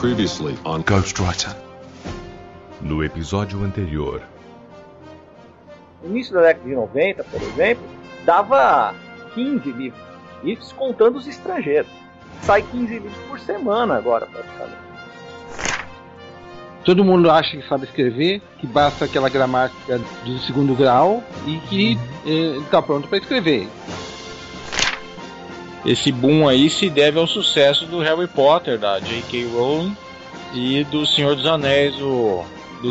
Previously on Ghostwriter. No episódio anterior. No início da década de 90, por exemplo, dava 15 livros. Isso contando os estrangeiros. Sai 15 livros por semana agora, praticamente. Todo mundo acha que sabe escrever, que basta aquela gramática do segundo grau e que está pronto para escrever. Esse boom aí se deve ao sucesso do Harry Potter, da J.K. Rowling, e do Senhor dos Anéis, do,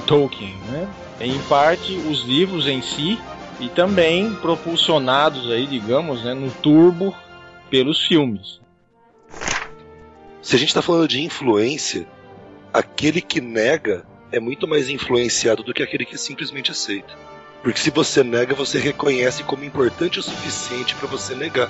Tolkien. Né? Em parte, os livros em si, e também propulsionados aí, digamos, né, no turbo pelos filmes. Se a gente está falando de influência, aquele que nega é muito mais influenciado do que aquele que simplesmente aceita. Porque se você nega, você reconhece como importante o suficiente para você negar.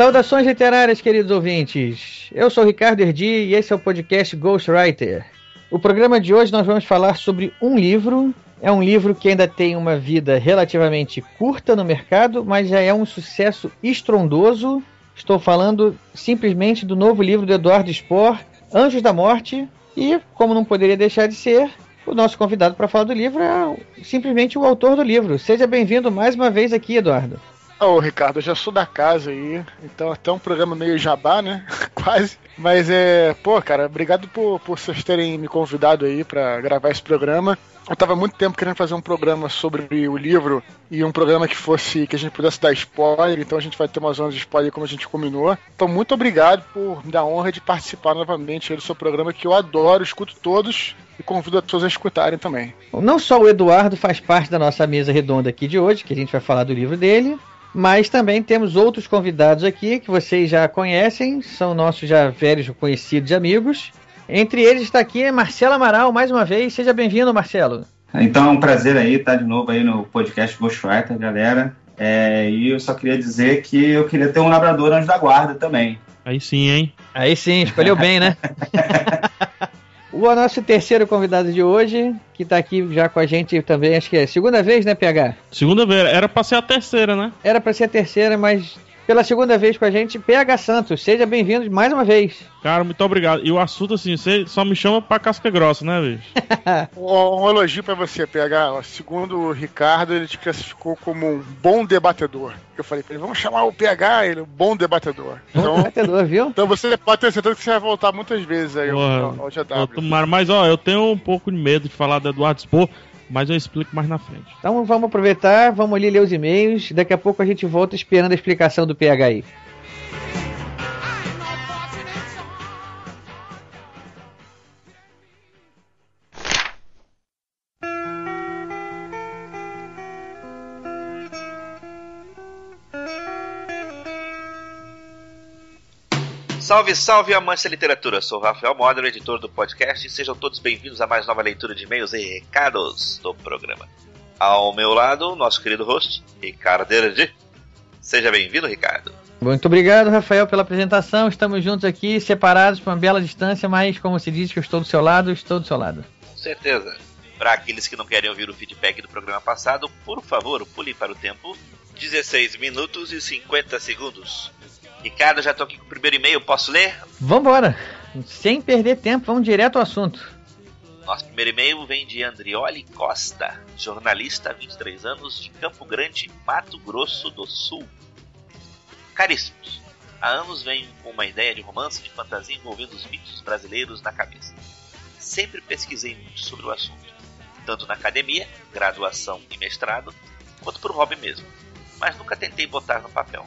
Saudações literárias, queridos ouvintes. Eu sou Ricardo Erdi e esse é o podcast Ghostwriter. O programa de hoje nós vamos falar sobre um livro. É um livro que ainda tem uma vida relativamente curta no mercado, mas já é um sucesso estrondoso. Estou falando simplesmente do novo livro do Eduardo Spohr, Anjos da Morte. E, como não poderia deixar de ser, o nosso convidado para falar do livro é simplesmente o autor do livro. Seja bem-vindo mais uma vez aqui, Eduardo. Ô, Ricardo, eu já sou da casa aí, então até um programa meio jabá, né? Quase. Mas é, pô, cara, obrigado por, por vocês terem me convidado aí para gravar esse programa. Eu tava muito tempo querendo fazer um programa sobre o livro e um programa que fosse que a gente pudesse dar spoiler, então a gente vai ter uma zona de spoiler como a gente combinou. Então, muito obrigado por me dar a honra de participar novamente do seu programa que eu adoro, escuto todos e convido a todos a escutarem também. Não só o Eduardo faz parte da nossa mesa redonda aqui de hoje, que a gente vai falar do livro dele, mas também temos outros convidados aqui que vocês já conhecem, são nossos já velhos conhecidos e amigos. Entre eles está aqui Marcelo Amaral, mais uma vez. Seja bem-vindo, Marcelo. Então é um prazer aí estar de novo aí no podcast Ghostwriter, galera. É, e eu só queria dizer que eu queria ter um labrador anjo da guarda também. Aí sim, hein? Aí sim, escolheu bem, né? o nosso terceiro convidado de hoje, que tá aqui já com a gente também, acho que é segunda vez, né, PH? Segunda vez, era pra ser a terceira, né? Era pra ser a terceira, mas pela segunda vez com a gente, PH Santos. Seja bem-vindo mais uma vez. Cara, muito obrigado. E o assunto, assim, você só me chama pra casca grossa, né, bicho? um, um elogio pra você, PH. Segundo o Ricardo, ele te classificou como um bom debatedor. Eu falei pra ele, vamos chamar o PH, ele, um bom debatedor. Bom então, debatedor, viu? Então você pode ter certeza que você vai voltar muitas vezes aí Porra, ao, ao GW. Tomara, mas, ó, eu tenho um pouco de medo de falar do Eduardo Spor mas eu explico mais na frente. Então vamos aproveitar, vamos ali ler os e-mails. Daqui a pouco a gente volta esperando a explicação do PHI. Salve, salve, amantes da literatura! Sou Rafael Moder, editor do podcast, e sejam todos bem-vindos a mais nova leitura de e-mails e recados do programa. Ao meu lado, nosso querido host, Ricardo Erdi. Seja bem-vindo, Ricardo. Muito obrigado, Rafael, pela apresentação. Estamos juntos aqui, separados por uma bela distância, mas como se diz que eu estou do seu lado, estou do seu lado. Com certeza. Para aqueles que não querem ouvir o feedback do programa passado, por favor, pule para o tempo 16 minutos e 50 segundos. Ricardo, já tô aqui com o primeiro e-mail, posso ler? Vambora! Sem perder tempo, vamos direto ao assunto. Nosso primeiro e-mail vem de Andrioli Costa, jornalista, 23 anos, de Campo Grande, Mato Grosso do Sul. Caríssimos, há anos venho com uma ideia de romance de fantasia envolvendo os mitos brasileiros na cabeça. Sempre pesquisei muito sobre o assunto, tanto na academia, graduação e mestrado, quanto por hobby mesmo, mas nunca tentei botar no papel.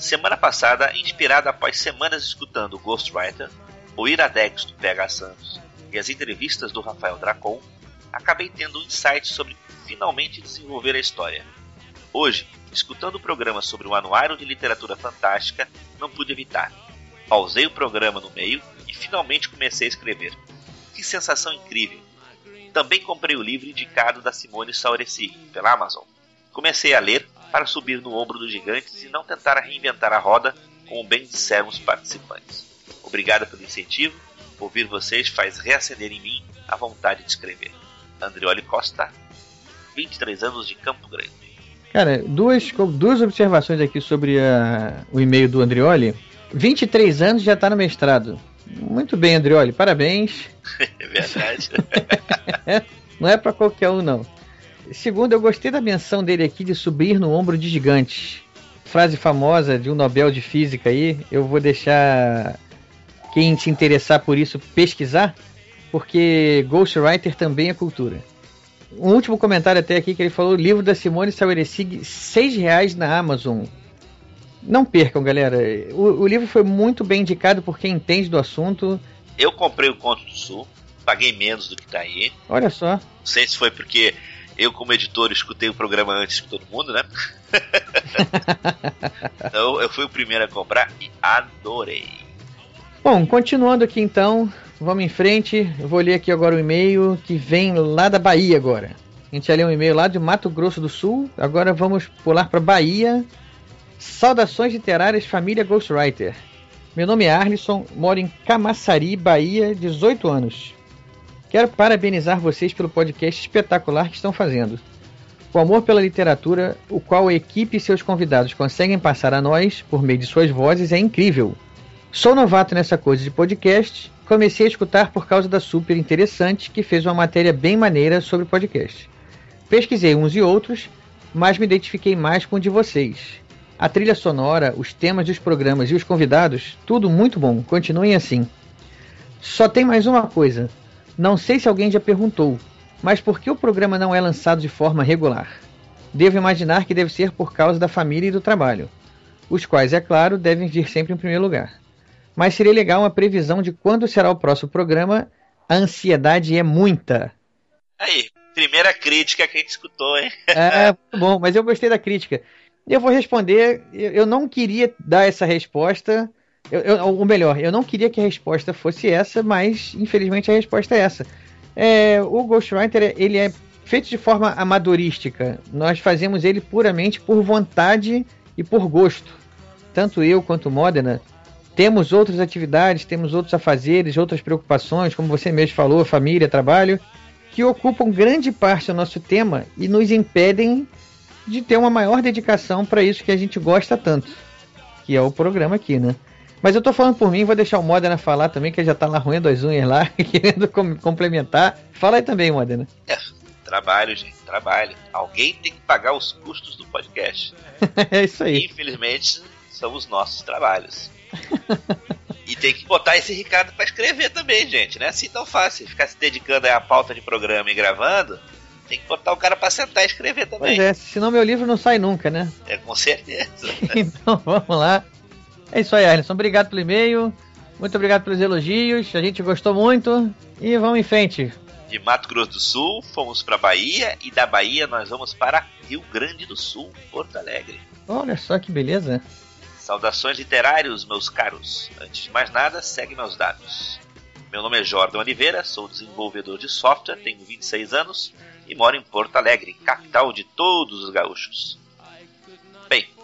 Semana passada, inspirada após semanas escutando Ghostwriter, o Iradex do PH Santos e as entrevistas do Rafael Dracon, acabei tendo um insight sobre finalmente desenvolver a história. Hoje, escutando o programa sobre o Anuário de Literatura Fantástica, não pude evitar. Pausei o programa no meio e finalmente comecei a escrever. Que sensação incrível! Também comprei o livro indicado da Simone Saureci, pela Amazon. Comecei a ler para subir no ombro dos gigantes e não tentar reinventar a roda, como bem disseram os participantes. Obrigado pelo incentivo. Ouvir vocês faz reacender em mim a vontade de escrever. Andrioli Costa, 23 anos de Campo Grande. Cara, duas, duas observações aqui sobre a, o e-mail do Andrioli. 23 anos já está no mestrado. Muito bem, Andrioli, parabéns. É verdade. não é para qualquer um, não. Segundo, eu gostei da menção dele aqui de subir no ombro de gigantes. Frase famosa de um Nobel de Física aí. Eu vou deixar quem se interessar por isso pesquisar, porque Ghostwriter também é cultura. Um último comentário até aqui que ele falou: o livro da Simone Saueresig, seis reais na Amazon. Não percam, galera. O, o, livro foi muito bem indicado por quem entende do assunto. Eu comprei o Conto do Sul, paguei menos do que tá aí. Olha só. Não sei se foi porque eu, como editor, escutei o programa antes que todo mundo, né? então eu fui o primeiro a comprar e adorei. Bom, continuando aqui então, vamos em frente. Eu vou ler aqui agora o e-mail que vem lá da Bahia agora. A gente já leu um e-mail lá de Mato Grosso do Sul. Agora vamos pular para Bahia. Saudações literárias família Ghostwriter. Meu nome é Arlisson, moro em Camaçari, Bahia, 18 anos. Quero parabenizar vocês pelo podcast espetacular que estão fazendo. O amor pela literatura, o qual a equipe e seus convidados conseguem passar a nós por meio de suas vozes, é incrível. Sou novato nessa coisa de podcast, comecei a escutar por causa da Super Interessante, que fez uma matéria bem maneira sobre podcast. Pesquisei uns e outros, mas me identifiquei mais com o de vocês. A trilha sonora, os temas dos programas e os convidados, tudo muito bom. Continuem assim. Só tem mais uma coisa. Não sei se alguém já perguntou, mas por que o programa não é lançado de forma regular? Devo imaginar que deve ser por causa da família e do trabalho, os quais, é claro, devem vir sempre em primeiro lugar. Mas seria legal uma previsão de quando será o próximo programa. A ansiedade é muita. Aí, primeira crítica que a gente escutou, hein? é, muito bom, mas eu gostei da crítica. Eu vou responder. Eu não queria dar essa resposta. Eu, eu, ou melhor, eu não queria que a resposta fosse essa, mas infelizmente a resposta é essa. É, o Ghostwriter ele é feito de forma amadorística. Nós fazemos ele puramente por vontade e por gosto. Tanto eu quanto Modena temos outras atividades, temos outros afazeres, outras preocupações, como você mesmo falou, família, trabalho, que ocupam grande parte do nosso tema e nos impedem de ter uma maior dedicação para isso que a gente gosta tanto, que é o programa aqui, né? Mas eu tô falando por mim, vou deixar o Modena falar também, que ele já tá lá ruindo as unhas lá, querendo com complementar. Fala aí também, Modena. É, trabalho, gente, trabalho. Alguém tem que pagar os custos do podcast. é isso aí. Infelizmente, são os nossos trabalhos. e tem que botar esse Ricardo para escrever também, gente. Não é assim tão fácil. Ficar se dedicando à pauta de programa e gravando tem que botar o cara pra sentar e escrever também. Pois é, senão meu livro não sai nunca, né? É, com certeza. então vamos lá. É isso aí, Alisson. Obrigado pelo e-mail. Muito obrigado pelos elogios. A gente gostou muito. E vamos em frente. De Mato Grosso do Sul, fomos para Bahia. E da Bahia nós vamos para Rio Grande do Sul, Porto Alegre. Olha só que beleza. Saudações literários, meus caros. Antes de mais nada, segue meus dados. Meu nome é Jordan Oliveira, sou desenvolvedor de software, tenho 26 anos e moro em Porto Alegre, capital de todos os gaúchos.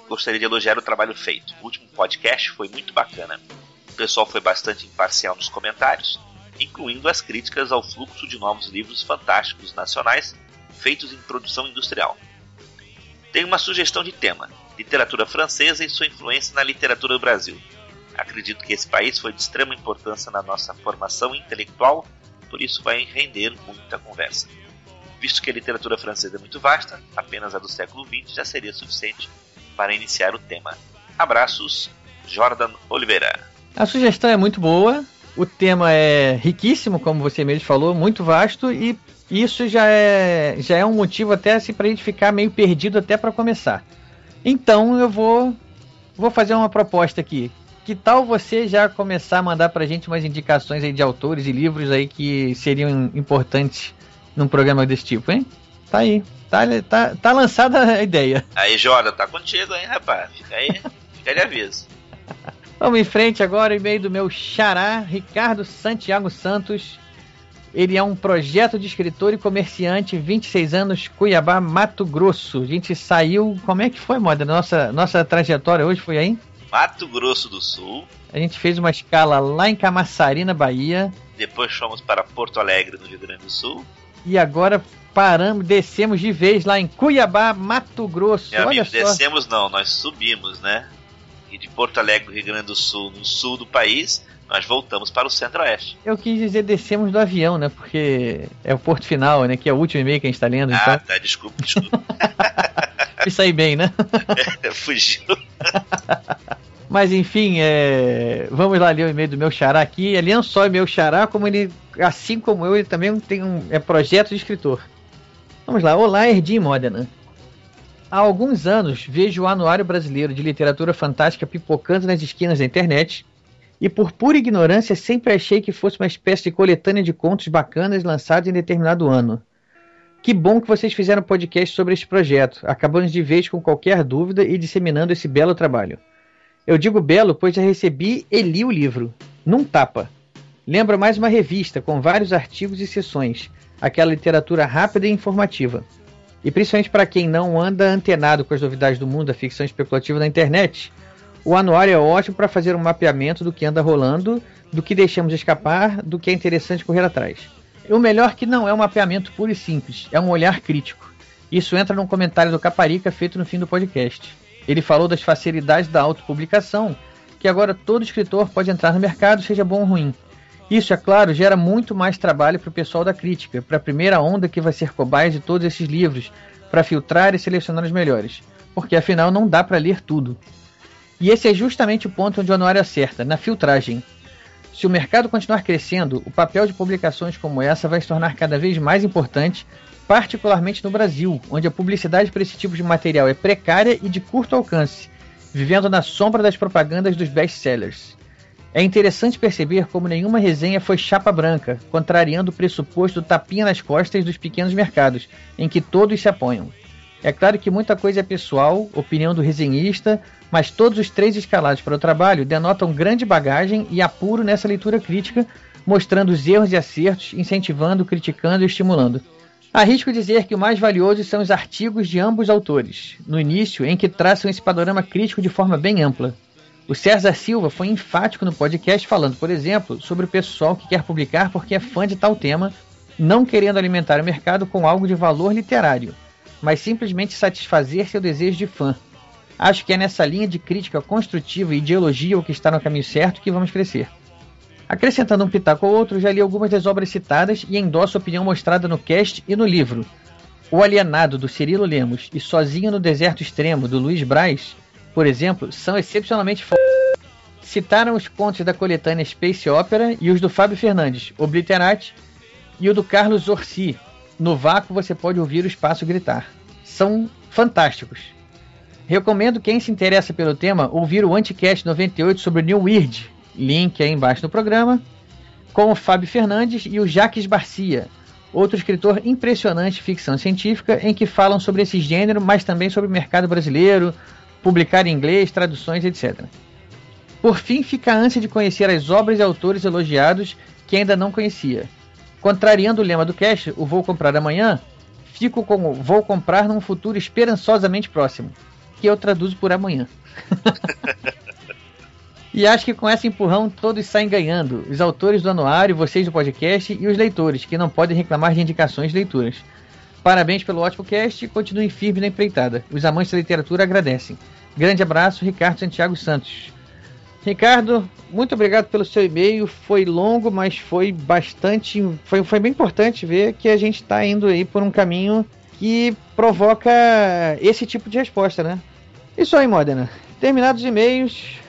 Gostaria de elogiar o trabalho feito. O último podcast foi muito bacana. O pessoal foi bastante imparcial nos comentários, incluindo as críticas ao fluxo de novos livros fantásticos nacionais feitos em produção industrial. Tenho uma sugestão de tema: literatura francesa e sua influência na literatura do Brasil. Acredito que esse país foi de extrema importância na nossa formação intelectual, por isso vai render muita conversa. Visto que a literatura francesa é muito vasta, apenas a do século XX já seria suficiente para iniciar o tema. Abraços, Jordan Oliveira. A sugestão é muito boa, o tema é riquíssimo, como você mesmo falou, muito vasto e isso já é, já é um motivo até assim, para a gente ficar meio perdido até para começar. Então eu vou, vou fazer uma proposta aqui. Que tal você já começar a mandar para a gente umas indicações aí de autores e livros aí que seriam importantes num programa desse tipo, hein? Tá aí. Tá, tá, tá lançada a ideia. Aí, Jordan, tá contigo, hein, rapaz? Fica aí, fica de aviso. Vamos em frente agora, em meio do meu xará, Ricardo Santiago Santos. Ele é um projeto de escritor e comerciante, 26 anos, Cuiabá, Mato Grosso. A gente saiu. Como é que foi, moda? Nossa, nossa trajetória hoje foi aí? Mato Grosso do Sul. A gente fez uma escala lá em Camaçari, na Bahia. Depois fomos para Porto Alegre, no Rio Grande do Sul. E agora paramos, descemos de vez lá em Cuiabá, Mato Grosso. Meu Olha amigo, só. descemos não, nós subimos, né? E de Porto Alegre, Rio Grande do Sul, no sul do país, nós voltamos para o centro-oeste. Eu quis dizer descemos do avião, né? Porque é o porto final, né? Que é o último e-mail que a gente tá lendo. Ah, então, tá, desculpa, desculpa. me saí bem, né? Fugiu. Mas enfim, é... vamos lá ler o e-mail do meu xará aqui. Ele não só é meu xará, como ele, assim como eu, ele também tem um é projeto de escritor. Vamos lá, olá Erdim Modena. Há alguns anos vejo o Anuário Brasileiro de Literatura Fantástica pipocando nas esquinas da internet e por pura ignorância sempre achei que fosse uma espécie de coletânea de contos bacanas lançados em determinado ano. Que bom que vocês fizeram podcast sobre este projeto, acabando de vez com qualquer dúvida e disseminando esse belo trabalho. Eu digo belo, pois já recebi e li o livro. Num tapa. Lembra mais uma revista com vários artigos e sessões. Aquela literatura rápida e informativa. E principalmente para quem não anda antenado com as novidades do mundo da ficção especulativa na internet, o anuário é ótimo para fazer um mapeamento do que anda rolando, do que deixamos escapar, do que é interessante correr atrás. E o melhor que não é um mapeamento puro e simples, é um olhar crítico. Isso entra num comentário do Caparica feito no fim do podcast. Ele falou das facilidades da autopublicação, que agora todo escritor pode entrar no mercado, seja bom ou ruim. Isso, é claro, gera muito mais trabalho para o pessoal da crítica, para a primeira onda que vai ser cobaia de todos esses livros, para filtrar e selecionar os melhores. Porque afinal não dá para ler tudo. E esse é justamente o ponto onde o anuário acerta, na filtragem. Se o mercado continuar crescendo, o papel de publicações como essa vai se tornar cada vez mais importante, particularmente no Brasil, onde a publicidade para esse tipo de material é precária e de curto alcance, vivendo na sombra das propagandas dos best-sellers. É interessante perceber como nenhuma resenha foi chapa branca, contrariando o pressuposto tapinha nas costas dos pequenos mercados, em que todos se apoiam. É claro que muita coisa é pessoal, opinião do resenhista, mas todos os três escalados para o trabalho denotam grande bagagem e apuro nessa leitura crítica, mostrando os erros e acertos, incentivando, criticando e estimulando. Arrisco dizer que o mais valioso são os artigos de ambos autores, no início, em que traçam esse panorama crítico de forma bem ampla. O César Silva foi enfático no podcast falando, por exemplo, sobre o pessoal que quer publicar porque é fã de tal tema, não querendo alimentar o mercado com algo de valor literário, mas simplesmente satisfazer seu desejo de fã. Acho que é nessa linha de crítica construtiva e ideologia o que está no caminho certo que vamos crescer. Acrescentando um pitaco ou outro, já li algumas das obras citadas e endosso a opinião mostrada no cast e no livro. O Alienado, do Cirilo Lemos, e Sozinho no Deserto Extremo, do Luiz Braz, por exemplo, são excepcionalmente f... Citaram os contos da coletânea Space Opera e os do Fábio Fernandes, Obliterate, e o do Carlos Orsi. No vácuo você pode ouvir o espaço gritar. São fantásticos. Recomendo quem se interessa pelo tema ouvir o Anticast 98 sobre New Weird, link aí embaixo no programa, com o Fábio Fernandes e o Jacques Barcia, outro escritor impressionante de ficção científica, em que falam sobre esse gênero, mas também sobre o mercado brasileiro, publicar em inglês, traduções, etc. Por fim, fica a ânsia de conhecer as obras e autores elogiados que ainda não conhecia. Contrariando o lema do cast, o vou comprar amanhã, fico com o vou comprar num futuro esperançosamente próximo, que eu traduzo por amanhã. E acho que com esse empurrão todos saem ganhando. Os autores do anuário, vocês do podcast e os leitores, que não podem reclamar de indicações de leituras. Parabéns pelo ótimo cast e continuem firmes na empreitada. Os amantes da literatura agradecem. Grande abraço, Ricardo Santiago Santos. Ricardo, muito obrigado pelo seu e-mail. Foi longo, mas foi bastante. Foi, foi bem importante ver que a gente está indo aí por um caminho que provoca esse tipo de resposta, né? Isso aí, Modena. Terminados os e-mails,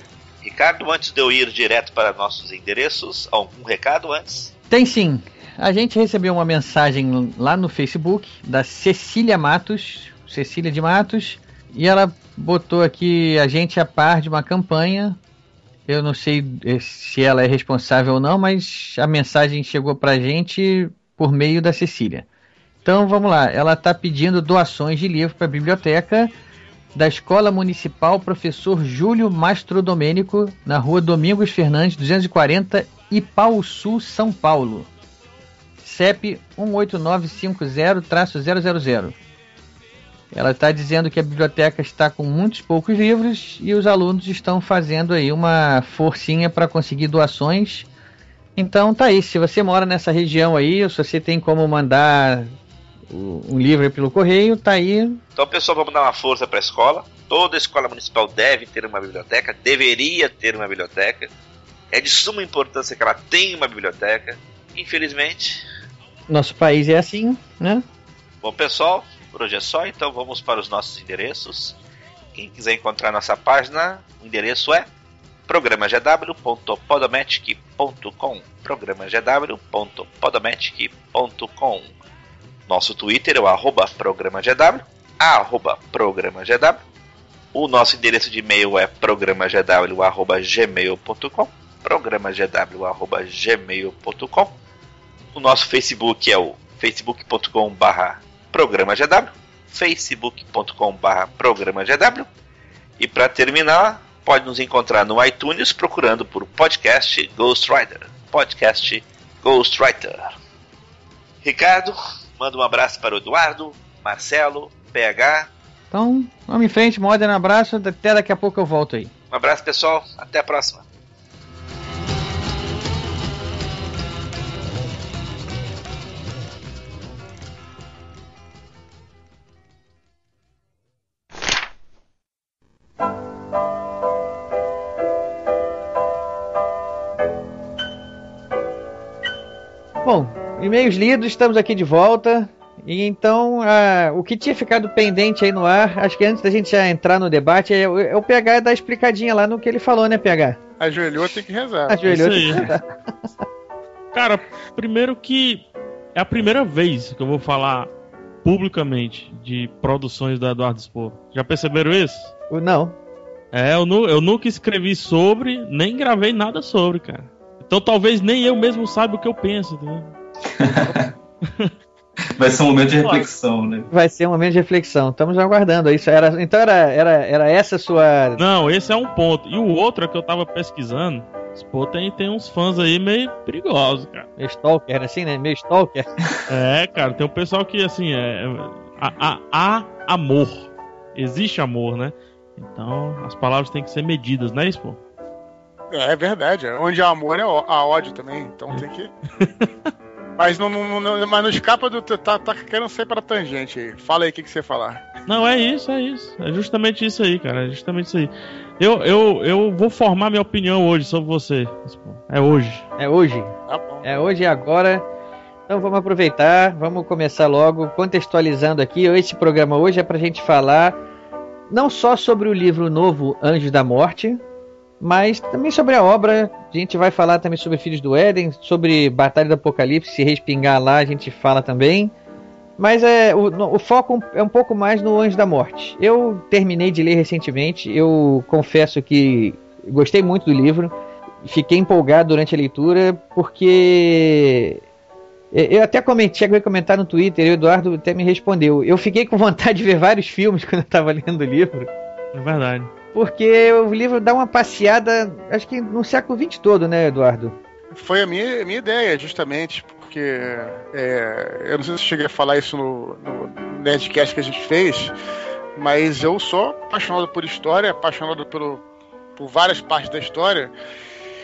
Ricardo, antes de eu ir direto para nossos endereços, algum recado antes? Tem sim. A gente recebeu uma mensagem lá no Facebook da Cecília Matos, Cecília de Matos, e ela botou aqui a gente a par de uma campanha. Eu não sei se ela é responsável ou não, mas a mensagem chegou pra gente por meio da Cecília. Então vamos lá, ela está pedindo doações de livro para a biblioteca da Escola Municipal Professor Júlio Mastro Domênico, na rua Domingos Fernandes, 240, Ipau Sul, São Paulo. CEP 18950-000. Ela está dizendo que a biblioteca está com muitos poucos livros e os alunos estão fazendo aí uma forcinha para conseguir doações. Então tá aí, se você mora nessa região aí, se você tem como mandar um livro pelo correio, tá aí. Então, pessoal, vamos dar uma força para a escola. Toda escola municipal deve ter uma biblioteca, deveria ter uma biblioteca. É de suma importância que ela tenha uma biblioteca. Infelizmente. Nosso país é assim, né? Bom, pessoal, por hoje é só, então vamos para os nossos endereços. Quem quiser encontrar nossa página, o endereço é programagw.podomatic.com programagw.podomatic.com Nosso Twitter é o arroba programagw, arroba programagw. O nosso endereço de e-mail é programagw.gmail.com programagw.gmail.com O nosso Facebook é o facebook.com barra programagw facebook.com barra programagw e para terminar pode nos encontrar no iTunes procurando por podcast Ghostwriter podcast Ghostwriter Ricardo manda um abraço para o Eduardo Marcelo PH então vamos em frente, um abraço até daqui a pouco eu volto aí. Um abraço pessoal, até a próxima Bom, e-mails lidos, estamos aqui de volta. E então, uh, o que tinha ficado pendente aí no ar, acho que antes da gente já entrar no debate, é, é o PH dar explicadinha lá no que ele falou, né, PH? Ajoelhou, tem que rezar. Ajoelhou, tem que rezar. Cara, primeiro que é a primeira vez que eu vou falar publicamente de produções da Eduardo Spor. Já perceberam isso? Não. É, eu, nu eu nunca escrevi sobre, nem gravei nada sobre, cara. Então talvez nem eu mesmo saiba o que eu penso. Vai ser um momento de reflexão, né? Vai ser um momento de reflexão. Estamos aguardando. Isso era, então era, era, era essa sua. Não, esse é um ponto. E o outro é que eu tava pesquisando. Pô, tem, tem uns fãs aí meio perigosos, cara. Meio stalker, assim, né? Meio stalker. É, cara, tem um pessoal que, assim, é. Há, há amor. Existe amor, né? Então as palavras têm que ser medidas, não é isso, pô? É, é verdade. Onde há amor, é há ódio também. Então tem que. Mas não, não, não, mas não escapa do. Tá, tá querendo ser para tangente aí. Fala aí o que, que você falar. Não, é isso, é isso. É justamente isso aí, cara. É justamente isso aí. Eu, eu, eu vou formar minha opinião hoje sobre você. É hoje. É hoje. Tá bom. É hoje e agora. Então vamos aproveitar, vamos começar logo contextualizando aqui. Esse programa hoje é pra gente falar não só sobre o livro novo Anjos da Morte, mas também sobre a obra, a gente vai falar também sobre Filhos do Éden, sobre Batalha do Apocalipse, se respingar lá, a gente fala também. Mas é, o, o, foco é um pouco mais no Anjo da Morte. Eu terminei de ler recentemente, eu confesso que gostei muito do livro, fiquei empolgado durante a leitura, porque eu até comentei, cheguei a comentar no Twitter, e o Eduardo até me respondeu. Eu fiquei com vontade de ver vários filmes quando eu estava lendo o livro. É verdade porque o livro dá uma passeada, acho que no século XX todo, né, Eduardo? Foi a minha, minha ideia, justamente, porque é, eu não sei se cheguei a falar isso no, no Nerdcast que a gente fez, mas eu sou apaixonado por história, apaixonado pelo, por várias partes da história,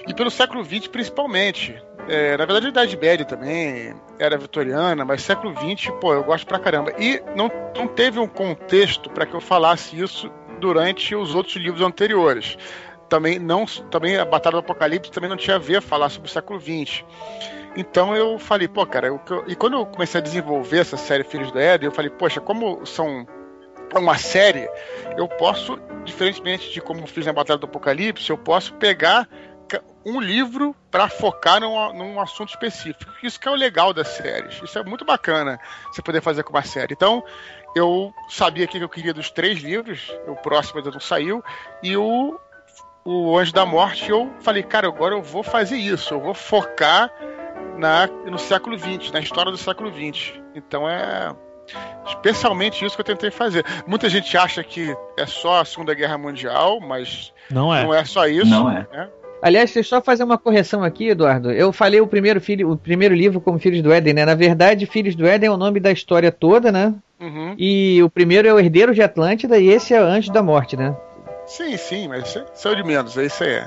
e pelo século XX principalmente. É, na verdade, a Idade Média também era vitoriana, mas século XX, pô, eu gosto pra caramba. E não, não teve um contexto para que eu falasse isso durante os outros livros anteriores. Também não, também a Batalha do Apocalipse também não tinha a ver falar sobre o século XX. Então eu falei, pô, cara, eu, e quando eu comecei a desenvolver essa série Filhos do Éden, eu falei, poxa, como são uma série, eu posso, diferentemente de como fiz na Batalha do Apocalipse, eu posso pegar um livro para focar num, num, assunto específico. Isso que é o legal das séries. Isso é muito bacana você poder fazer com uma série. Então, eu sabia que eu queria dos três livros, o próximo ainda não saiu, e o, o Anjo da Morte, eu falei, cara, agora eu vou fazer isso, eu vou focar na, no século XX, na história do século XX. Então é especialmente isso que eu tentei fazer. Muita gente acha que é só a Segunda Guerra Mundial, mas não é, não é só isso. Não é. Né? Aliás, deixa eu só fazer uma correção aqui, Eduardo. Eu falei o primeiro filho, o primeiro livro como Filhos do Éden, né? Na verdade, Filhos do Éden é o nome da história toda, né? Uhum. E o primeiro é o Herdeiro de Atlântida e esse é Anjo da Morte, né? Sim, sim, mas isso é o de menos, é isso aí.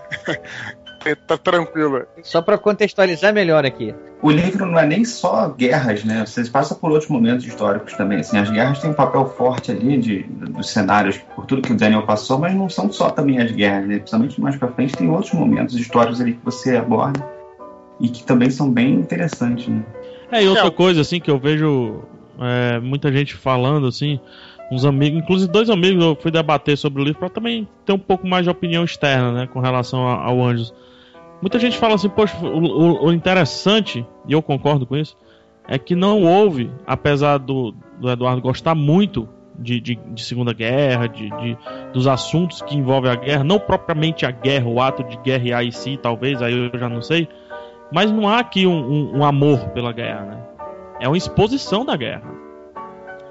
Tá tranquilo. Só para contextualizar melhor aqui. O livro não é nem só guerras, né? Vocês passam por outros momentos históricos também. Assim, as guerras têm um papel forte ali de, dos cenários, por tudo que o Daniel passou, mas não são só também as guerras, né? Principalmente mais para frente tem outros momentos históricos ali que você aborda e que também são bem interessantes, né? É, e outra coisa, assim, que eu vejo é, muita gente falando, assim, uns amigos, inclusive dois amigos, eu fui debater sobre o livro para também ter um pouco mais de opinião externa, né, com relação ao Anjos. Muita gente fala assim, poxa, o, o, o, interessante, e eu concordo com isso, é que não houve, apesar do, do Eduardo gostar muito de, de, de Segunda Guerra, de, de, dos assuntos que envolvem a guerra, não propriamente a guerra, o ato de guerrear em si, talvez, aí eu já não sei, mas não há aqui um, um, um amor pela guerra, né? É uma exposição da guerra.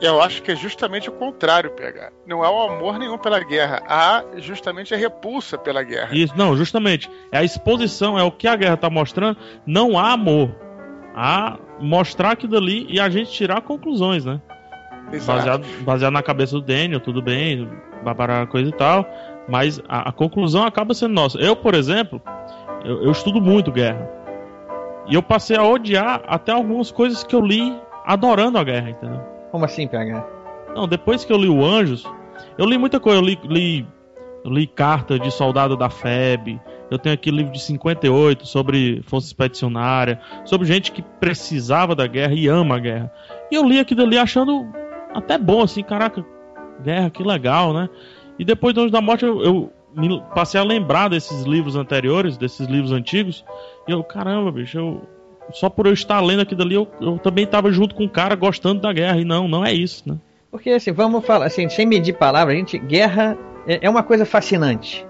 Eu acho que é justamente o contrário, PH. Não há o amor nenhum pela guerra, há justamente a repulsa pela guerra. Isso, não, justamente. É a exposição, é o que a guerra está mostrando. Não há amor. Há mostrar aquilo ali e a gente tirar conclusões, né? Baseado, baseado na cabeça do Daniel, tudo bem, babará coisa e tal. Mas a, a, conclusão acaba sendo nossa. Eu, por exemplo, eu, eu estudo muito guerra. E eu passei a odiar até algumas coisas que eu li adorando a guerra, entendeu? Como assim, PH? Não, depois que eu li o Anjos, eu li muita coisa. Eu li, li, li carta de soldado da FEB. Eu tenho aqui livro de 58 sobre força expedicionária, sobre gente que precisava da guerra e ama a guerra. E eu li aquilo ali achando até bom, assim, caraca, guerra, que legal, né? E depois do Anjos da Morte eu, eu passei a lembrar desses livros anteriores, desses livros antigos. E eu, caramba, bicho, eu, só por eu estar lendo aquilo ali, eu, eu também estava junto com o cara gostando da guerra. E não, não é isso, né? Porque assim, vamos falar, assim, sem medir palavras, gente, guerra é, é uma coisa fascinante.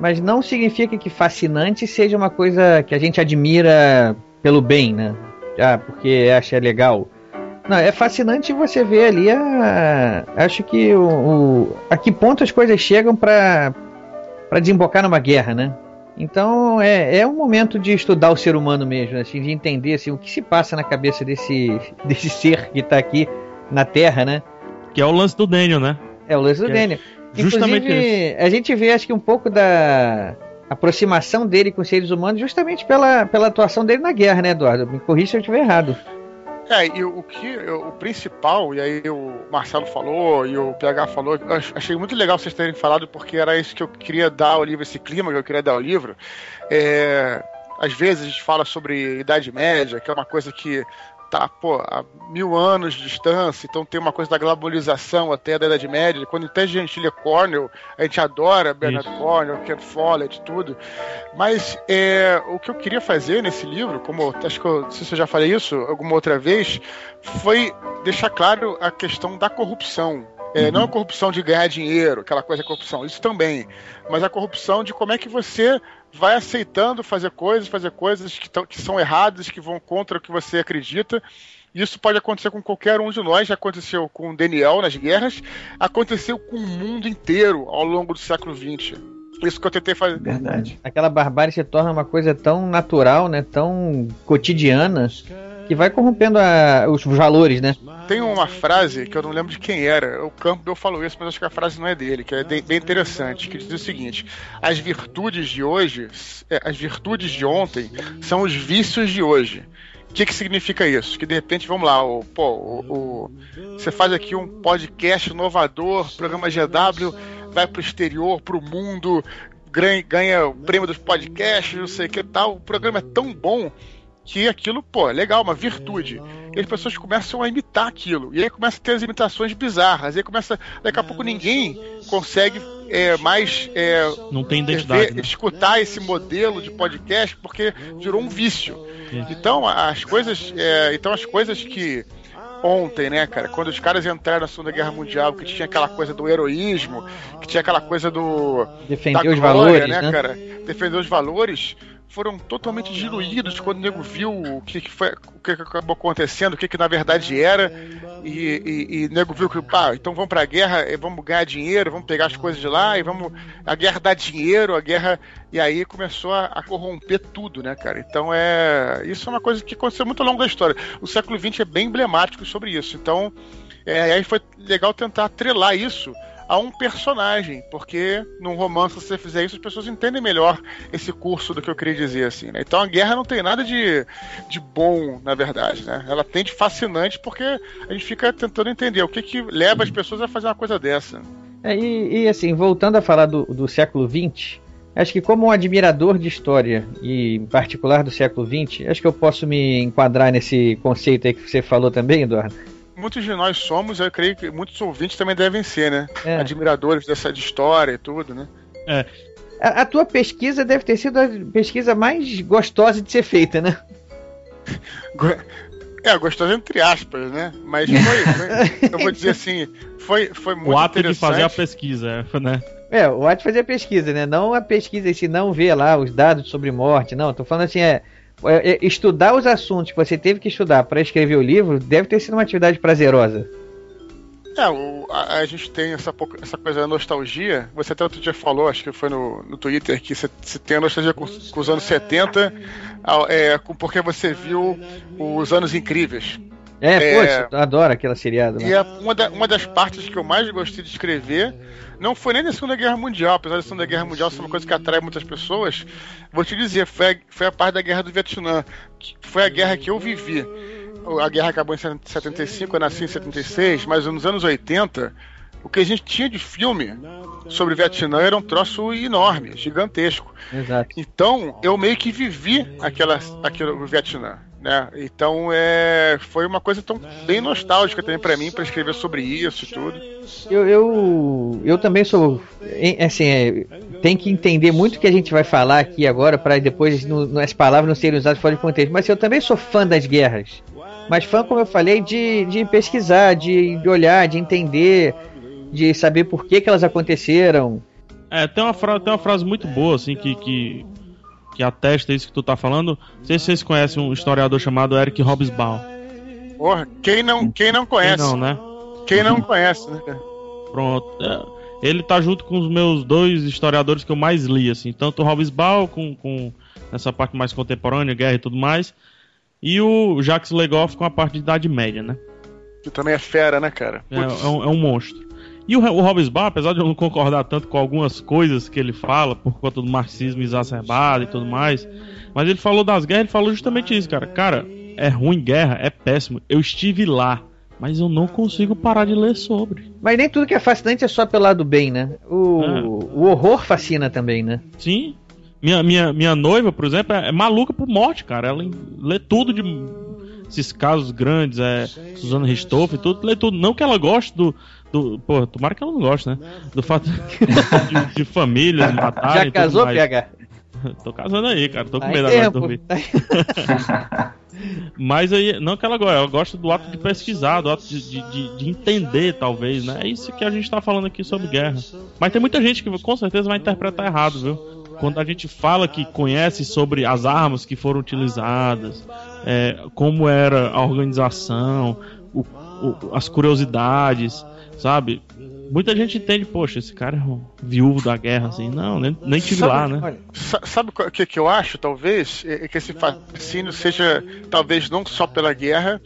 Mas não significa que fascinante seja uma coisa que a gente admira pelo bem, né? Ah, porque acha legal. Não, é fascinante você ver ali a. Acho que o, o a que ponto as coisas chegam para para desembocar numa guerra, né? Então é, é um momento de estudar o ser humano mesmo, assim, de entender assim, o que se passa na cabeça desse, desse ser que está aqui na Terra, né? Que é o lance do Daniel, né? É o lance do que é Daniel. É justamente isso. a gente vê acho que um pouco da aproximação dele com os seres humanos justamente pela, pela atuação dele na guerra, né, Eduardo? Me corrija se eu estiver errado. É, e o que o principal, e aí o Marcelo falou e o PH falou, eu achei muito legal vocês terem falado, porque era isso que eu queria dar ao livro, esse clima que eu queria dar ao livro. É, às vezes a gente fala sobre Idade Média, que é uma coisa que tá, pô, a mil anos de distância, então tem uma coisa da globalização até da Idade Média. Quando até a gente lê Cornell, a gente adora Bernard Isso. Cornell, Ken Follett, tudo. Mas é, o que eu queria fazer nesse livro, como acho que eu, não sei se eu já falei isso alguma outra vez, foi deixar claro a questão da corrupção. É, não a corrupção de ganhar dinheiro, aquela coisa corrupção, isso também. Mas a corrupção de como é que você vai aceitando fazer coisas, fazer coisas que, tão, que são erradas, que vão contra o que você acredita. Isso pode acontecer com qualquer um de nós, já aconteceu com Daniel nas guerras, aconteceu com o mundo inteiro ao longo do século XX. Isso que eu tentei fazer. Verdade. Aquela barbárie se torna uma coisa tão natural, né? Tão cotidiana que vai corrompendo a, os valores, né? Tem uma frase que eu não lembro de quem era, o Campbell falou isso, mas acho que a frase não é dele, que é bem interessante, que diz o seguinte: as virtudes de hoje, é, as virtudes de ontem são os vícios de hoje. O que, que significa isso? Que de repente, vamos lá, o, pô, o, o, você faz aqui um podcast inovador, programa GW, vai pro exterior, pro mundo, ganha, ganha o prêmio dos podcasts, não sei o que tal. O programa é tão bom que aquilo, pô, é legal, uma virtude. E as pessoas começam a imitar aquilo. E aí começa a ter as imitações bizarras. E aí começa. Daqui a pouco ninguém consegue é, mais. É, Não tem identidade. Ver, né? Escutar esse modelo de podcast porque virou um vício. Então, as coisas. É, então, as coisas que ontem, né, cara? Quando os caras entraram na Segunda Guerra Mundial, que tinha aquela coisa do heroísmo, que tinha aquela coisa do. Defender os valores, né, né, cara? Defender os valores foram totalmente diluídos quando o nego viu o que, que foi, o que, que acabou acontecendo, o que, que na verdade era, e, e, e nego viu que, pá, então vamos pra guerra, vamos ganhar dinheiro, vamos pegar as coisas de lá, e vamos. A guerra dá dinheiro, a guerra. E aí começou a, a corromper tudo, né, cara? Então é. Isso é uma coisa que aconteceu muito ao longo da história. O século XX é bem emblemático sobre isso. Então, é, aí foi legal tentar atrelar isso a um personagem, porque num romance, se você fizer isso, as pessoas entendem melhor esse curso do que eu queria dizer, assim, né? Então a guerra não tem nada de, de bom, na verdade, né? Ela tem de fascinante porque a gente fica tentando entender o que que leva as pessoas a fazer uma coisa dessa. É, e, e, assim, voltando a falar do, do século XX, acho que como um admirador de história, e em particular do século XX, acho que eu posso me enquadrar nesse conceito aí que você falou também, Eduardo muitos de nós somos, eu creio que muitos ouvintes também devem ser, né? É. Admiradores dessa de história e tudo, né? É. A, a, tua pesquisa deve ter sido a pesquisa mais gostosa de ser feita, né? É, gostosa entre aspas, né? Mas foi, foi eu vou dizer assim, foi, foi muito O ato de fazer a pesquisa, né? É, o ato de fazer a pesquisa, né? Não a pesquisa em si, não ver lá os dados sobre morte, não. Tô falando assim, é é, é, estudar os assuntos que você teve que estudar para escrever o livro deve ter sido uma atividade prazerosa. É, o, a, a, gente tem essa, essa coisa da nostalgia. Você até outro dia falou, acho que foi no, no Twitter, que você, tem a nostalgia com, com os anos 70, é, porque você viu os anos incríveis. É, é poxa, adoro aquela seriada. Né? E é uma, da, uma das partes que eu mais gostei de escrever não foi nem da Segunda Guerra Mundial, apesar da Segunda Guerra Mundial ser uma coisa que atrai muitas pessoas. Vou te dizer, foi a, foi a parte da Guerra do Vietnã, que foi a guerra que eu vivi. A guerra acabou em 75, eu nasci em 76, mas nos anos 80, o que a gente tinha de filme sobre o Vietnã era um troço enorme, gigantesco. Exato. Então, eu meio que vivi aquela, aquele Vietnã. Né? Então é, foi uma coisa tão bem nostálgica também para mim para escrever sobre isso e tudo. Eu, eu, eu também sou assim é, tem que entender muito o que a gente vai falar aqui agora para depois no, as palavras não serem usadas fora de contexto. Mas eu também sou fã das guerras, mas fã como eu falei de, de pesquisar, de, de olhar, de entender, de saber por que, que elas aconteceram. É, tem uma, tem uma frase muito boa, assim, que, que que atesta isso que tu tá falando. Não sei se vocês conhecem um historiador chamado Eric Hobsbawm. Porra, quem não, quem não conhece? Quem não, né? Quem não conhece, né? Pronto. É, ele tá junto com os meus dois historiadores que eu mais li, assim. Tanto o Hobsbawm, com, com essa parte mais contemporânea, guerra e tudo mais. E o Jacques Legoff com a parte de Idade Média, né? Que também é fera, né, cara? É, é, um, é um monstro. E o, o Hobbesbaum, apesar de eu não concordar tanto com algumas coisas que ele fala, por conta do marxismo exacerbado e tudo mais, mas ele falou das guerras, ele falou justamente isso, cara. Cara, é ruim guerra, é péssimo. Eu estive lá, mas eu não consigo parar de ler sobre. Mas nem tudo que é fascinante é só pelo lado bem, né? O, é. o horror fascina também, né? Sim. Minha, minha, minha noiva, por exemplo, é, é maluca por morte, cara. Ela lê tudo de esses casos grandes, é Susana Ristoff e tudo, lê tudo. Não que ela goste do, do, pô, tomara que ela não goste, né? Do fato de, de famílias matarem. Já casou, PH? tô casando aí, cara. Tô com medo agora de dormir. Mas aí, não que ela gosta, ela gosta do ato de pesquisar, do ato de, de, de, entender, talvez, né? É isso que a gente tá falando aqui sobre guerra. Mas tem muita gente que com certeza vai interpretar errado, viu? Quando a gente fala que conhece sobre as armas que foram utilizadas, é, como era a organização, o, o, as curiosidades, sabe? Muita gente entende, poxa, esse cara é um viúvo da guerra, assim. Não, nem, nem tive sabe, lá, né? Olha, sabe o que, que eu acho, talvez? É, é que esse fascínio seja, talvez, não só pela guerra,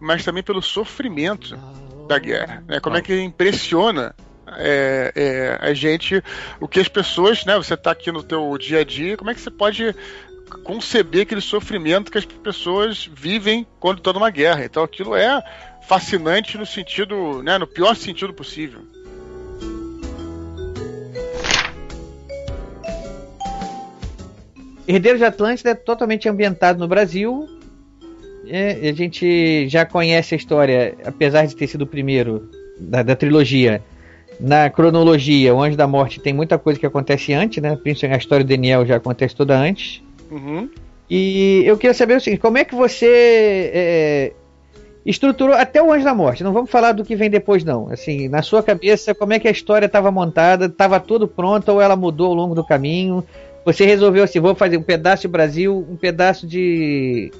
mas também pelo sofrimento da guerra. Né? Como é que impressiona é, é, a gente, o que as pessoas, né? Você está aqui no teu dia a dia, como é que você pode conceber aquele sofrimento que as pessoas vivem quando estão numa guerra? Então aquilo é fascinante no sentido, né, no pior sentido possível. Herdeiro de Atlântida é totalmente ambientado no Brasil. É, a gente já conhece a história, apesar de ter sido o primeiro da, da, trilogia. Na cronologia, o Anjo da Morte tem muita coisa que acontece antes, né? Principalmente a história do Daniel já acontece toda antes. Uhum. E eu queria saber o seguinte: como é que você é, estruturou até o Anjo da Morte. Não vamos falar do que vem depois, não. Assim, na sua cabeça, como é que a história estava montada? Estava tudo pronto ou ela mudou ao longo do caminho? Você resolveu assim, vou fazer um pedaço de Brasil, um pedaço de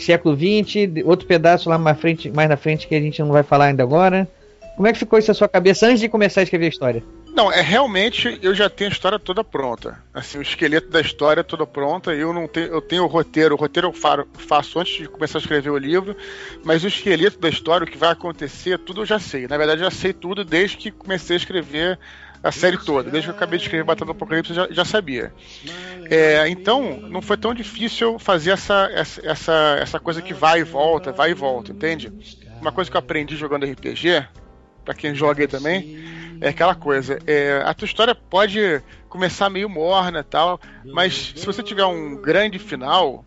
século XX, outro pedaço lá mais, frente, mais na frente que a gente não vai falar ainda agora. Como é que ficou isso na sua cabeça antes de começar a escrever a história? Não, é realmente eu já tenho a história toda pronta. Assim, o esqueleto da história toda pronta. Eu não tenho, eu tenho o roteiro. O roteiro eu faço antes de começar a escrever o livro, mas o esqueleto da história, o que vai acontecer, tudo eu já sei. Na verdade, já sei tudo desde que comecei a escrever a série toda. Desde que eu acabei de escrever Batalha do Apocalipse, eu já, já sabia. É, então, não foi tão difícil fazer essa, essa, essa coisa que vai e volta, vai e volta, entende? Uma coisa que eu aprendi jogando RPG, para quem joga aí também, é aquela coisa. É, a tua história pode começar meio morna tal, mas se você tiver um grande final,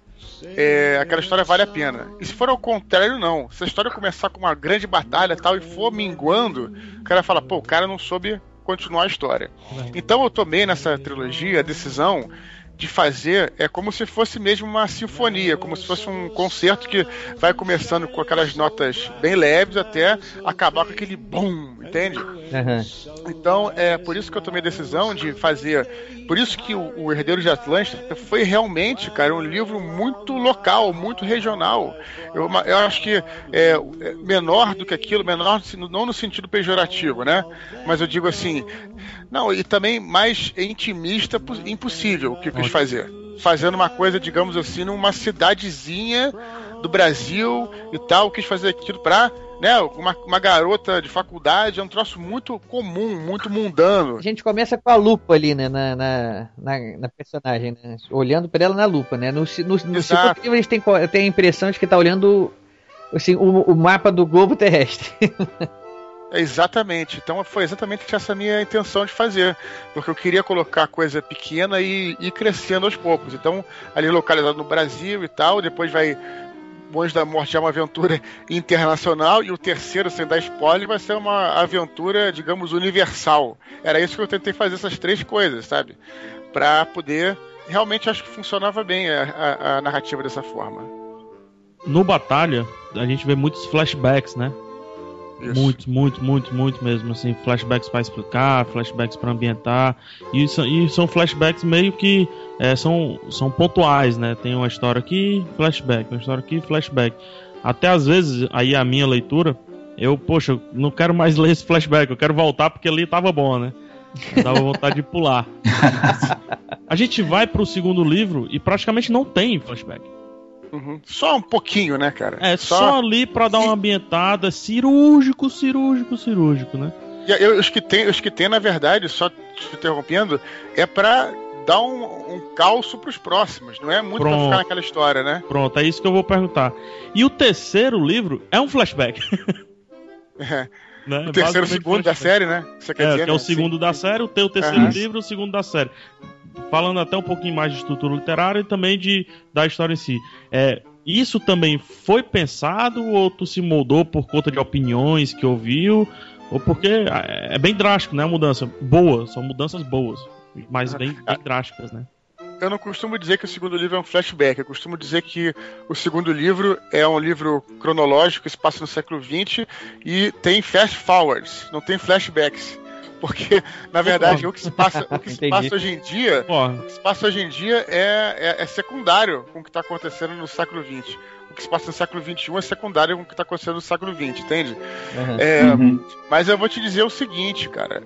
é, aquela história vale a pena. E se for ao contrário, não. Se a história começar com uma grande batalha tal e for minguando, o cara fala, pô, o cara não soube continuar a história. Então eu tomei nessa trilogia a decisão de fazer é como se fosse mesmo uma sinfonia, como se fosse um concerto que vai começando com aquelas notas bem leves até acabar com aquele boom, entende? Uhum. Então é por isso que eu tomei a decisão de fazer. Por isso que o, o Herdeiro de Atlântida foi realmente, cara, um livro muito local, muito regional. Eu, eu acho que é, é menor do que aquilo, menor não no sentido pejorativo, né? Mas eu digo assim, não, e também mais intimista impossível o que eu quis fazer. Fazendo uma coisa, digamos assim, numa cidadezinha do Brasil e tal, eu quis fazer aquilo pra né, uma, uma garota de faculdade, é um troço muito comum, muito mundano. A gente começa com a lupa ali, né, na, na, na, na personagem, né, olhando para ela na lupa, né, no, no, no segundo livro eles têm, têm a impressão de que tá olhando assim, o, o mapa do globo terrestre. Exatamente. Então foi exatamente essa minha intenção de fazer. Porque eu queria colocar coisa pequena e ir crescendo aos poucos. Então, ali localizado no Brasil e tal, depois vai. Anjo da Morte é uma aventura internacional e o terceiro, sem dar spoiler, vai ser uma aventura, digamos, universal. Era isso que eu tentei fazer essas três coisas, sabe? Para poder. Realmente acho que funcionava bem a, a, a narrativa dessa forma. No Batalha, a gente vê muitos flashbacks, né? Isso. Muito, muito, muito, muito mesmo. Assim, flashbacks para explicar, flashbacks para ambientar. E, e, são flashbacks meio que é, são, são pontuais, né? Tem uma história aqui, flashback, uma história aqui, flashback. Até às vezes, aí a minha leitura, eu, poxa, não quero mais ler esse flashback, eu quero voltar porque ali tava bom, né? Dava vontade de pular. a gente vai pro segundo livro e praticamente não tem flashback. Uhum. Só um pouquinho, né, cara? É, só, só ali pra dar uma ambientada cirúrgico, cirúrgico, cirúrgico, né? E eu, os, que tem, os que tem, na verdade, só te interrompendo, é pra dar um, um calço pros próximos, não é muito Pronto. pra ficar naquela história, né? Pronto, é isso que eu vou perguntar. E o terceiro livro é um flashback. é. Né? O terceiro, segundo da série, né? Você quer é, dizer, que é o né? segundo Sim. da série, o teu terceiro uhum. livro, o segundo da série falando até um pouquinho mais de estrutura literária e também de, da história em si. É, isso também foi pensado ou tu se moldou por conta de opiniões que ouviu? Ou porque é, é bem drástico, né? A mudança. Boa, são mudanças boas, mas bem, bem drásticas, né? eu não costumo dizer que o segundo livro é um flashback. Eu costumo dizer que o segundo livro é um livro cronológico que se passa no século XX e tem fast forwards, não tem flashbacks. Porque, na verdade, o que se passa, o que se passa hoje em dia, o que se passa hoje em dia é, é, é secundário com o que está acontecendo no século XX o que se passa no século XXI é secundário com o que está acontecendo no século XX, entende? Uhum. É, uhum. Mas eu vou te dizer o seguinte, cara,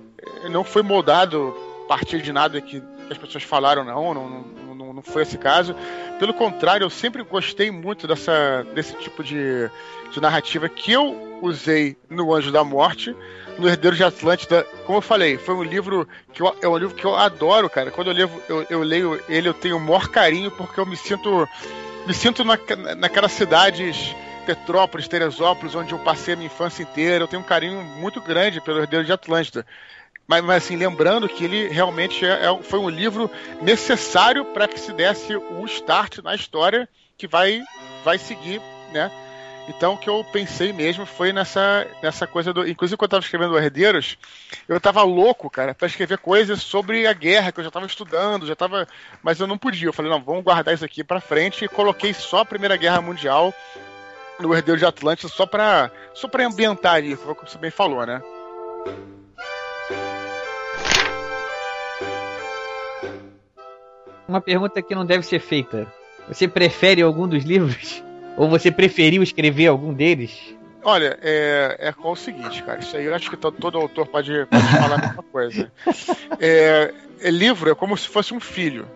não foi moldado a partir de nada que as pessoas falaram, não, não, não, não foi esse caso. Pelo contrário, eu sempre gostei muito dessa, desse tipo de, de narrativa que eu usei no Anjo da Morte, no Herdeiro de Atlântida, como eu falei, foi um livro que eu, é um livro que eu adoro, cara. Quando eu, levo, eu, eu leio ele, eu tenho o maior carinho porque eu me sinto me sinto na, naquelas cidades Petrópolis, Teresópolis, onde eu passei a minha infância inteira. Eu tenho um carinho muito grande pelo Herdeiro de Atlântida. Mas, mas assim, lembrando que ele realmente é, é, foi um livro necessário para que se desse o start na história que vai, vai seguir, né? Então o que eu pensei mesmo foi nessa, nessa coisa do. Inclusive, quando eu estava escrevendo Herdeiros, eu estava louco, cara, para escrever coisas sobre a guerra, que eu já estava estudando, já estava. Mas eu não podia. Eu falei, não, vamos guardar isso aqui para frente e coloquei só a Primeira Guerra Mundial no Herdeiro de Atlântida só para só pra ambientar ali, como você bem falou, né? Uma pergunta que não deve ser feita. Você prefere algum dos livros? Ou você preferiu escrever algum deles? Olha, é, é com o seguinte, cara. Isso aí eu acho que todo, autor pode, pode falar a mesma coisa. É, é, livro é como se fosse um filho.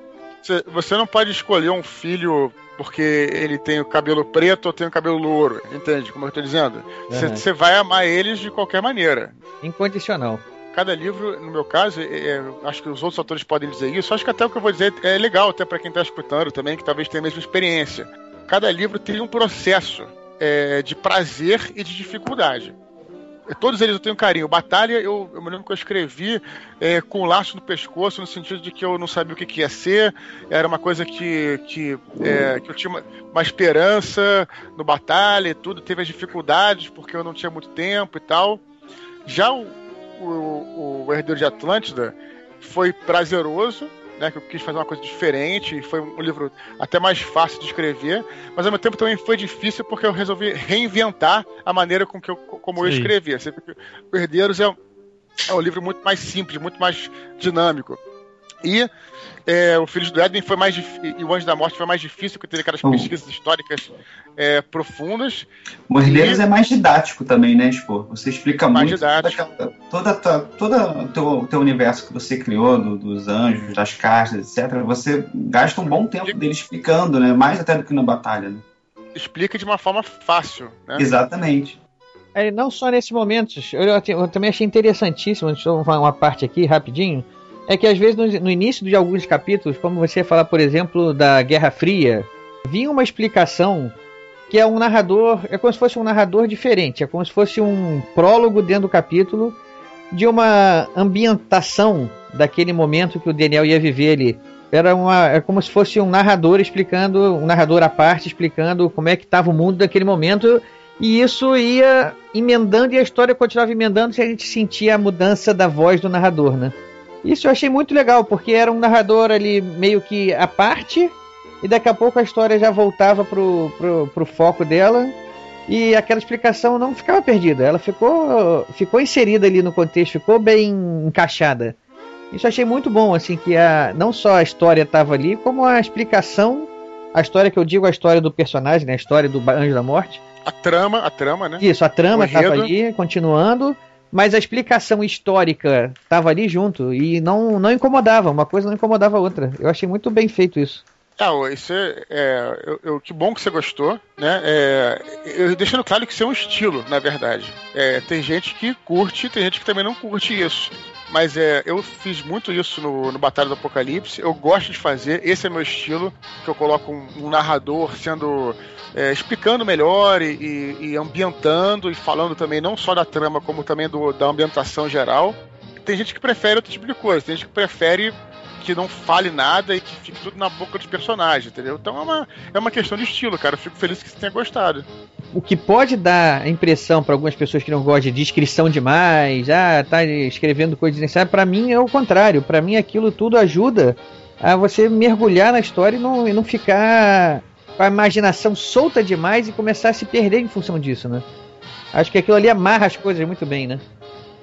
Você, você não pode escolher um filho porque ele tem o cabelo preto ou tem o cabelo louro. Entende como eu estou dizendo? Você Uhum. vai amar eles de qualquer maneira. Incondicional. Cada livro, no meu caso, é, é, acho que os outros autores podem dizer isso. Acho que até o que eu vou dizer é legal, até para quem está escutando também, que talvez tenha a mesma experiência. Cada livro tem um processo é, de prazer e de dificuldade. Todos eles eu tenho carinho. Batalha, eu, eu me lembro que eu escrevi é, com laço no pescoço, no sentido de que eu não sabia o que, que ia ser. Era uma coisa que, que, é, que eu tinha uma, uma esperança no Batalha e tudo. Teve as dificuldades, porque eu não tinha muito tempo e tal. Já o, o, o Herdeiro de Atlântida foi prazeroso, né? Que eu quis fazer uma coisa diferente. E foi um livro até mais fácil de escrever. Mas ao mesmo tempo também foi difícil porque eu resolvi reinventar a maneira com que eu, como eu Sim. escrevia. Que o Herdeiros é, um- é um livro muito mais simples, muito mais dinâmico. E é, o Filhos do Éden foi mais e o Anjo da Morte foi mais difícil, porque teve aquelas Hum. pesquisas históricas é, profundas. O Herdeiros é mais didático também, né, Expor? Você explica Mais muito didático. toda, toda, toda, todo o teu, teu universo que você criou, do- dos anjos, das castas, etc. Você gasta um bom tempo dele explicando, né? Mais até do que na batalha. Né? Explica de uma forma fácil. Né? Exatamente. É, não só nesses momentos, eu, eu também achei interessantíssimo, deixa eu falar uma parte aqui rapidinho, é que às vezes no, no início de alguns capítulos, como você falar, por exemplo, da Guerra Fria, vinha uma explicação que é um narrador, é como se fosse um narrador diferente, é como se fosse um prólogo dentro do capítulo de uma ambientação daquele momento que o Daniel ia viver ali. Era uma, é como se fosse um narrador explicando, um narrador à parte explicando como é que estava o mundo daquele momento e isso ia emendando e a história continuava emendando se a gente sentia a mudança da voz do narrador, né? Isso eu achei muito legal, porque era um narrador ali meio que à parte, e daqui a pouco a história já voltava pro, pro, pro foco dela, e aquela explicação não ficava perdida, ela ficou, ficou inserida ali no contexto, ficou bem encaixada. Isso eu achei muito bom, assim, que a, não só a história estava ali, como a explicação, a história que eu digo, a história do personagem, né, a história do Anjo da Morte, A trama, a trama, né? isso, a trama estava ali, continuando, mas a explicação histórica estava ali junto e não, não incomodava, uma coisa não incomodava a outra. Eu achei muito bem feito isso. Ah, isso é, é, eu- eu- que bom que você gostou, né? É, eu, deixando claro que isso é um estilo, na verdade. É, tem gente que curte, tem gente que também não curte isso. Mas é, eu fiz muito isso no, no Batalha do Apocalipse. Eu gosto de fazer, esse é meu estilo, que eu coloco um, um narrador sendo é, explicando melhor e, e- e ambientando e falando também não só da trama, como também do, da ambientação geral. Tem gente que prefere outro tipo de coisa, tem gente que prefere que não fale nada e que fique tudo na boca dos personagens, entendeu? Então é uma, é uma questão de estilo, cara. Eu fico feliz que você tenha gostado. O que pode dar a impressão para algumas pessoas que não gostam de descrição demais, ah, tá escrevendo coisas desnecessárias, para mim é o contrário. Para mim aquilo tudo ajuda a você mergulhar na história e não, e não ficar com a imaginação solta demais e começar a se perder em função disso, né? Acho que aquilo ali amarra as coisas muito bem, né?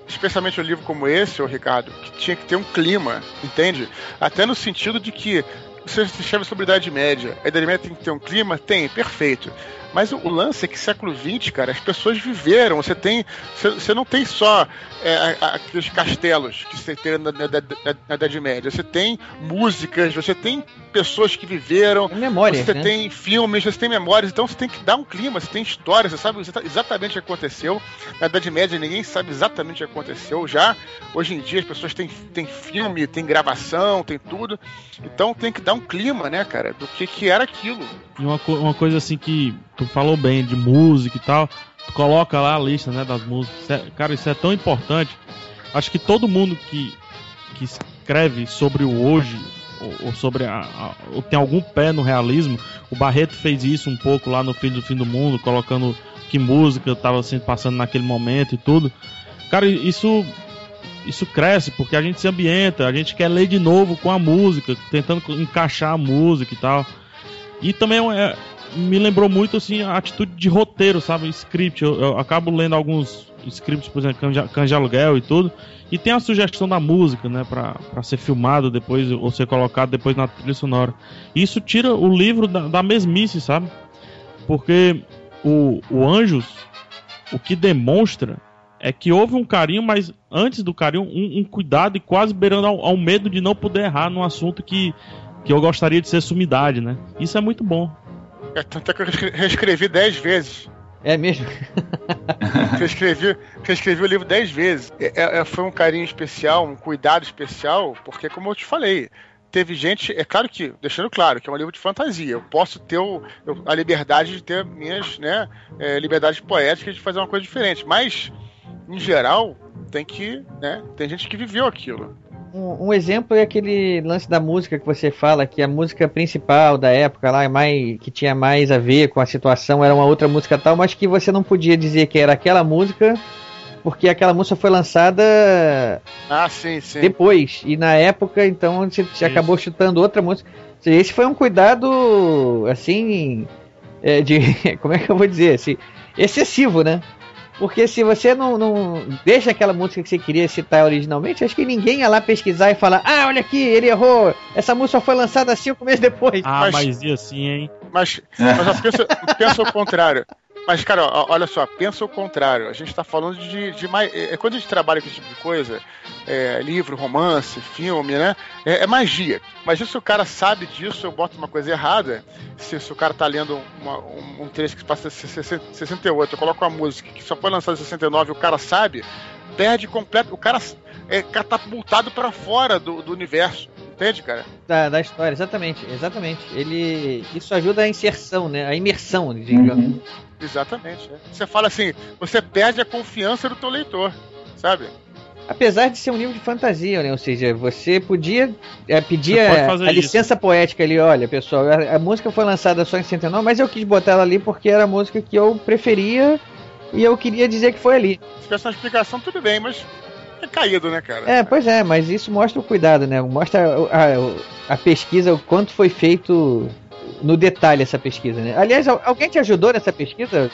Especialmente um livro como esse, ô Ricardo, que tinha que ter um clima, entende? Até no sentido de que você escreve sobre a Idade Média. A Idade Média tem que ter um clima? Tem, perfeito. Mas o, o lance é que século XX, cara, as pessoas viveram. Você tem. Você, você não tem só é, aqueles castelos que você tem na, na- na- na Idade Média. Você tem músicas, você tem pessoas que viveram. memórias, Você né? tem filmes, você tem memórias. Então você tem que dar um clima, você tem história, você sabe exata- exatamente o que aconteceu. Na Idade Média ninguém sabe exatamente o que aconteceu. Já hoje em dia as pessoas têm, têm filme, tem gravação, tem tudo. Então tem que dar um clima, né, cara, do que, que era aquilo. E uma, co- uma coisa assim que tu falou bem de música e tal, tu coloca lá a lista né, das músicas. É- cara, isso é tão importante. Acho que todo mundo que, que escreve sobre o hoje, ou, ou sobre a, a- ou tem algum pé no realismo, o Barreto fez isso um pouco lá no Fim do Fim do Mundo, colocando que música estava assim, passando naquele momento e tudo. Cara, isso isso cresce porque a gente se ambienta, a gente quer ler de novo com a música, tentando encaixar a música e tal. E também é, me lembrou muito assim a atitude de roteiro, sabe? Script. Eu, eu acabo lendo alguns scripts, por exemplo, Canja, Aluguel e tudo. E tem a sugestão da música, né? Pra, pra ser filmado depois ou ser colocado depois na trilha sonora. Isso tira o livro da, da mesmice, sabe? Porque o, o Anjos, o que demonstra é que houve um carinho, mas antes do carinho, um, um cuidado e quase beirando ao, ao, medo de não poder errar num assunto que, que eu gostaria de ser sumidade, né? Isso é muito bom. É, tanto é que eu reescrevi dez vezes. É mesmo? reescrevi, reescrevi o livro dez vezes. É, é, foi um carinho especial, um cuidado especial, porque, como eu te falei, teve gente. É claro que, deixando claro, que é um livro de fantasia. Eu posso ter o, eu, a liberdade de ter minhas né, é, liberdades poéticas de fazer uma coisa diferente. Mas, em geral, tem que. Né, tem gente que viveu aquilo. Um, um, exemplo é aquele lance da música que você fala, que a música principal da época lá, é mais, que tinha mais a ver com a situação, era uma outra música tal, mas que você não podia dizer que era aquela música, porque aquela música foi lançada ah, sim, sim. depois. E na época, então, você, você acabou chutando outra música. Esse foi um cuidado, assim, é, de. Como é que eu vou dizer? Assim, excessivo, né? Porque se você não, não deixa aquela música que você queria citar originalmente, acho que ninguém ia lá pesquisar e falar: Ah, olha aqui, ele errou. Essa música foi lançada cinco meses depois. Ah, mas, mas ia sim, hein? Mas, mas pensa, pensa o contrário. Mas, cara, olha só, pensa o contrário. A gente tá falando de, de mais. É, quando a gente trabalha com esse tipo de coisa, é, livro, romance, filme, né? É, é, magia. Mas se o cara sabe disso, eu boto uma coisa errada. Se, se o cara tá lendo uma, um, um trecho que passa 68, eu coloco uma música que só foi lançada em 69 e o cara sabe, perde completo. O cara é catapultado para fora do, do universo. Entende, cara? Da, da história, exatamente, exatamente. Ele. Isso ajuda a inserção, né? A imersão, digamos. Uhum. Exatamente. É. Você fala assim, você perde a confiança do teu leitor, sabe? Apesar de ser um livro de fantasia, né? Ou seja, você podia é, pedir a, a licença poética ali, olha, pessoal, a, a, música foi lançada só em 69, mas eu quis botar ela ali porque era a música que eu preferia e eu queria dizer que foi ali. Se tivesse uma explicação, tudo bem, mas é caído, né, cara? É, pois é, mas isso mostra o cuidado, né? Mostra a, a, a pesquisa, o quanto foi feito no detalhe essa pesquisa, né? Aliás, alguém te ajudou nessa pesquisa?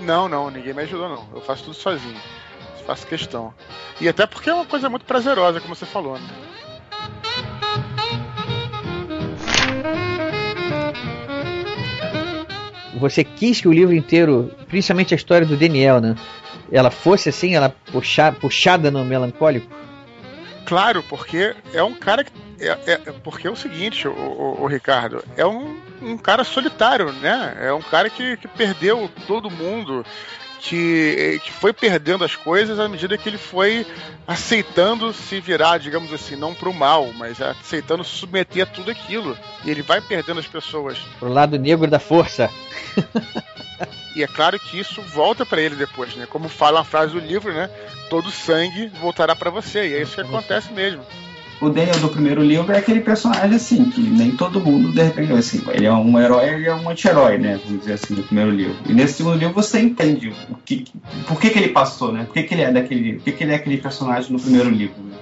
Não, não, ninguém me ajudou, não. Eu faço tudo sozinho. Faço questão. E até porque é uma coisa muito prazerosa, como você falou, né? Você quis que o livro inteiro, principalmente a história do Daniel, né? Ela fosse assim, ela puxa, puxada no melancólico? Claro, porque é um cara que é, é, porque é o seguinte, o, o, o Ricardo, é um, um, cara solitário, né? É um cara que, que perdeu todo mundo, que, que foi perdendo as coisas à medida que ele foi aceitando se virar, digamos assim, não pro mal, mas aceitando se submeter a tudo aquilo. E ele vai perdendo as pessoas. Pro lado negro da força. e é claro que isso volta para ele depois, né? Como fala a frase do livro, né? Todo sangue voltará para você. E é isso que acontece mesmo o Daniel do primeiro livro é aquele personagem assim, que nem todo mundo de repente assim, ele é um herói, ele é um anti-herói, né? Vamos dizer assim, no primeiro livro. E nesse segundo livro você entende o que, por que, que ele passou, né? Por que, que ele é daquele. Por que, que ele é aquele personagem no primeiro livro, né?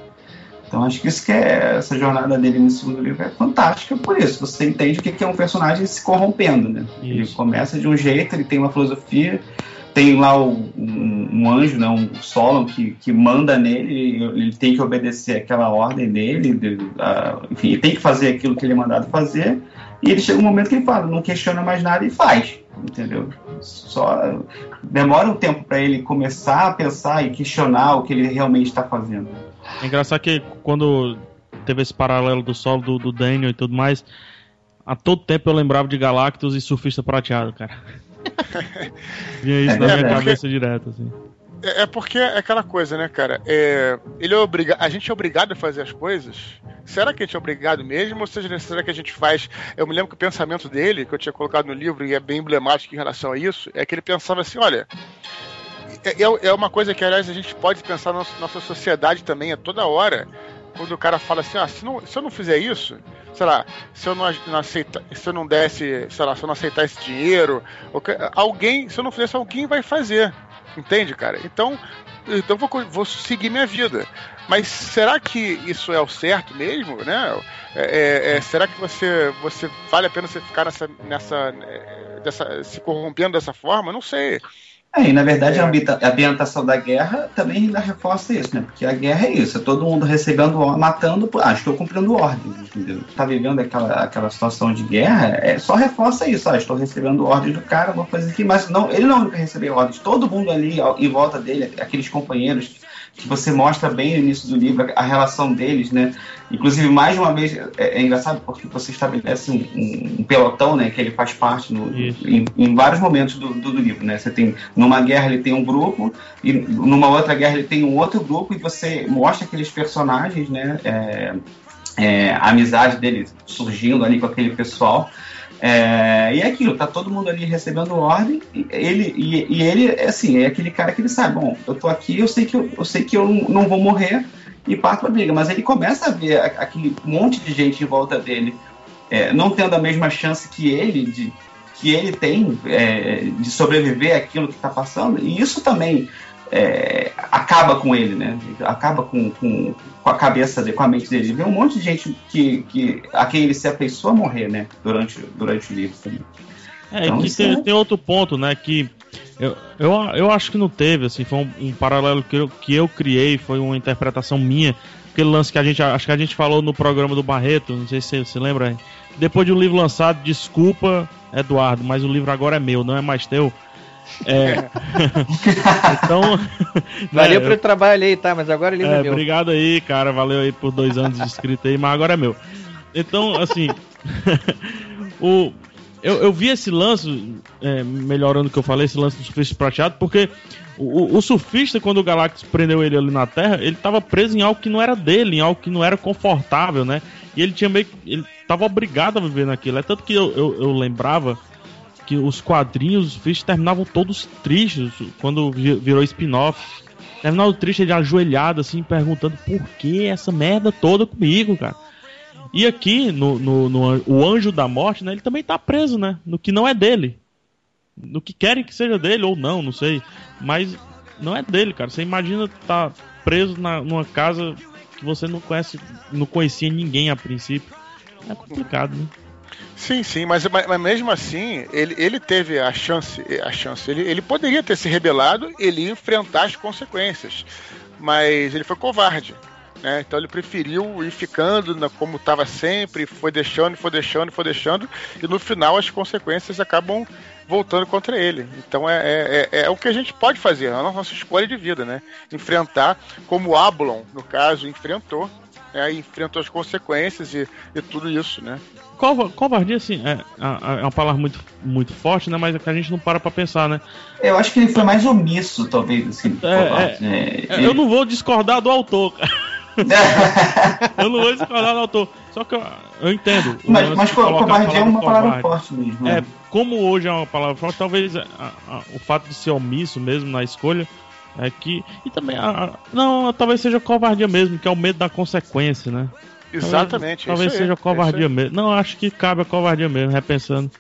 Então acho que isso que é essa jornada dele no segundo livro é fantástica por isso. Você entende o que, que é um personagem se corrompendo, né? Isso. Ele começa de um jeito, ele tem uma filosofia tem lá o, um, um, anjo, né, um Solon, que, que manda nele, ele tem que obedecer aquela ordem dele, de, enfim, ele tem que fazer aquilo que ele é mandado fazer, e ele chega um momento que ele fala, não questiona mais nada e faz, entendeu? Só demora um tempo para ele começar a pensar e questionar o que ele realmente está fazendo. É engraçado que quando teve esse paralelo do solo do, do Daniel e tudo mais, a todo tempo eu lembrava de Galactus e Surfista Prateado, cara. Vinha isso é, na minha é, cabeça direto, assim. É, é porque é aquela coisa, né, cara? É, ele é obriga a gente é obrigado a fazer as coisas. Será que a gente é obrigado mesmo? Ou seja, será que a gente faz. Eu me lembro que o pensamento dele, que eu tinha colocado no livro, e é bem emblemático em relação a isso, é que ele pensava assim: olha, é, é, é uma coisa que, aliás, a gente pode pensar na nossa sociedade também, a toda hora quando o cara fala assim, ah, se, não, se eu não fizer isso, sei lá, se eu não, não aceita, se eu não desse, sei lá, se eu não aceitar esse dinheiro, alguém, se eu não fizer isso, alguém vai fazer. Entende, cara? Então, então vou, vou seguir minha vida. Mas será que isso é o certo mesmo, né? É, é, é, será que você, você vale a pena você ficar nessa, nessa, é, dessa, se corrompendo dessa forma? Não sei. É, e na verdade a ambientação da guerra também ainda reforça isso, né? Porque a guerra é isso, é todo mundo recebendo, matando, ah, estou cumprindo ordens, entendeu? Tá vivendo aquela, aquela situação de guerra, é, só reforça isso, ah, estou recebendo ordens do cara, uma coisa aqui, mas não, ele não é receber ordens, todo mundo ali em volta dele, aqueles companheiros que você mostra bem no início do livro a relação deles, né? Inclusive, mais uma vez, é, é engraçado porque você estabelece um, um, um, pelotão, né? Que ele faz parte no, em, em, vários momentos do, do, do, livro, né? Você tem, numa guerra ele tem um grupo, e numa outra guerra ele tem um outro grupo, e você mostra aqueles personagens, né? É, é, a amizade dele surgindo ali com aquele pessoal. É, e é aquilo, tá todo mundo ali recebendo ordem, e ele, e, e, ele, assim, é aquele cara que ele sabe, bom, eu tô aqui, eu sei que eu, eu sei que eu não vou morrer e parto pra briga, mas ele começa a ver aquele monte de gente em volta dele é, não tendo a mesma chance que ele de que ele tem é, de sobreviver àquilo que está passando, e isso também é, acaba com ele, né? Acaba com, com, com, a cabeça dele, com a mente dele. Vê um monte de gente que, que, a quem ele se afeiçoa morrer, né? Durante, durante o livro também. É, então, que tem, é... tem, outro ponto, né? Que eu, eu, eu acho que não teve, assim, foi um, um, paralelo que eu, que eu criei, foi uma interpretação minha. Aquele lance que a gente, acho que a gente falou no programa do Barreto, não sei se você se lembra. Depois de um livro lançado, desculpa, Eduardo, mas o livro agora é meu, não é mais teu. É. então. Valeu né, pelo trabalho aí, tá? Mas agora ele é, é meu. Obrigado aí, cara. Valeu aí por dois anos de escrita aí, mas agora é meu. Então, assim. o, eu, eu vi esse lance, é, melhorando o que eu falei, esse lance do surfista prateado, porque o, o, surfista, quando o Galactus prendeu ele ali na Terra, ele estava preso em algo que não era dele, em algo que não era confortável, né? E ele tinha meio ele estava obrigado a viver naquilo. É tanto que eu, eu, eu lembrava que os quadrinhos, os fichas terminavam todos tristes quando virou spin-off. Terminava triste ele ajoelhado, assim, perguntando por que essa merda toda comigo, cara. E aqui, no, no, no, o anjo da morte, né, ele também tá preso, né? No que não é dele. No que querem que seja dele ou não, não sei. Mas não é dele, cara. Você imagina tá preso na, numa casa que você não conhece, não conhecia ninguém a princípio. É complicado, né? Sim, sim, mas, mas, mas, mesmo assim, ele, ele teve a chance, a chance ele, ele poderia ter se rebelado, ele ia enfrentar as consequências, mas ele foi covarde. Né? Então ele preferiu ir ficando na, como estava sempre, foi deixando, foi deixando, foi deixando, e no final as consequências acabam voltando contra ele. Então é, é, é, é o que a gente pode fazer, é a nossa escolha de vida, né? Enfrentar, como Ablon, no caso, enfrentou, né? enfrentou as consequências e, e tudo isso, né? covardia, assim, é, é, uma palavra muito, muito forte, né? Mas é que a gente não para pra pensar, né? Eu acho que ele foi mais omisso, talvez, assim. É, é, é, é eu não vou discordar do autor, cara. eu não vou discordar do autor. Só que eu, eu entendo. Mas, mas covardia é uma palavra forte mesmo. Né? É, como hoje é uma palavra forte, talvez a, a, o fato de ser omisso mesmo na escolha é que. E também. A, não, talvez seja covardia mesmo, que é o medo da consequência, né? Exatamente. Talvez, talvez seja covardia mesmo. Não, acho que cabe a covardia mesmo, repensando.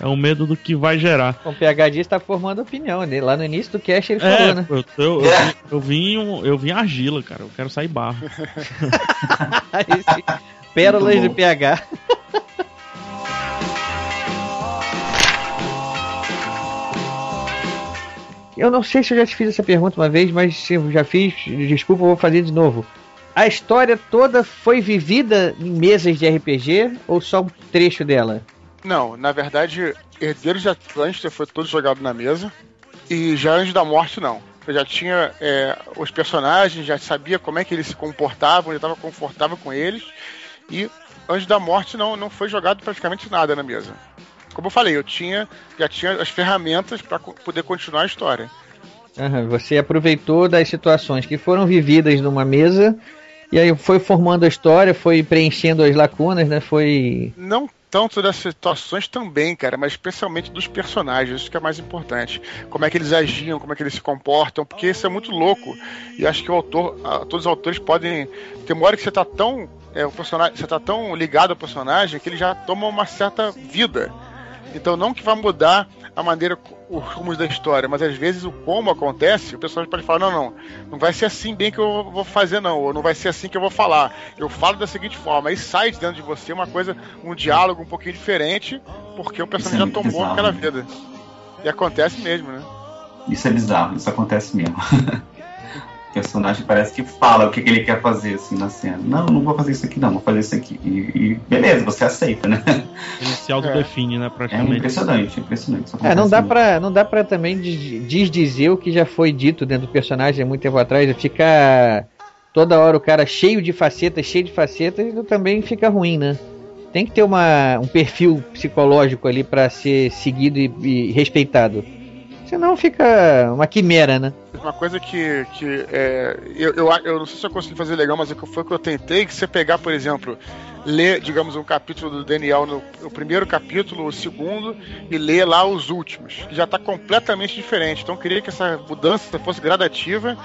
É o medo do que vai gerar. O PHD está formando opinião, né? Lá no início do cast ele é, falou, né? Eu, eu, eu, eu, vim, eu vim argila, cara. Eu quero sair barro. Pérolas de PH. Eu não sei se eu já te fiz essa pergunta uma vez, mas se eu já fiz, desculpa, eu vou fazer de novo. A história toda foi vivida em mesas de RPG ou só um trecho dela? Não, na verdade, Herdeiros de Atlântida foi todo jogado na mesa. E já Anjos da Morte, não. Eu já tinha é, os personagens, já sabia como é que eles se comportavam, já estava confortável com eles. E Anjos da Morte não, não foi jogado praticamente nada na mesa. Como eu falei, eu tinha já tinha as ferramentas para poder continuar a história. Uhum, você aproveitou das situações que foram vividas numa mesa e aí foi formando a história, foi preenchendo as lacunas, né? Foi. Não tanto das situações também, cara, mas especialmente dos personagens, isso que é mais importante. Como é que eles agiam, como é que eles se comportam, porque isso é muito louco. E acho que o autor, todos os autores podem. Tem uma hora que você tá tão. É, o personagem, você tá tão ligado ao personagem que ele já toma uma certa vida. Então não que vai mudar a maneira, os rumos da história, mas às vezes o como acontece, o pessoal pode falar, não, não, não vai ser assim bem que eu vou fazer, não, ou não vai ser assim que eu vou falar. Eu falo da seguinte forma, aí sai de dentro de você uma coisa, um diálogo um pouquinho diferente, porque o personagem já tombou aquela vida. E acontece mesmo, né? Isso é bizarro, isso acontece mesmo. o personagem parece que fala o que, que, ele quer fazer assim na cena. Não, não vou fazer isso aqui, não, vou fazer isso aqui. E, e beleza, você aceita, né? Ele se autodefine, é. né, praticamente. É impressionante, impressionante. É, não dá, pra, não dá pra também desdizer o que já foi dito dentro do personagem há muito tempo atrás. Ficar toda hora o cara cheio de facetas, cheio de facetas, também fica ruim, né? Tem que ter uma, um perfil psicológico ali para ser seguido e, e respeitado. Senão fica uma quimera, né? Uma coisa que, que é, eu, eu, eu não sei se eu consegui fazer legal, mas é foi o que eu tentei, que você pegar, por exemplo, ler, digamos, um capítulo do Daniel, no, o primeiro capítulo, o segundo, e ler lá os últimos, que já está completamente diferente. Então eu queria que essa mudança fosse gradativa.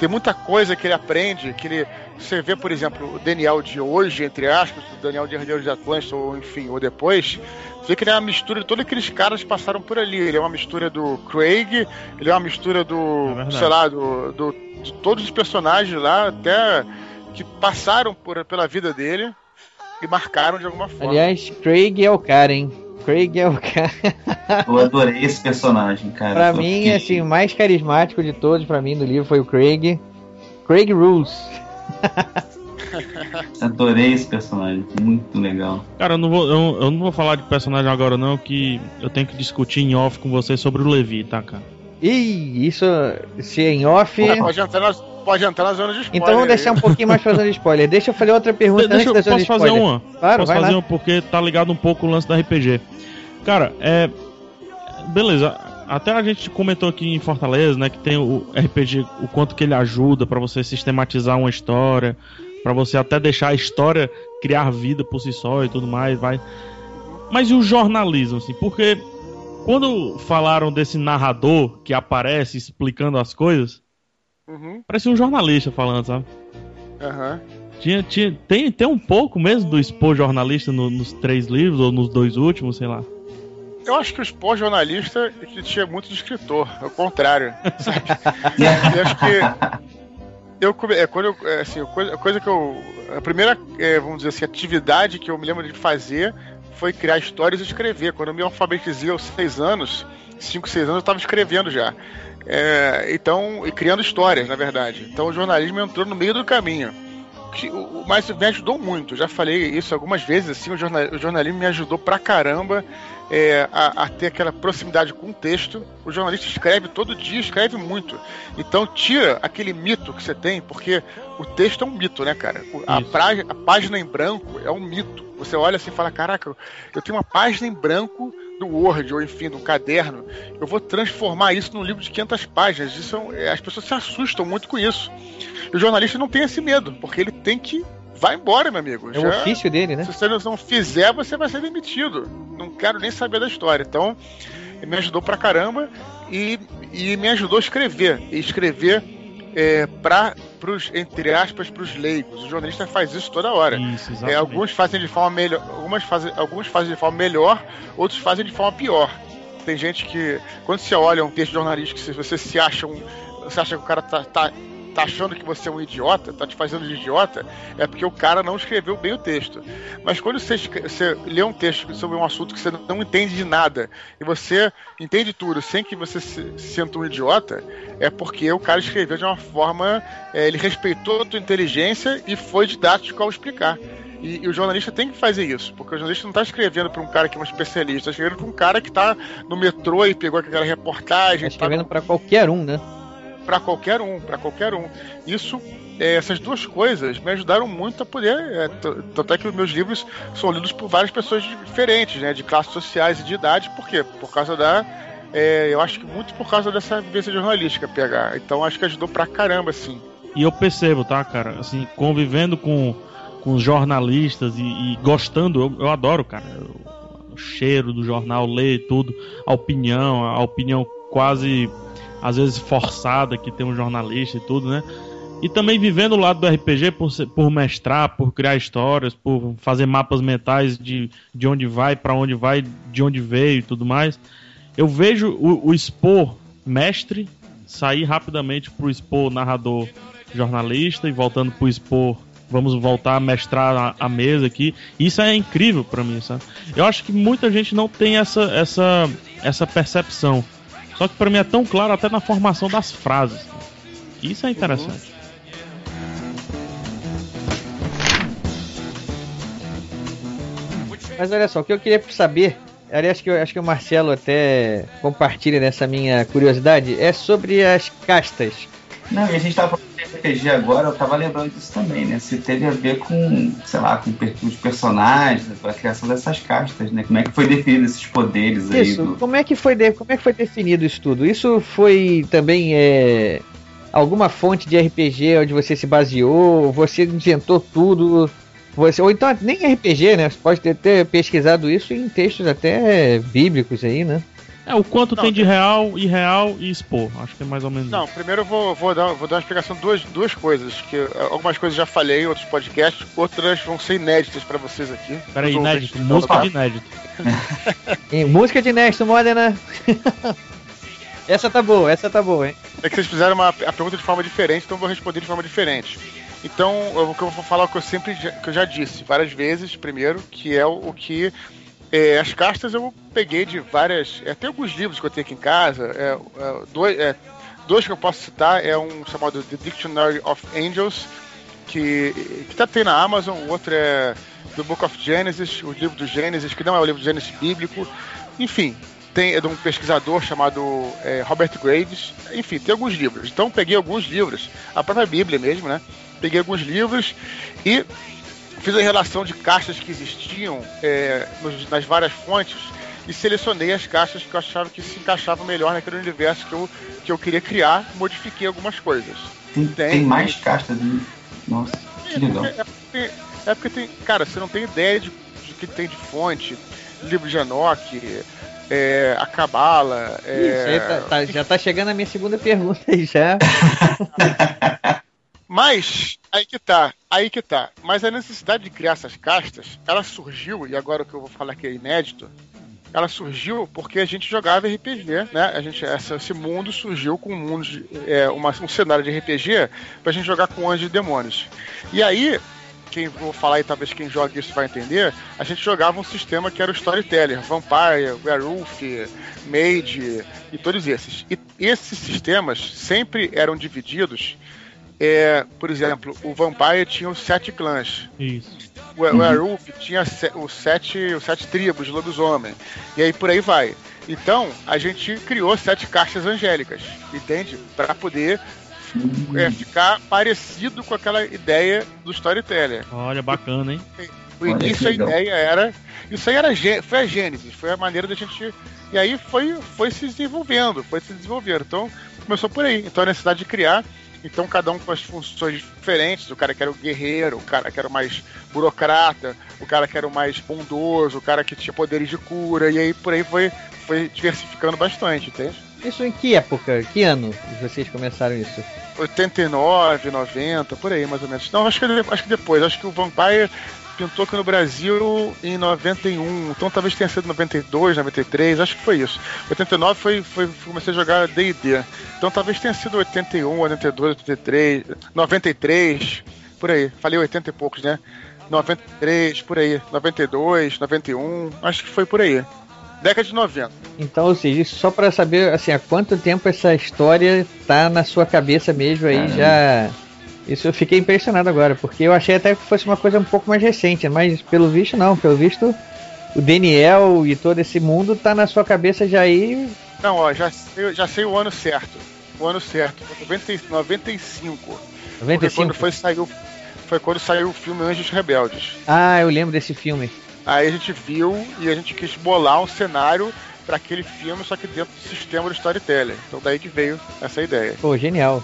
Tem muita coisa que ele aprende, que ele. Você vê, por exemplo, o Daniel de hoje, entre aspas, o Daniel de Herdeiro de Atlântico, ou enfim, ou depois, vê que ele é uma mistura de todos aqueles caras que passaram por ali. Ele é uma mistura do Craig, ele é uma mistura do, é sei lá, do, do, de todos os personagens lá, até que passaram por, pela vida dele e marcaram de alguma forma. Aliás, Craig é o cara, hein? Craig é o cara. Eu adorei esse personagem, cara. Pra mim, que... assim, o mais carismático de todos, pra mim, no livro foi o Craig. Craig Rules. Adorei esse personagem, muito legal. Cara, eu não, vou, eu, eu, não vou falar de personagem agora, não, que eu tenho que discutir em off com você sobre o Levi, tá, cara? Ih, isso se é em off. Pode entrar, na, pode entrar na zona de spoiler. Então vamos deixar um pouquinho mais pra zona de spoiler. Deixa eu fazer outra pergunta de, antes eu, da zona posso de spoiler. fazer uma? Claro, posso fazer lá. uma porque tá ligado um pouco o lance da RPG. Cara, é. Beleza, até a gente comentou aqui em Fortaleza, né, que tem o RPG, o quanto que ele ajuda para você sistematizar uma história, para você até deixar a história criar vida por si só e tudo mais, vai. Mas e o jornalismo, assim? Porque quando falaram desse narrador que aparece explicando as coisas, uhum. parece um jornalista falando, sabe? Aham. Uhum. Tinha, tinha, tem, tem um pouco mesmo do expor jornalista no, nos três livros, ou nos dois últimos, sei lá. Eu acho que o expor jornalista tinha muito de escritor, é o contrário. Sabe? eu acho que eu é, quando eu, é, assim, a coisa, a coisa que eu a primeira é, vamos dizer assim atividade que eu me lembro de fazer foi criar histórias e escrever. Quando eu me alfabetizei aos seis anos, cinco, seis anos eu estava escrevendo já. É, então e criando histórias, na verdade. Então o jornalismo entrou no meio do caminho. Mas me ajudou muito. Já falei isso algumas vezes. Assim, o, jornal, o jornalismo me ajudou pra caramba é, a, a, ter aquela proximidade com o texto. O jornalista escreve todo dia, escreve muito. Então tira aquele mito que você tem, porque o texto é um mito, né, cara? A, pra, a página em branco é um mito. Você olha assim e fala: caraca, eu tenho uma página em branco do Word, ou enfim, do caderno, eu vou transformar isso num livro de 500 páginas. Isso é, as pessoas se assustam muito com isso. O jornalista não tem esse medo, porque ele tem que vai embora, meu amigo. É Já, o ofício dele, né? Se você não fizer, você vai ser demitido. Não quero nem saber da história. Então, me ajudou pra caramba e, e me ajudou a escrever. E escrever é, para pros, entre aspas, para os leigos. O jornalista faz isso toda hora. Isso, é, alguns fazem de forma melhor, algumas fazem, alguns fazem de forma melhor, outros fazem de forma pior. Tem gente que, quando você olha um texto jornalístico, se você se acha um, você acha que o cara tá, tá tá achando que você é um idiota, tá te fazendo de idiota, é porque o cara não escreveu bem o texto. Mas quando você, você lê um texto sobre um assunto que você não entende de nada e você entende tudo sem que você se, se sinta um idiota, é porque o cara escreveu de uma forma, é, ele respeitou a tua inteligência e foi didático ao explicar. E, e, o jornalista tem que fazer isso, porque o jornalista não está escrevendo para um cara que é um especialista, está escrevendo para um cara que está no metrô e pegou aquela reportagem. Está escrevendo tá para qualquer um, né? Para qualquer um, para qualquer um. Isso, é, essas duas coisas me ajudaram muito a poder, é, tanto é que os meus livros são lidos por várias pessoas diferentes, né, de classes sociais e de idade, por quê? Por causa da é, eu acho que muito por causa dessa vivência jornalística pegar. Então acho que ajudou pra caramba, assim. E eu percebo, tá, cara? Assim, convivendo com, com jornalistas e, e gostando, eu, eu, adoro, cara. O, o cheiro do jornal, ler tudo, a opinião, a opinião quase às vezes forçada que tem um jornalista e tudo, né? E também vivendo o lado do RPG por, por mestrar, por criar histórias, por fazer mapas mentais de, de onde vai, para onde vai, de onde veio e tudo mais. eu vejo o, o expor mestre sair rapidamente pro expor narrador jornalista e voltando pro expor vamos voltar a mestrar a, mesa aqui. Isso é incrível para mim, sabe? Eu acho que muita gente não tem essa essa essa percepção. Só que para mim é tão claro até na formação das frases. Isso é interessante. Mas olha só, o que eu queria saber, aliás, que acho que o Marcelo até compartilha dessa minha curiosidade, é sobre as castas. Não, e a gente tava falando de RPG agora, eu tava lembrando disso também, né? Se teve a ver com, sei lá, com os personagens, a criação dessas castas, né? Como é que foi definido esses poderes aí? Isso, do- como, é que foi de- como é que foi definido isso tudo? Isso foi também é, alguma fonte de RPG onde você se baseou? Você inventou tudo? Você, ou então nem RPG, né? Você pode ter, ter pesquisado isso em textos até bíblicos aí, né? É, o quanto tem de real, irreal e expor. Acho que é mais ou menos Não, primeiro eu vou, vou, dar, vou dar uma explicação de duas, duas coisas. Que algumas coisas já falei em outros podcasts, outras vão ser inéditas pra vocês aqui. isso. Peraí, inédito. ouvintes. Música de inédito. Em música de Nesto Modena. essa tá boa, essa tá boa, hein? É que vocês fizeram uma, a pergunta de forma diferente, então eu vou responder de forma diferente. Então, eu- o que eu vou falar é o que eu sempre já- que eu já disse várias vezes, primeiro, que é o, o que é, as castas eu peguei de várias. É, tem alguns livros que eu tenho aqui em casa. É, é, dois, é, dois que eu posso citar é um chamado The Dictionary of Angels, que, que tá tem na Amazon, o outro é The Book of Genesis, o livro do Gênesis, que não é o livro do Gênesis bíblico. Enfim, tem é de um pesquisador chamado é, Robert Graves. Enfim, tem alguns livros. Então peguei alguns livros, a própria Bíblia mesmo, né? Peguei alguns livros e fiz a relação de caixas que existiam é, nos- nas várias fontes e selecionei as caixas que eu achava que se encaixavam melhor naquele universo que eu, que eu queria criar, modifiquei algumas coisas. Tem, Tem. tem mais castas. hein? Nossa, que legal. É porque, é porque tem. Cara, você não tem ideia de, de que tem de fonte, livro de Enoch, é, a Cabala. É, Isso tá- tá- já tá chegando a minha segunda pergunta aí já. Mas, aí que tá, aí que tá. Mas a necessidade de criar essas castas, ela surgiu, e agora o que eu vou falar que é inédito, ela surgiu porque a gente jogava RPG, né? A gente, essa- esse mundo surgiu com um mundo, de- é, uma- um cenário de RPG pra gente jogar com anjos e demônios. E aí, quem vou falar e talvez quem joga isso vai entender, a gente jogava um sistema que era o Storyteller, Vampire, Werewolf, Mage e todos esses. E esses sistemas sempre eram divididos. É, por exemplo, o Vampire tinha os sete clãs. Isso. O o Werewolf tinha se- os sete, os sete tribos de lobisomem. E aí por aí vai. Então, a gente criou sete caixas angélicas, entende? Para poder é, ficar parecido com aquela ideia do storyteller. Olha, bacana, hein? Que início a ideia era. Isso aí era foi a Gênesis, foi a maneira da gente. E aí foi, foi se desenvolvendo, foi se desenvolvendo. Então começou por aí. Então a necessidade de criar. Então cada um com as funções diferentes. O cara que era o guerreiro, o cara que era o mais burocrata, o cara que era o mais bondoso, o cara que tinha poderes de cura. E aí por aí foi, foi diversificando bastante, entende? Isso em que época? Que ano vocês começaram isso? 89, 90, por aí mais ou menos. Não, acho que, acho que depois. Acho que o Vampire pintou aqui no Brasil em 91. Então talvez tenha sido 92, 93. Acho que foi isso. 89 foi, foi comecei a jogar D&D. Então talvez tenha sido 81, 82, 83, 93, por aí. Falei 80 e poucos, né? 93, por aí. 92, 91. Acho que foi por aí. Década de 90. Então, ou seja, isso só pra saber assim, há quanto tempo essa história tá na sua cabeça mesmo aí Caramba. já. Isso eu fiquei impressionado agora, porque eu achei até que fosse uma coisa um pouco mais recente, mas pelo visto não, pelo visto o Daniel e todo esse mundo tá na sua cabeça já aí. Não, ó, já sei, já sei o ano certo. O ano certo, 90, 95. Porque 95. quando foi, saiu, foi quando saiu o filme Anjos Rebeldes. Ah, eu lembro desse filme. Aí a gente viu e a gente quis bolar um cenário para aquele filme, só que dentro do sistema do storytelling. Então daí que veio essa ideia. Pô, genial.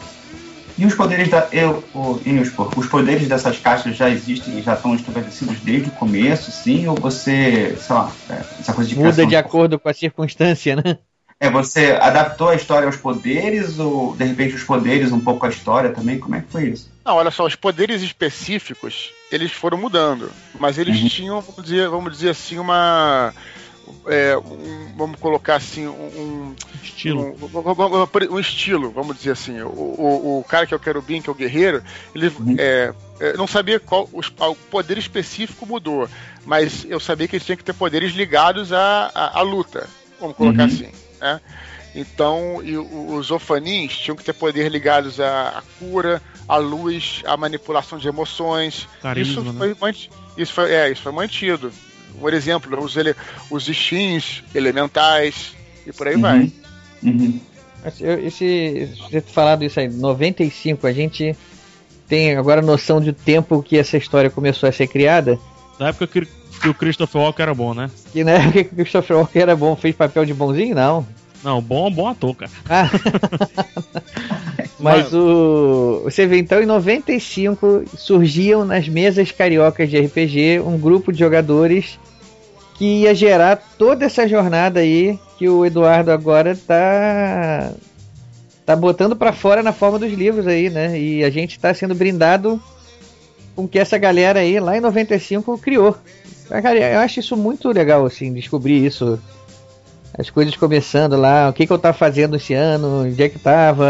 E os poderes da. Eu, o, Inuspo, os poderes dessas caixas já existem e já estão estabelecidos desde o começo, sim? Ou você, sei lá, é, essa coisa de Muda de acordo com a circunstância, né? É, você adaptou a história aos poderes ou de repente os poderes um pouco à história também? Como é que foi isso? Não, olha só, os poderes específicos, eles foram mudando. Mas eles tinham, vamos dizer, vamos dizer assim, uma. É, um, vamos colocar assim, um, estilo. Um, um, estilo, vamos dizer assim. O, o, o, cara que é o querubim, que é o guerreiro, ele uhum. é, não sabia qual os, o poder específico mudou, mas eu sabia que ele tinha que ter poderes ligados à, à, à luta, vamos colocar uhum. assim. Né? Então, e os ofanins tinham que ter poder ligados à, à cura, à luz, à manipulação de emoções. Carisma, isso, né? foi, isso, foi, é, isso foi mantido. Por exemplo, os, ele, os skins elementais e por aí uhum. vai. Uhum. Esse, você falado isso aí, 95, a gente tem agora noção de tempo que essa história começou a ser criada. Na época que, que o Christopher Walker era bom, né? Que na época que o Christopher Walker era bom, fez papel de bonzinho? Não. Não, bom, bom ator, cara. Ah. Mas o. Você vê, então, em 95 surgiam nas mesas cariocas de RPG um grupo de jogadores que ia gerar toda essa jornada aí que o Eduardo agora tá tá botando para fora na forma dos livros aí, né? E a gente tá sendo brindado com que essa galera aí lá em 95 criou. Eu acho isso muito legal assim, descobrir isso. As coisas começando lá, o que que eu tava fazendo esse ano, onde é que tava,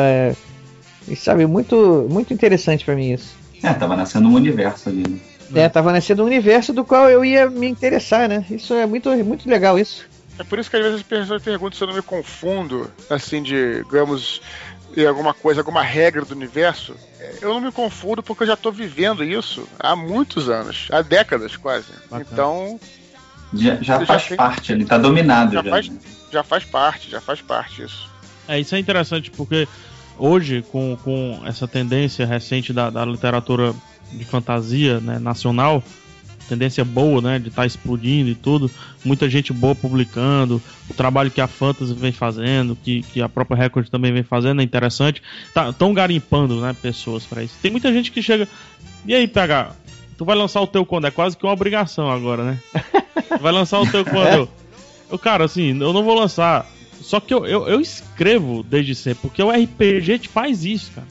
e sabe, muito, muito interessante para mim isso. É, tava nascendo um universo ali, né? É, tava nascendo um universo do qual eu ia me interessar, né? Isso é muito, muito legal isso. É por isso que às vezes as pessoas perguntam se eu não me confundo, assim, de, digamos, em alguma coisa, alguma regra do universo. Eu não me confundo porque eu já tô vivendo isso há muitos anos, há décadas quase. Bacana. Então. Já, já faz já parte, ele tá dominado já. Já faz, né? já faz parte, já faz parte isso. É, isso é interessante porque hoje, com, com essa tendência recente da, da literatura de fantasia né, nacional, tendência boa, né, de estar tá explodindo e tudo, muita gente boa publicando, o trabalho que a Fantasy vem fazendo, que, que a própria Record também vem fazendo é interessante, tá, tão garimpando, né, pessoas para isso. Tem muita gente que chega, e aí, PH, tu vai lançar o teu quando? É quase que uma obrigação agora, né? vai lançar o teu quando? Eu, cara, assim, eu não vou lançar só que eu, eu, eu, escrevo desde sempre, porque o RPG te faz isso, cara.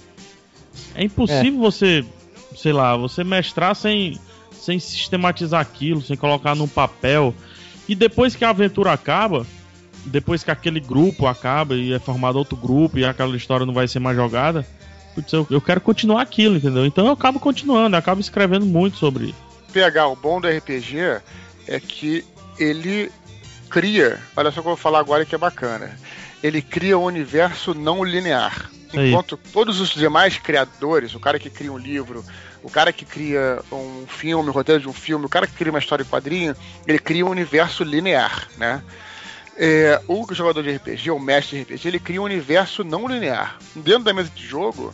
É impossível é. você, sei lá, você mestrar sem, sem sistematizar aquilo, sem colocar num papel. E depois que a aventura acaba, depois que aquele grupo acaba e é formado outro grupo e aquela história não vai ser mais jogada, putz, eu, eu quero continuar aquilo, entendeu? Então eu acabo continuando, eu acabo escrevendo muito sobre isso. PH, o bom do RPG é que ele cria, olha só o que eu vou falar agora que é bacana. Ele cria um universo não linear. Enquanto Aí. todos os demais criadores, o cara que cria um livro, o cara que cria um filme, um roteiro de um filme, o cara que cria uma história de quadrinho, ele cria um universo linear, né? É, o jogador de RPG, o mestre de RPG, ele cria um universo não linear. Dentro da mesa de jogo,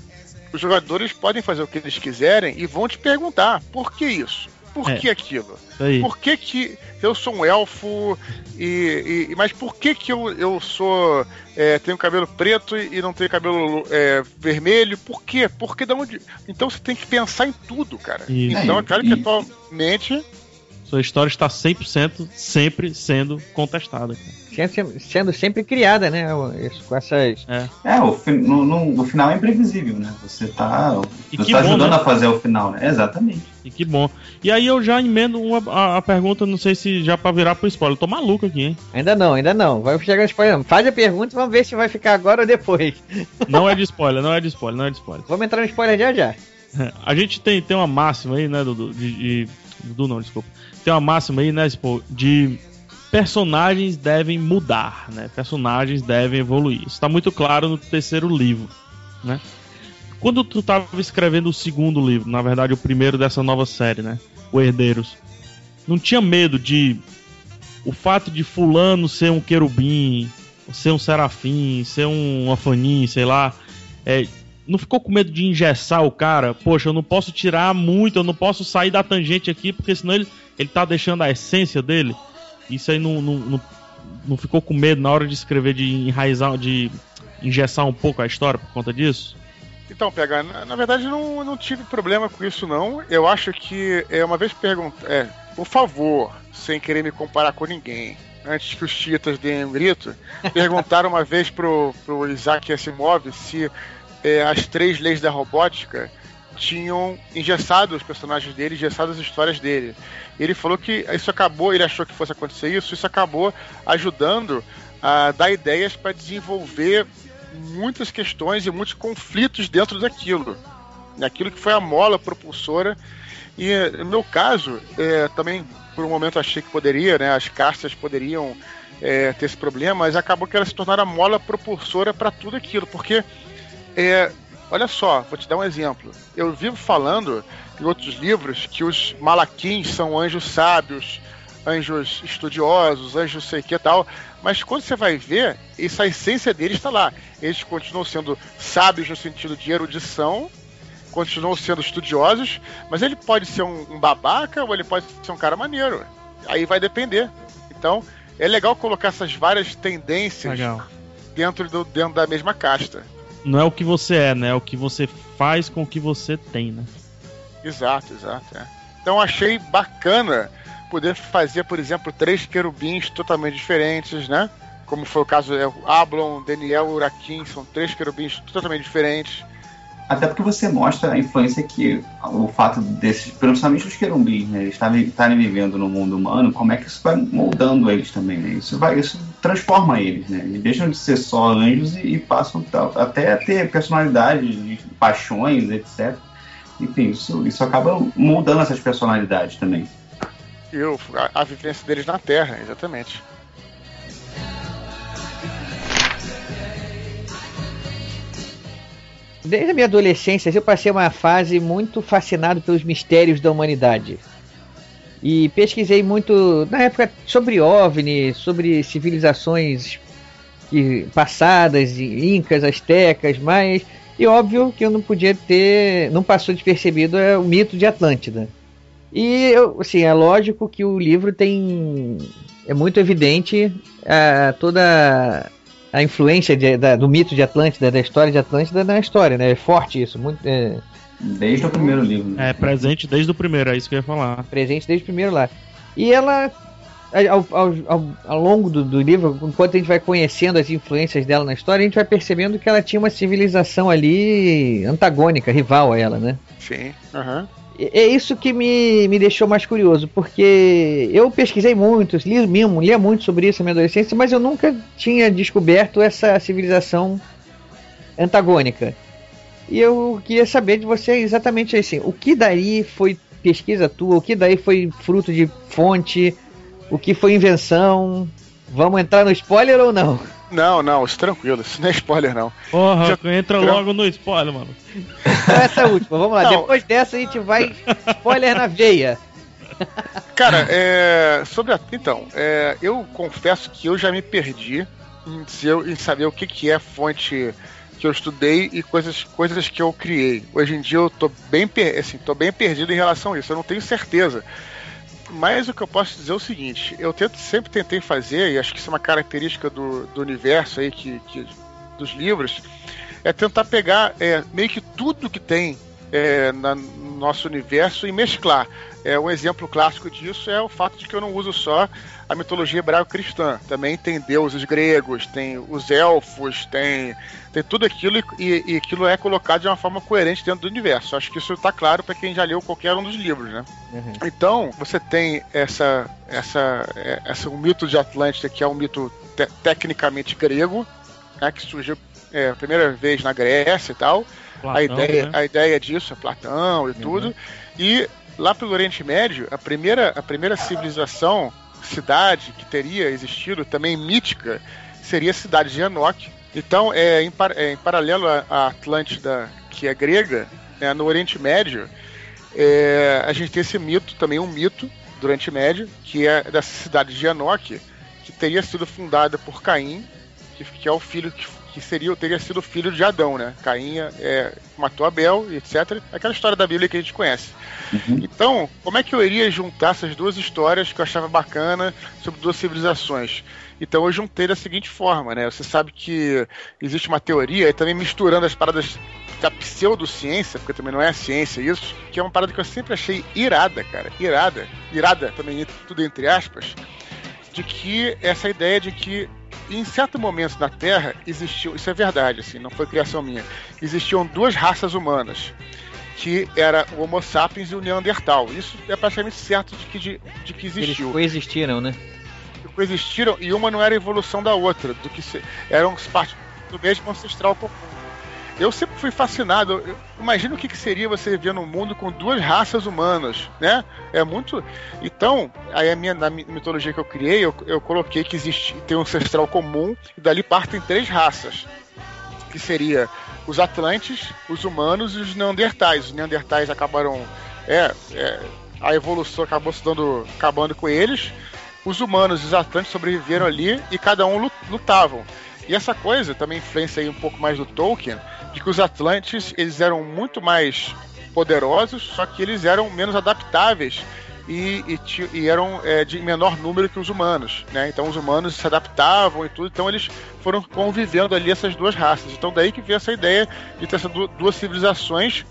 os jogadores podem fazer o que eles quiserem e vão te perguntar por que isso? Por é. que aquilo? Por que, que eu sou um elfo e, e mas por que que eu, eu sou é, tenho cabelo preto e não tenho cabelo é, vermelho? Por quê? Porque da onde? Então você tem que pensar em tudo, cara. Isso. Então é claro que atualmente sua história está 100% sempre sendo contestada. Sendo, sendo sempre criada, né? Com essas. É, é o, no, no, o final é imprevisível, né? Você está você tá ajudando né? a fazer o final, né? Exatamente. E que bom. E aí eu já emendo uma, a, a pergunta, não sei se já para virar pro spoiler. Eu tô maluco aqui, hein? Ainda não, ainda não. Vai chegar no spoiler. Faz a pergunta e vamos ver se vai ficar agora ou depois. Não é de spoiler, não é de spoiler, não é de spoiler. Vamos entrar no spoiler já já. A gente tem, tem uma máxima aí, né, Dudu? De, de, Dudu não, desculpa tem uma máxima aí, né, de personagens devem mudar, né? Personagens devem evoluir. Isso tá muito claro no terceiro livro, né? Quando tu tava escrevendo o segundo livro, na verdade o primeiro dessa nova série, né? O Herdeiros, não tinha medo de o fato de fulano ser um querubim, ser um serafim, ser um afanim, sei lá, é, não ficou com medo de engessar o cara? Poxa, eu não posso tirar muito, eu não posso sair da tangente aqui, porque senão ele, ele tá deixando a essência dele. Isso aí não, não, não, não ficou com medo na hora de escrever, de enraizar, de engessar um pouco a história por conta disso? Então, PH, na, na verdade não, não tive problema com isso não. Eu acho que é uma vez pergunta, é, por favor, sem querer me comparar com ninguém, antes que os Titas deem um grito, perguntaram uma vez pro, pro Isaac Asimov se é, as três leis da robótica tinham engessado os personagens dele, engessado as histórias dele. Ele falou que isso acabou, ele achou que fosse acontecer isso, isso acabou ajudando a dar ideias para desenvolver muitas questões e muitos conflitos dentro daquilo. Aquilo que foi a mola propulsora. E no meu caso, é, também por um momento achei que poderia, né, as castas poderiam é, ter esse problema, mas acabou que ela se tornaram a mola propulsora para tudo aquilo, porque é, olha só, vou te dar um exemplo. Eu vivo falando em outros livros que os malaquins são anjos sábios, anjos estudiosos, anjos sei que tal, mas quando você vai ver, essa essência deles está lá. Eles continuam sendo sábios no sentido de erudição, continuam sendo estudiosos, mas ele pode ser um, um babaca ou ele pode ser um cara maneiro. Aí vai depender. Então, é legal colocar essas várias tendências Legal. dentro, do, dentro da mesma casta. Não é o que você é, né? É o que você faz com o que você tem, né? Exato, exato. é. Então achei bacana poder fazer, por exemplo, três querubins totalmente diferentes, né? Como foi o caso é, o Ablon, Daniel Urakin, são três querubins totalmente diferentes. Até porque você mostra a influência que o fato desses, principalmente os querumbins, né, eles estarem vivendo no mundo humano, como é que isso vai moldando eles também, né? Isso vai, isso transforma eles, né? Eles deixam de ser só anjos e, e passam até a ter personalidade, paixões, etc. Enfim, isso, isso acaba moldando essas personalidades também. E o- a, a vivência deles na Terra, exatamente. Desde a minha adolescência, eu passei uma fase muito fascinado pelos mistérios da humanidade. E pesquisei muito, na época, sobre OVNI, sobre civilizações que, passadas, incas, astecas, mas. E óbvio que eu não podia ter. Não passou despercebido é, o mito de Atlântida. E, assim, é lógico que o livro tem. É muito evidente ah, toda a influência de- da- do mito de Atlântida, da história de Atlântida na história, né? É forte isso, muito, é, Desde o primeiro livro. É presente desde o primeiro, é isso que eu ia falar. presente desde o primeiro lá. E ela, ao, ao, ao, ao longo do, do livro, enquanto a gente vai conhecendo as influências dela na história, a gente vai percebendo que ela tinha uma civilização ali antagônica, rival a ela, né? Sim. Aham. É é isso que me, me deixou mais curioso, porque eu pesquisei muito, li mesmo, lia muito sobre isso na minha adolescência, mas eu nunca tinha descoberto essa civilização antagônica. E eu queria saber de você exatamente assim, o que daí foi pesquisa tua, o que daí foi fruto de fonte, o que foi invenção? Vamos entrar no spoiler ou não? Não, não, isso tranquilo, isso não é spoiler, não. Porra, Já- entra já- logo no spoiler, mano. Então essa é a última, vamos lá. Não. Depois dessa a gente vai spoiler na veia. Cara, é, sobre a. Então, é, eu confesso que eu já me perdi em, saber o que, que é fonte que eu estudei e coisas, coisas que eu criei. Hoje em dia eu tô bem, per- assim, tô bem perdido em relação a isso, eu não tenho certeza. Mas o que eu posso dizer é o seguinte, eu tento, sempre tentei fazer, e acho que isso é uma característica do, do universo aí, que, que- dos livros, é tentar pegar é, meio que tudo que tem é, na- no nosso universo e mesclar. É, um exemplo clássico disso é o fato de que eu não uso só a mitologia hebraico-cristã. Também tem deuses gregos, tem os elfos, tem, tem tudo aquilo e, e- aquilo é colocado de uma forma coerente dentro do universo. Acho que isso está claro para quem já leu qualquer um dos livros, né? Então, você tem essa, essa, é, essa um mito de Atlântida, que é um mito te- tecnicamente grego, né, que surgiu é, a primeira vez na Grécia e tal. Platão, a, ideia, né? a ideia disso é Platão e tudo. E lá pelo Oriente Médio, a primeira, a primeira civilização, cidade que teria existido, também mítica, seria a cidade de Enoch. Então, é, em, par- é, em paralelo à- Atlântida, que é grega, né, no Oriente Médio, é, a gente tem esse mito, também um mito do Oriente Médio, que é dessa cidade de Enoch, que teria sido fundada por Caim, que, que é o filho que, que seria teria sido filho de Adão, né? Caim é, matou Abel, etc. Aquela história da Bíblia que a gente conhece. Então, como é que eu iria juntar essas duas histórias que eu achava bacana sobre duas civilizações? Então eu juntei da seguinte forma, né? Você sabe que existe uma teoria, e também misturando as paradas da pseudociência, porque também não é ciência isso, que é uma parada que eu sempre achei irada, cara. Irada. Irada também, tudo entre aspas, de que essa ideia de que em certo momento na Terra existiu, isso é verdade, assim, não foi criação minha, existiam duas raças humanas. que era o Homo sapiens e o Neandertal. Isso é praticamente certo de que, de, de que existiu. Eles coexistiram, né? Coexistiram e uma não era evolução da outra, do que se, eram parte do mesmo ancestral comum. Eu sempre fui fascinado. Eu imagino o que, que seria você viver num mundo com duas raças humanas, né? É muito. Então, aí a minha, na mitologia que eu criei, eu, eu coloquei que existe tem um ancestral comum e dali partem três raças, que seria os Atlantes, os humanos e os Neandertais. Os Neandertais acabaram. É, é, a evolução acabou se dando, acabando com eles. Os humanos e os Atlantes sobreviveram ali e cada um lutavam. E essa coisa também influencia aí um pouco mais do Tolkien, de que os Atlantes eles eram muito mais poderosos, só que eles eram menos adaptáveis e, e, e eram é, de menor número que os humanos, né? Então os humanos se adaptavam e tudo, então eles foram convivendo ali essas duas raças. Então daí que veio essa ideia de ter essas duas civilizações,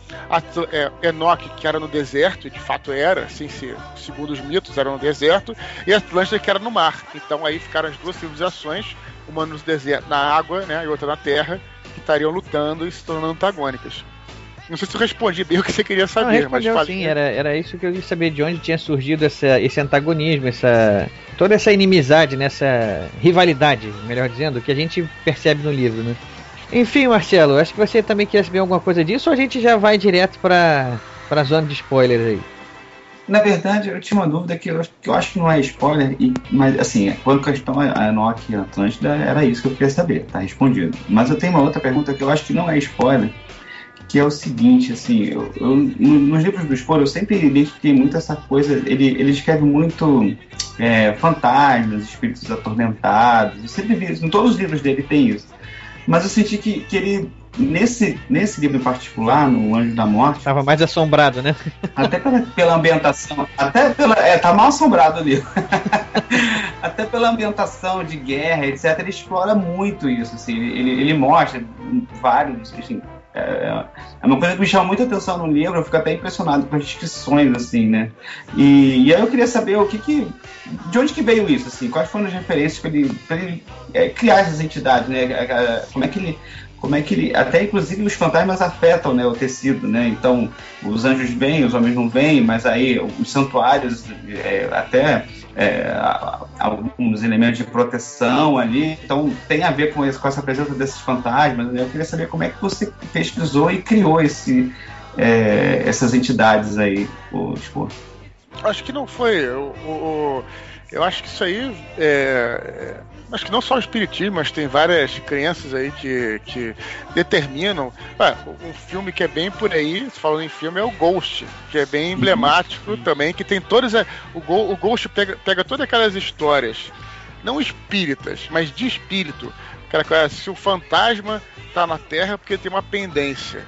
é, Enoch que era no deserto e de fato era, assim, se, segundo os mitos era no deserto, e Atlântida que era no mar. Então aí ficaram as duas civilizações, uma no deserto, na água, né, e outra na terra, que estariam lutando e se tornando antagônicas. Não sei se eu respondi bem o que você queria saber, Não, mas falei. sim, era, era isso que eu queria saber de onde tinha surgido essa, esse antagonismo, essa toda essa inimizade, nessa né, rivalidade, melhor dizendo, que a gente percebe no livro, né? Enfim, Marcelo, acho que você também quer saber alguma coisa disso ou a gente já vai direto para a zona de spoilers aí? Na verdade, eu tinha uma dúvida que eu, que eu acho que não é spoiler, e, mas assim, quando questão a Enoch e Atlântida, era isso que eu queria saber, tá respondido. Mas eu tenho uma outra pergunta que eu acho que não é spoiler, que é o seguinte, assim, eu, eu, nos livros do Sporo eu sempre identifiquei muito essa coisa, ele, ele escreve muito é, fantasmas, espíritos atormentados, eu sempre vi isso, em todos os livros dele tem isso. Mas eu senti que, que ele, nesse, nesse livro em particular, no Anjo da Morte... Estava mais assombrado, né? Até pela, pela ambientação, até pela... É, tá mal assombrado o livro. até pela ambientação de guerra, etc., ele explora muito isso, assim, ele, ele mostra vários, assim, é, é uma coisa que me chama muita atenção no livro, eu fico até impressionado com as descrições, assim, né? E, e aí eu queria saber o que que. De onde que veio isso, assim? Quais foram as referências para ele, ele é, criar essas entidades, né? Como é que ele. Como é que ele. Até inclusive os fantasmas afetam né, o tecido, né? Então, os anjos vêm, os homens não vêm, mas aí os santuários é, até é, alguns elementos de proteção ali. Então tem a ver com, esse, com essa presença desses fantasmas. Né? Eu queria saber como é que você pesquisou e criou esse, é, essas entidades aí, o, tipo. Acho que não foi. O, o, eu acho que isso aí é, acho que não só o espiritismo, mas tem várias crenças aí que, que determinam. Ué, um filme que é bem por aí, falando em filme, é o Ghost, que é bem emblemático uhum. também, que tem todas. A, o, o Ghost pega, pega todas aquelas histórias, não espíritas, mas de espírito. Aquela coisa, se o fantasma tá na Terra porque tem uma pendência.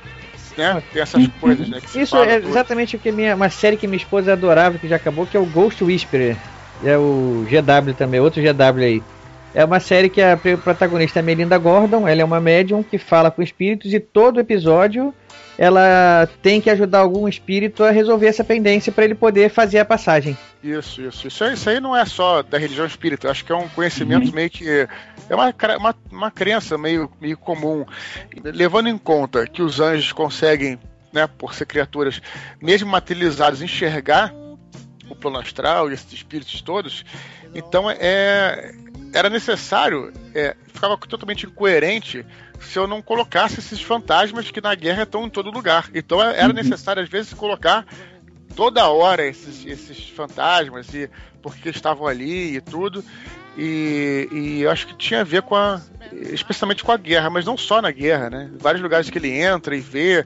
Né? Tem essas coisas, né? Isso é exatamente o que minha, uma série que minha esposa adorava, que já acabou, que é o Ghost Whisperer. É o GW também, outro GW aí. É uma série que a protagonista é Melinda Gordon, ela é uma médium que fala com espíritos e todo episódio ela tem que ajudar algum espírito a resolver essa pendência para ele poder fazer a passagem. Isso, isso. Isso aí, isso aí não é só da religião espírita, acho que é um conhecimento uhum. meio que. É uma, uma, uma crença meio, meio comum, levando em conta que os anjos conseguem, né, por ser criaturas mesmo materializadas, enxergar o plano astral e esses espíritos todos. Então é, era necessário, é, ficava totalmente incoerente se eu não colocasse esses fantasmas que na guerra estão em todo lugar. Então é, era uhum. necessário, às vezes, colocar toda hora esses, esses fantasmas e porque estavam ali e tudo. E, e eu acho que tinha a ver com a. especialmente com a guerra, mas não só na guerra, né? Vários lugares que ele entra e vê,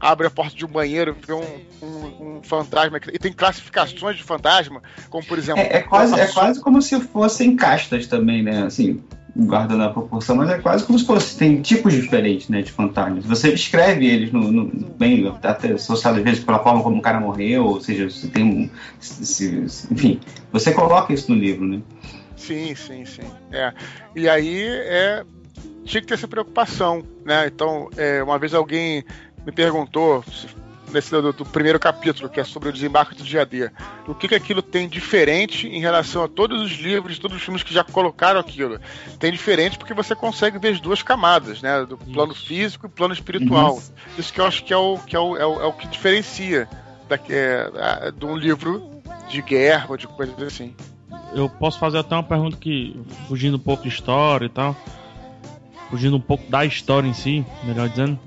abre a porta de um banheiro, vê um, um, um fantasma. E tem classificações de fantasma, como por exemplo. É, é quase, é quase como se fossem castas também, né? Assim, guardando a proporção, mas é quase como se fosse. Tem tipos diferentes né, de fantasmas. Você escreve eles no, no bem, até associado às vezes pela forma como o cara morreu, ou seja, você tem um. Se, se, enfim, você coloca isso no livro, né? Sim, sim, sim. É. E aí é, tinha que ter essa preocupação, né? Então, é, uma vez alguém me perguntou se nesse do, do, primeiro capítulo, que é sobre o desembarque do dia D. O que, que aquilo tem diferente em relação a todos os livros, todos os filmes que já colocaram aquilo. Tem diferente porque você consegue ver as duas camadas, né? Do plano Isso. físico e plano espiritual. Uhum. Isso que eu acho que é o que, é o, é o, é o que diferencia da, é, de um livro de guerra ou de coisas assim. Eu posso fazer até uma pergunta que, fugindo um pouco de história e tal, fugindo um pouco da história em si, melhor dizendo,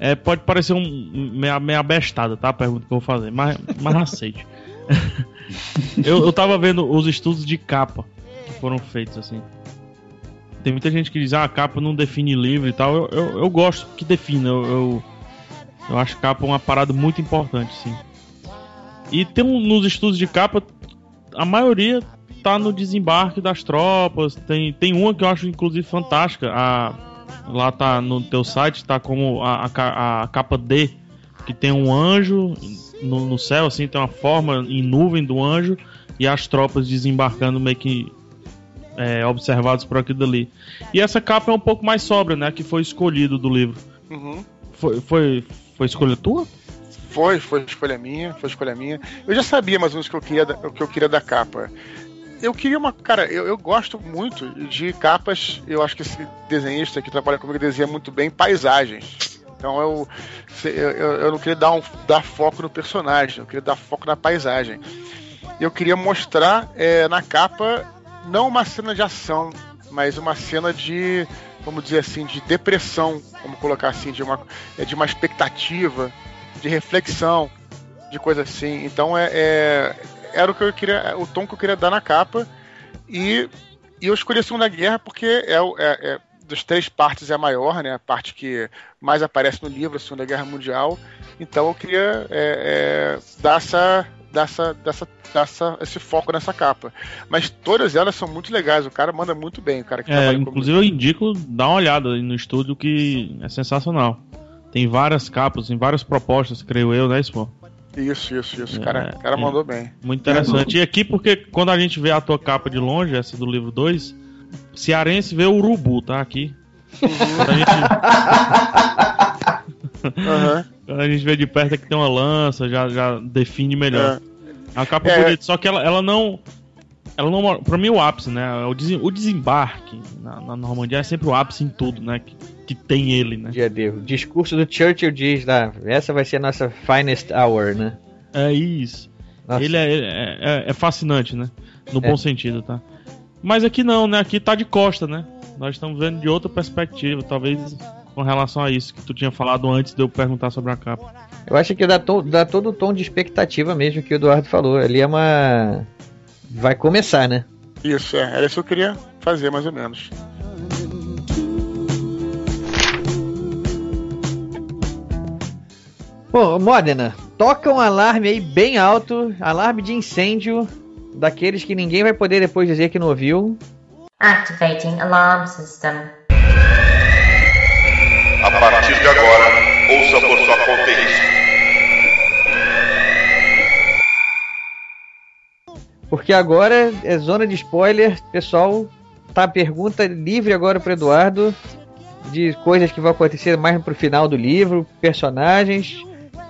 é, pode parecer um meia, meia bestada, tá? A pergunta que eu vou fazer, mas, mas aceite. eu, eu tava vendo os estudos de capa que foram feitos assim. Tem muita gente que diz, ah, a capa não define livro e tal. Eu, eu, eu gosto que defina. Eu, eu, eu acho capa uma parada muito importante, sim. E tem nos estudos de capa, a maioria tá no desembarque das tropas. Tem, tem uma que eu acho inclusive fantástica. A, lá tá no teu site, tá como a, a, a capa D, que tem um anjo no, no, céu, assim, tem uma forma em nuvem do anjo e as tropas desembarcando meio que é, observados por aquilo ali. E essa capa é um pouco mais sóbria, né? Que foi escolhido do livro. Uhum. Foi, foi, foi escolha tua? Foi, foi escolha minha, foi escolha minha. Eu já sabia mais ou menos o que eu queria, o que eu queria da capa eu queria uma. Cara, eu, eu gosto muito de capas. Eu acho que esse desenhista que trabalha comigo desenha muito bem paisagens. Então eu, eu, eu não queria dar, um, dar foco no personagem, eu queria dar foco na paisagem. Eu queria mostrar é, na capa não uma cena de ação, mas uma cena de, vamos dizer assim, de depressão, vamos colocar assim, de uma, é, de uma expectativa, de reflexão, de coisa assim. Então é, é, era o que eu queria, o tom que eu queria dar na capa. E, e eu escolhi a Segunda Guerra porque é, é, é das três partes é a maior, né? A parte que mais aparece no livro, a Segunda Guerra Mundial. Então eu queria é, é, dar essa, dar essa, dessa, dessa, esse foco nessa capa. Mas todas elas são muito legais. O cara manda muito bem, o cara que é, Inclusive comigo. eu indico dar uma olhada no estúdio que é sensacional. Tem várias capas, tem várias propostas, creio eu, né, Spor? Isso, isso, isso. O cara, é, cara é, mandou bem. Muito interessante. E aqui, porque quando a gente vê a tua capa de longe, essa do livro 2, cearense vê o urubu, tá? Aqui. Uhum. Quando, a gente... uhum. quando a gente vê de perto é que tem uma lança, já, já define melhor. É. A capa é. bonita, só que ela, ela não. Ela não. Pra mim, o ápice, né? O, o desembarque na, na Normandia é sempre o ápice em tudo, né? Que que tem ele, né? Dia de, o discurso do Churchill diz lá, essa vai ser a nossa finest hour, né? É isso. Nossa. Ele é, é, é, é, fascinante, né? No é. bom sentido, tá? Mas aqui não, né? Aqui tá de costa, né? Nós estamos vendo de outra perspectiva, talvez com relação a isso que tu tinha falado antes de eu perguntar sobre a capa. Eu acho que dá, to, dá todo o tom de expectativa mesmo que o Eduardo falou. Ali é uma. Vai começar, né? Isso, é. Era isso que eu queria fazer, mais ou menos. Bom, Modena, toca um alarme aí bem alto, alarme de incêndio, daqueles que ninguém vai poder depois dizer que não ouviu. Activating alarm system. A partir de agora, ouça por sua conta Porque agora é zona de spoiler, pessoal. Tá a pergunta livre agora para Eduardo de coisas que vão acontecer mais pro final do livro, personagens.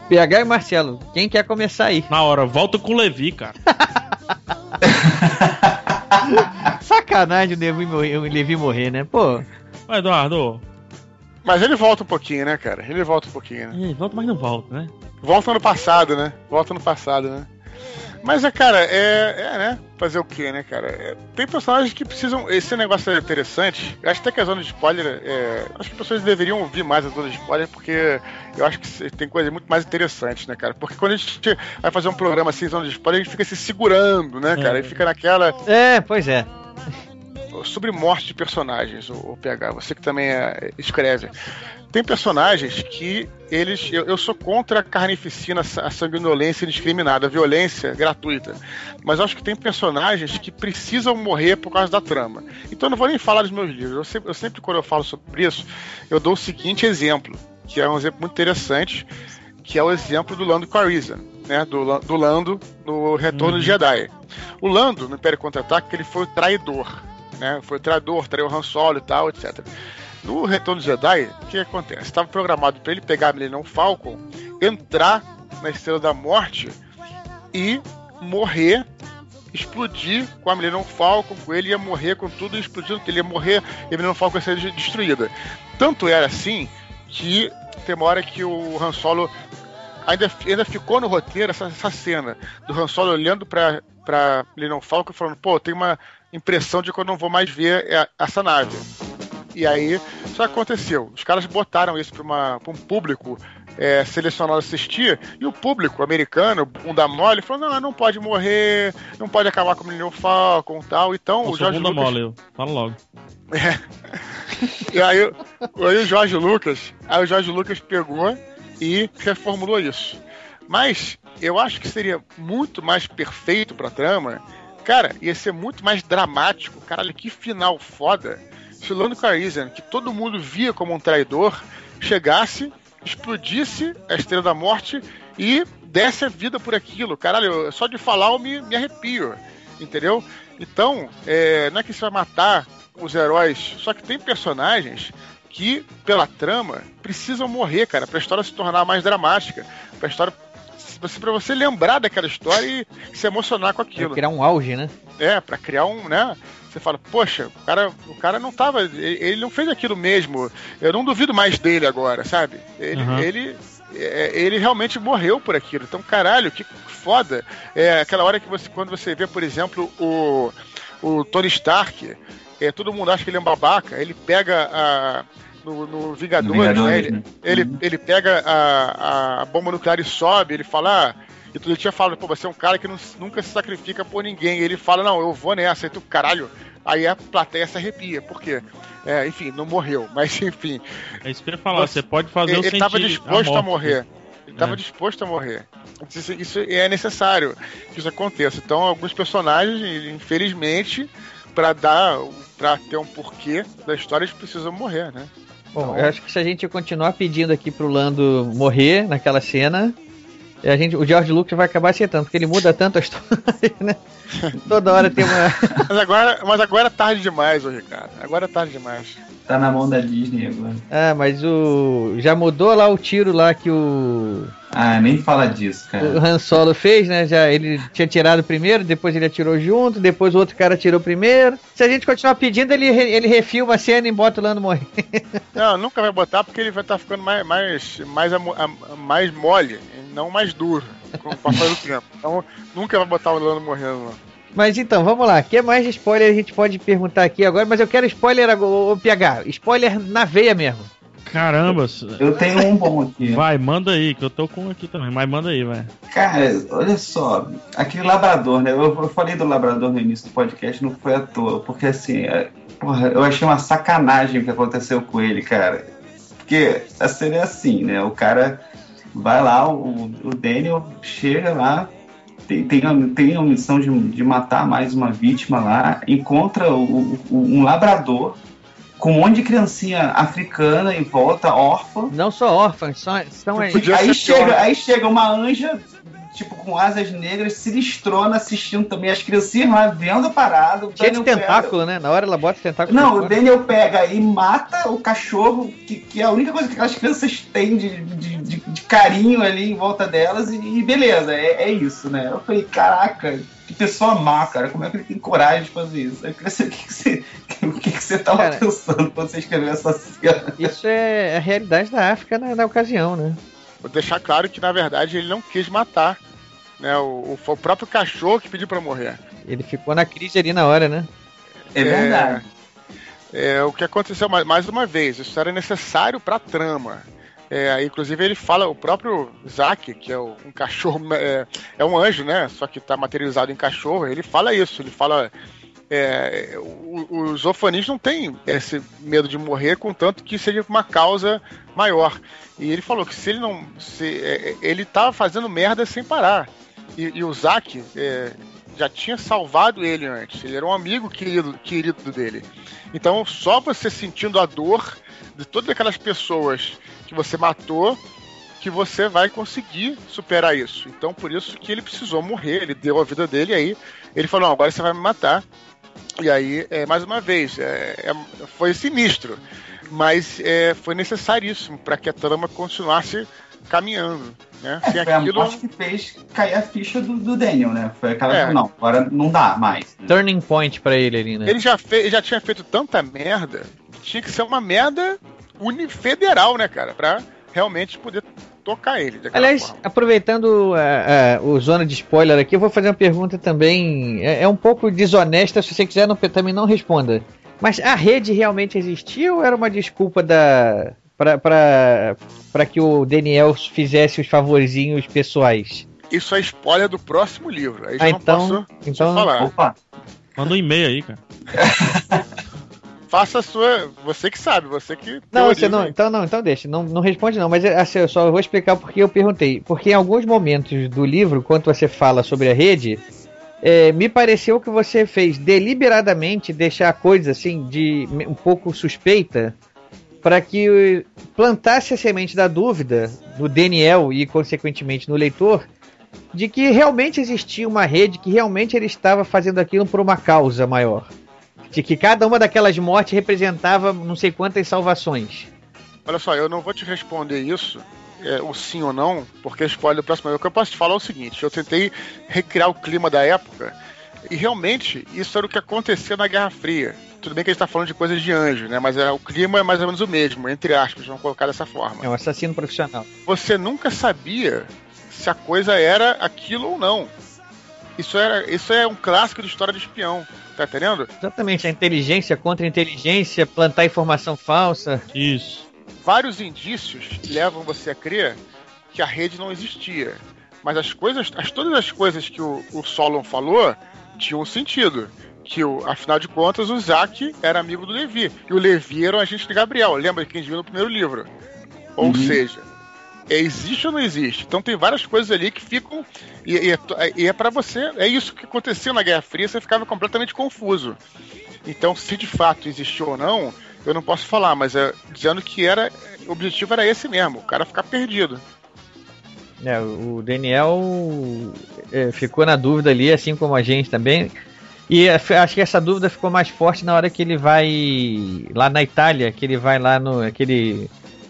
PH e Marcelo, quem quer começar aí? Na hora, volta com o Levi, cara. Sacanagem o Levi, morrer, o Levi morrer, né? Pô. Eduardo. Mas ele volta um pouquinho, né, cara? Ele volta um pouquinho, né? Ele volta, mas não volta, né? Volta no passado, né? Volta no passado, né? Mas, é, cara, é, é, né? Fazer o quê, né, cara? É, tem personagens que precisam. Esse negócio é interessante. Eu acho até que a zona de spoiler. É, acho que as pessoas deveriam ouvir mais a zona de spoiler, porque eu acho que tem coisas muito mais interessantes, né, cara? Porque quando a gente vai fazer um programa assim, zona de spoiler, a gente fica se segurando, né, cara? É. E fica naquela. É, pois é sobre morte de personagens, o, PH, você que também é, escreve. Tem personagens que eles. Eu, eu, sou contra a carnificina, a sanguinolência indiscriminada, a violência gratuita. Mas acho que tem personagens que precisam morrer por causa da trama. Então eu não vou nem falar dos meus livros. Eu sempre, eu sempre, quando eu falo sobre isso, eu dou o seguinte exemplo, que é um exemplo muito interessante, que é o exemplo do Lando Calrissian. Né, do, do Lando no Retorno uhum. de Jedi. O Lando, no Império Contra-Ataque, ele foi o traidor né? Foi traidor, traiu o Han Solo e tal, etc. No Retorno de Jedi, o que acontece? Estava programado para ele pegar a Millennium Falcon, entrar na Estrela da Morte e morrer, explodir com a Millennium Falcon, com ele ia morrer com tudo explodindo, ele ia morrer e a Millennium Falcon ia ser destruída. Tanto era assim que tem uma hora que o Han Solo ainda, ainda ficou no roteiro essa, essa cena do Han Solo olhando pra, pra Millennium Falcon falando, pô, tem uma impressão de que eu não vou mais ver essa nave. E aí, isso aconteceu. Os caras botaram isso para um público é, selecionado assistir, e o público americano, um da mole, falou: não, não pode morrer, não pode acabar com o Millennium Falcon e tal. Então o Jorge bunda Lucas. mole, eu falo logo. É. E aí, aí o Jorge Lucas, aí o Jorge Lucas pegou e reformulou isso. Mas eu acho que seria muito mais perfeito pra trama. Cara, ia ser muito mais dramático. Caralho, que final foda. Se o Lando Calrissian, que todo mundo via como um traidor, chegasse, explodisse a Estrela da Morte e desse a vida por aquilo. Caralho, só de falar eu me, me arrepio. Entendeu? Então, é, não é que você vai matar os heróis, só que tem personagens que, pela trama, precisam morrer, cara, pra história se tornar mais dramática. Pra história. Você, pra você lembrar daquela história e se emocionar com Pra aquilo. criar um auge, né? É, pra criar um, né? Você fala, poxa, o cara, o cara não tava. Ele, não fez aquilo mesmo. Eu não duvido mais dele agora, sabe? Ele, Uhum. ele, é, ele realmente morreu por aquilo. Então, caralho, que foda. É aquela hora que você, quando você vê, por exemplo, o, o Tony Stark, é, todo mundo acha que ele é um babaca, ele pega a. No, no Vingadores, Vingadores, né? Ele, né? ele, ele pega a, a bomba nuclear e sobe, ele fala. Ah, e tu tinha falado, pô, você é um cara que não- nunca se sacrifica por ninguém. E ele fala, não, eu vou nessa. E tu, caralho. Aí a plateia se arrepia. Por quê? É, enfim, não morreu. Mas, enfim. É isso que eu ia falar, você pode fazer ele, eu ele tava disposto a, morte. morrer. Ele estava É. disposto a morrer. Isso, isso é necessário que isso aconteça. Então, alguns personagens, infelizmente, para dar, para ter um porquê da história, eles precisam morrer, né? Bom, eu acho que se a gente continuar pedindo aqui pro Lando morrer naquela cena, a gente, o George Lucas vai acabar acertando, porque ele muda tanto a história, né? Toda hora tem uma. Mas agora, mas agora é tarde demais, ô Ricardo. Agora é tarde demais. Tá na mão da Disney agora. Ah, mas o. Já mudou lá o tiro lá que o. Ah, nem fala disso, O cara. Han Solo fez, né? Já ele tinha tirado primeiro, depois ele atirou junto, depois o outro cara atirou primeiro. Se a gente continuar pedindo, ele, ele refilma a cena e bota o Lando morrer. Não, nunca vai botar porque ele vai estar ficando mais, mais, mais, mais mole, e não mais duro com o passar do tempo. Então nunca vai botar o Lando morrendo, não. Mas então, vamos lá. O que mais de spoiler a gente pode perguntar aqui agora? Mas eu quero spoiler agora, ô, PH. Spoiler na veia mesmo. Caramba. Eu tenho um bom aqui. Vai, manda aí, que eu tô com um aqui também, mas manda aí, vai. Cara, olha só, aquele labrador, né? Eu, eu falei do labrador no início do podcast, não foi à toa, porque assim, é, porra, eu achei uma sacanagem o que aconteceu com ele, cara. Porque a cena é assim, né? O cara vai lá, o, o Daniel chega lá, tem, tem, a, tem a missão de, de matar mais uma vítima lá, encontra o- o- um labrador com um monte de criancinha africana em volta, órfã. Não só órfãs, são, são aí. Aí chega, aí chega uma anja, tipo, com asas negras, se listrona assistindo também as criancinhas lá vendo a parada. o Cheio de Daniel pega- tentáculo, né? Na hora ela bota o tentáculo. Não, o. Daniel pega e mata o cachorro, que, que é a única coisa que aquelas crianças têm de, de, de- de carinho ali em volta delas, e, e beleza, é, é isso, né? Eu falei, caraca, que pessoa má, cara, como é que ele tem coragem de fazer isso? Eu queria saber o que, que você, o que, que você tava Cara, pensando quando você escreveu essa cena. Isso é a realidade da África na, na ocasião, né? Vou deixar claro que na verdade ele não quis matar. Né, o, o- foi o próprio cachorro que pediu pra morrer. Ele ficou na crise ali na hora, né? É verdade. É, o que aconteceu mais, mais uma vez, isso era necessário pra trama. É, inclusive ele fala, o próprio Zack, que é o- um cachorro, é, é um anjo, né? Só que tá materializado em cachorro, ele fala isso, ele fala. É, os orfanistas não têm esse medo de morrer, contanto que seja uma causa maior. E ele falou que se ele não. Se, é, ele tava fazendo merda sem parar. E, e o Zack é, já tinha salvado ele antes. Ele era um amigo querido, querido dele. Então, só você sentindo a dor de todas aquelas pessoas que você matou, que você vai conseguir superar isso. Então, por isso que ele precisou morrer, ele deu a vida dele, aí ele falou: agora você vai me matar. E aí, é, mais uma vez, é, é- foi sinistro, mas é, foi necessaríssimo para que a trama continuasse caminhando. Né? É, Sem foi a aquilo. morte que fez cair a ficha do, do Daniel, né? Foi aquela É. que, não, agora não dá mais. Turning point pra ele ali, né? Ele já, fe- ele já tinha feito tanta merda que tinha que ser uma merda unifederal, né, cara? Pra realmente poder tocar ele. Aliás, forma. aproveitando ah, ah, o zona de spoiler aqui, eu vou fazer uma pergunta também. É, é um pouco desonesta, se você quiser não, também não responda. Mas a rede realmente existia ou era uma desculpa da. pra que o Daniel fizesse os favorzinhos pessoais? Isso é spoiler do próximo livro. Aí já Ah, não então- posso então- falar. Opa, Manda um e-mail aí, cara. Faça a sua. Você que sabe, você que. Não, você não, então não, então deixa, não, não responde não, mas é, assim, eu só vou explicar porque eu perguntei. Porque em alguns momentos do livro, quando você fala sobre a rede, é, me pareceu que você fez deliberadamente deixar a coisa assim de um pouco suspeita para que plantasse a semente da dúvida no Daniel e consequentemente no leitor de que realmente existia uma rede, que realmente ele estava fazendo aquilo por uma causa maior. De que cada uma daquelas mortes representava não sei quantas salvações. Olha só, eu não vou te responder isso, é, o sim ou não, porque spoiler do próximo. O que eu posso te falar é o seguinte: eu tentei recriar o clima da época e realmente isso era o que acontecia na Guerra Fria. Tudo bem que a gente tá falando de coisas de anjo, né? Mas é, o clima é mais ou menos o mesmo, entre aspas, vamos colocar dessa forma. É um assassino profissional. Você nunca sabia se a coisa era aquilo ou não. Isso, era, isso é um clássico de história de espião, tá entendendo? Exatamente, a inteligência contra a inteligência, plantar informação falsa. Isso. vários indícios levam você a crer que a rede não existia. Mas as coisas, as, todas as coisas que o, o Solon falou tinham sentido. Que, o, afinal de contas, o Isaac era amigo do Levi. E o Levi era o agente de Gabriel. Lembra que a gente viu no primeiro livro? Ou seja, é, existe ou não existe? Então tem várias coisas ali que ficam. E, e é, e é para você. É isso que aconteceu na Guerra Fria, você ficava completamente confuso. Então, se de fato existiu ou não, eu não posso falar, mas é dizendo que era. O objetivo era esse mesmo, o cara ficar perdido. É, o Daniel é, ficou na dúvida ali, assim como a gente também. E é, acho que essa dúvida ficou mais forte na hora que ele vai lá na Itália, que ele vai lá no aquele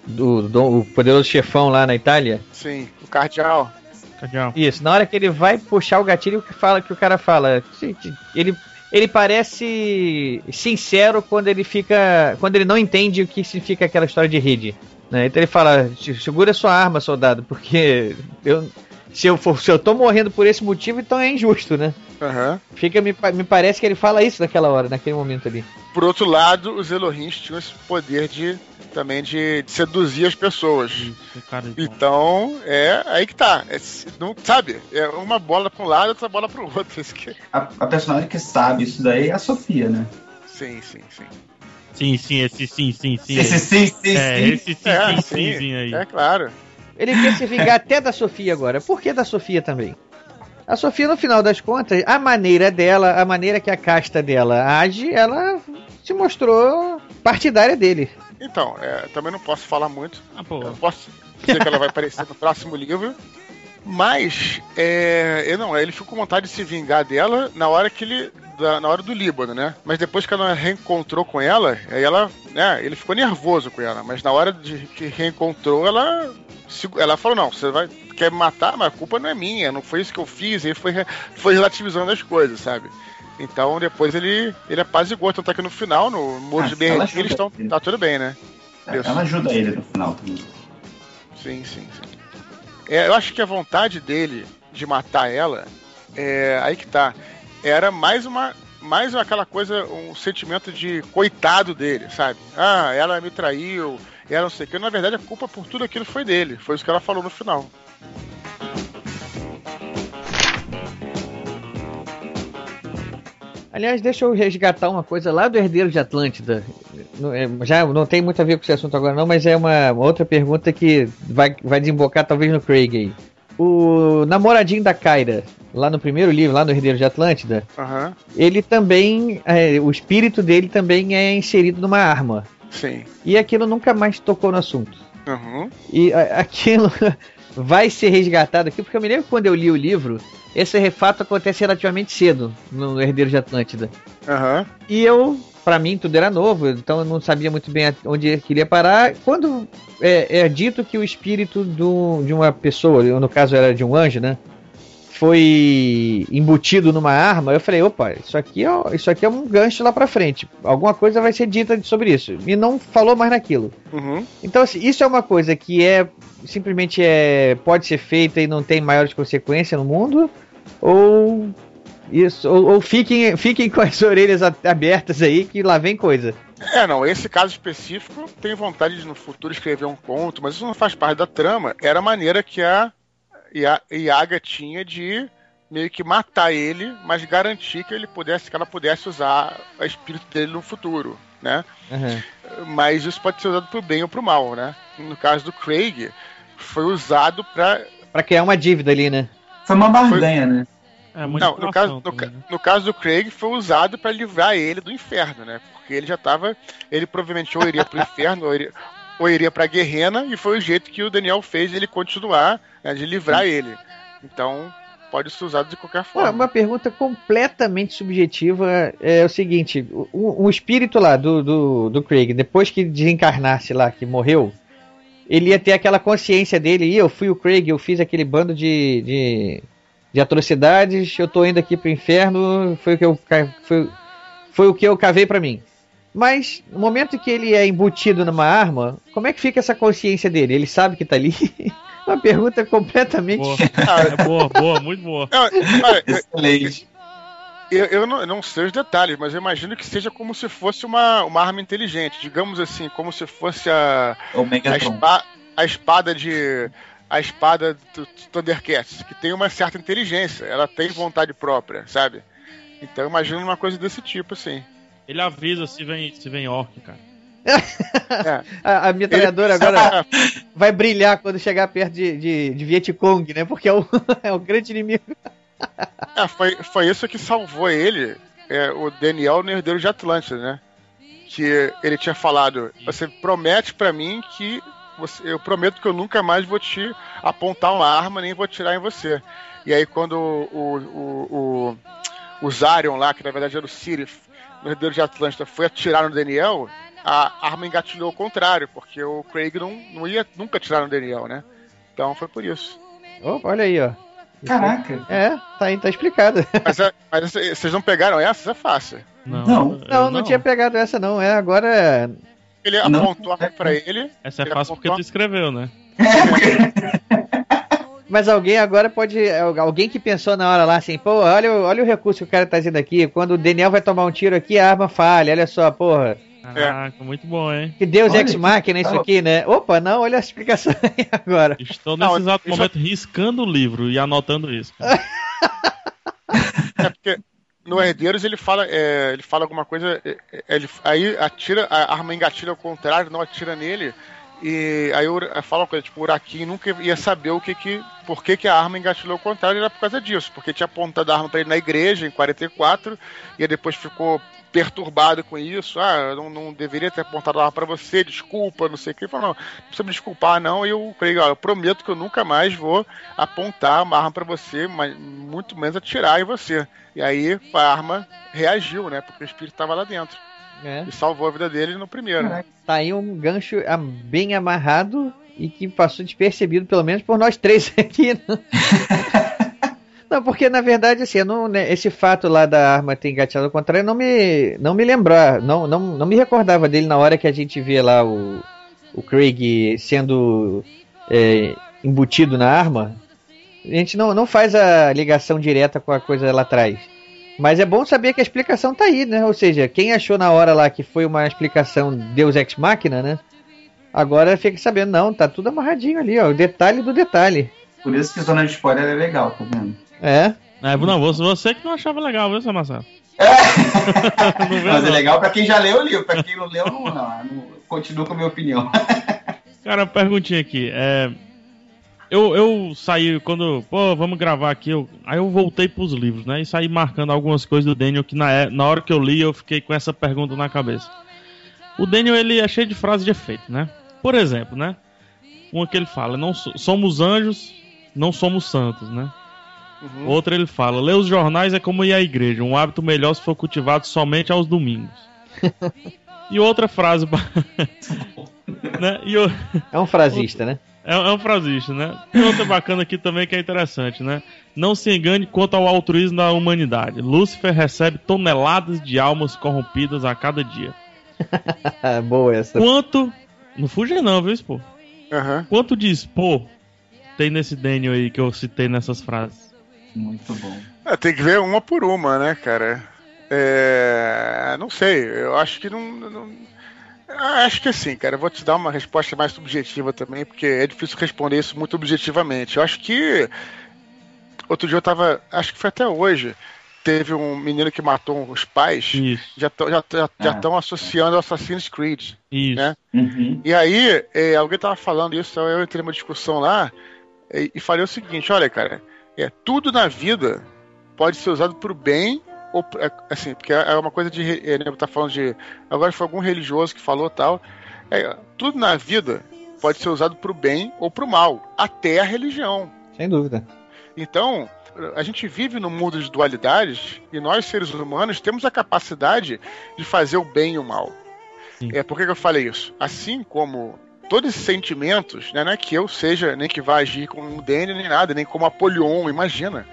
do, do o poderoso chefão lá na Itália. Sim, o cardeal. Cardeal. Isso, na hora que ele vai puxar o gatilho, que fala que o cara fala, "Gente, ele ele parece sincero quando ele fica, quando ele não entende o que significa aquela história de rede, né? Então ele fala, "Se- segura sua arma, soldado, porque eu se eu for, se eu tô morrendo por esse motivo, então é injusto, né? Aham. Fica me, me parece que ele fala isso naquela hora, naquele momento ali. Por outro lado, os Elohims tinham esse poder de também de, de seduzir as pessoas. O cara, Então, é aí que tá. É, não, sabe? É uma bola pra um lado e outra bola pro outro. Isso que... a, a personagem que sabe isso daí é a Sofia, né? Sim, sim, sim. Sim, sim, esse sim, sim, sim. Esse sim, sim, é, sim. esse sim, É, sim, sim, sim, sim aí. É claro. Ele quer se vingar até da Sofia agora. Por que da Sofia também? A Sofia, no final das contas, a maneira dela, a maneira que a casta dela age, ela se mostrou partidária dele. Então, é, também não posso falar muito. Ah, pô. Eu posso dizer que ela vai aparecer no próximo livro. Mas, é, eu não, ele ficou com vontade de se vingar dela na hora que ele. da- na hora do Líbano, né? Mas depois que ela reencontrou com ela, aí ela. Né, ele ficou nervoso com ela. Mas na hora de que reencontrou, ela. Ela falou, não, você vai. Quer me matar, mas a culpa não é minha, não foi isso que eu fiz, e foi, foi relativizando as coisas, sabe? Então depois ele, ele apazigou, tanto é que no final, no Muro Ah, de Berlim, eles estão. Tá tudo bem, né? Isso. Ela ajuda ele no final também. Sim, sim, sim. É, eu acho que a vontade dele de matar ela, é, aí que tá. Era mais uma. Mais aquela coisa, um sentimento de coitado dele, sabe? Ah, ela me traiu, ela não sei o que. Na verdade, a culpa por tudo aquilo foi dele. Foi isso que ela falou no final. Aliás, deixa eu resgatar uma coisa lá do Herdeiro de Atlântida. É, Já não tem muito a ver com esse assunto agora, não, mas é uma, outra pergunta que vai, vai desembocar talvez no Craig aí. O namoradinho da Kyra, lá no primeiro livro, lá no Herdeiro de Atlântida, Aham. ele também. é, o espírito dele também é inserido numa arma. Sim. E aquilo nunca mais tocou no assunto. Uhum. E a- aquilo vai ser resgatado aqui, porque eu me lembro que quando eu li o livro, esse refato acontece relativamente cedo no Herdeiro de Atlântida. Aham. E eu pra mim tudo era novo, então eu não sabia muito bem onde queria parar. Quando é, é dito que o espírito do, de uma pessoa, no caso era de um anjo, né? Foi embutido numa arma, eu falei, opa, isso aqui é, isso aqui é um gancho lá pra frente. Alguma coisa vai ser dita sobre isso. E não falou mais naquilo. Uhum. Então, assim, isso é uma coisa que é simplesmente é, pode ser feita e não tem maiores consequências no mundo, ou isso, ou, ou, fiquem, fiquem com as orelhas abertas aí, que lá vem coisa. É, não, esse caso específico tenho vontade de no futuro escrever um conto, mas isso não faz parte da trama. Era a maneira que a Iaga tinha de meio que matar ele, mas garantir que ele pudesse, que ela pudesse usar o espírito dele no futuro, né? Uhum. Mas isso pode ser usado pro bem ou pro mal, né? No caso do Craig, foi usado para para criar uma dívida ali, né? Foi uma barganha, foi... né? É, não, no caso, no, né? no, caso do Craig foi usado para livrar ele do inferno, né? Porque ele já estava, ele provavelmente ou iria pro inferno ou iria, ou iria pra Guerrena e foi o jeito que o Daniel fez ele continuar né, de livrar Sim. ele. Então pode ser usado de qualquer forma. Uma pergunta completamente subjetiva é o seguinte: o, o espírito lá do, do, do Craig, depois que desencarnasse lá, que morreu, ele ia ter aquela consciência dele, e eu fui o Craig, eu fiz aquele bando de, de de atrocidades, eu tô indo aqui pro inferno, foi o que eu, foi, foi o que eu cavei para mim. Mas no momento que ele é embutido numa arma, como é que fica essa consciência dele? Ele sabe que tá ali? Uma pergunta completamente. Boa, é boa, boa, muito boa. Excelente. Eu, eu, não, eu, não, sei os detalhes, mas eu imagino que seja como se fosse uma, uma arma inteligente. Digamos assim, como se fosse a, a, espa, a espada de a espada do Thundercats, que tem uma certa inteligência, ela tem vontade própria, sabe? Então imagina uma coisa desse tipo, assim. Ele avisa se vem, se vem orc, cara. É. a, a metralhadora Ele... agora vai brilhar quando chegar perto de, de, de Vietcong, né? Porque é o, é o grande inimigo. é, foi, foi isso que salvou ele, é, o Daniel no Herdeiro de Atlântida, né? Que ele tinha falado: Você promete para mim que você, eu prometo que eu nunca mais vou te apontar uma arma, nem vou tirar em você. E aí quando o, o, o, o Zarion lá, que na verdade era o Sirif, no Herdeiro de Atlântida, foi atirar no Daniel, a arma engatilhou ao contrário, porque o Craig não, não ia nunca atirar no Daniel, né? Então foi por isso. Opa, olha aí, ó. Caraca. É, tá aí, tá explicado. Mas, é, mas vocês não pegaram essa? É fácil. Não, não, não, não, não tinha pegado essa não. É agora ele apontou não. pra ele. Essa é fácil porque tu escreveu, né? Mas alguém agora pode. Alguém que pensou na hora lá assim, pô, olha, olha o recurso que o cara tá dizendo aqui. Quando o Daniel vai tomar um tiro aqui, a arma falha, olha só, porra. Caraca, é. muito bom, hein? Que Deus olha, ex máquina isso aqui, né? Opa, não, olha a explicação aí agora. Estou nesse não, exato momento riscando o livro e anotando isso. é porque no Herdeiros ele fala, é, ele fala alguma coisa, é, é, ele, aí atira, a arma engatilha ao contrário, não atira nele. E aí fala uma coisa, tipo, o Urakin nunca ia saber o que que, por que, que a arma engatilhou ao contrário, era por causa disso, porque tinha apontado a arma para ele na igreja em 44, e depois ficou perturbado com isso. Ah, não, não deveria ter apontado a arma para você, desculpa, não sei o que. Ele falou, não, não precisa me desculpar, não. E eu falei, ó, eu prometo que eu nunca mais vou apontar uma arma para você, mas muito menos atirar em você. E aí a arma reagiu, né? Porque o espírito estava lá dentro. É. E salvou a vida dele no primeiro. Tá aí um gancho bem amarrado e que passou despercebido, pelo menos por nós três aqui. Né? Não, porque na verdade, assim, não, né, esse fato lá da arma ter engatilhado ao contrário não me, não me lembrava, não, não, não me recordava dele na hora que a gente vê lá o, o Craig sendo é, embutido na arma. A gente não, não faz a ligação direta com a coisa lá atrás. Mas é bom saber que a explicação tá aí, né? Ou seja, quem achou na hora lá que foi uma explicação Deus Ex Machina, né? Agora fica sabendo, não, tá tudo amarradinho ali, ó. O detalhe do detalhe. Por isso que zona de spoiler é legal, tá vendo? É. É, não, você que não achava legal, viu, seu Marcelo? É. Mas é legal pra quem já leu o livro, pra quem não leu, não, não, não continuo com a minha opinião. Cara, perguntinha aqui. É, eu, eu saí, quando, pô, vamos gravar aqui, eu, aí eu voltei pros livros, né? E saí marcando algumas coisas do Daniel que na, é, na hora que eu li eu fiquei com essa pergunta na cabeça. O Daniel, ele é cheio de frases de efeito, né? Por exemplo, né? Uma que ele fala, não somos anjos, não somos santos, né? Uhum. Outra ele fala: ler os jornais é como ir à igreja, um hábito melhor se for cultivado somente aos domingos. E outra frase. né? e o... É um frasista, né? É, é um frasista, né? Tem outra bacana aqui também que é interessante, né? Não se engane quanto ao altruísmo da humanidade. Lúcifer recebe toneladas de almas corrompidas a cada dia. Boa essa. Quanto. Não fuja não, viu, Spô? Uhum. Quanto de Spô tem nesse Daniel aí que eu citei nessas frases? Muito bom. É, tem que ver uma por uma, né, cara? É... Não sei, eu acho que não. não... Ah, Acho que assim, cara, eu vou te dar uma resposta mais subjetiva também, porque é difícil responder isso muito objetivamente. Eu acho que. Outro dia eu tava. Acho que foi até hoje. Teve um menino que matou os pais. Isso. Já estão já, já, já tão associando ao Assassin's Creed. Isso. Né? Uhum. E aí, é, alguém tava falando isso, eu entrei numa discussão lá e, e falei o seguinte: olha, cara, é, tudo na vida pode ser usado pro bem ou é, assim, porque é uma coisa de. É, né, tá falando de. Agora foi algum religioso que falou tal. É, tudo na vida pode ser usado pro bem ou pro mal, até a religião. Sem dúvida. Então, a gente vive num mundo de dualidades e nós, seres humanos, temos a capacidade de fazer o bem e o mal. É, por que, que eu falei isso? Assim como todos esses sentimentos, né, não é que eu seja, nem que vá agir como um Daniel, nem nada, nem como Apolion, imagina.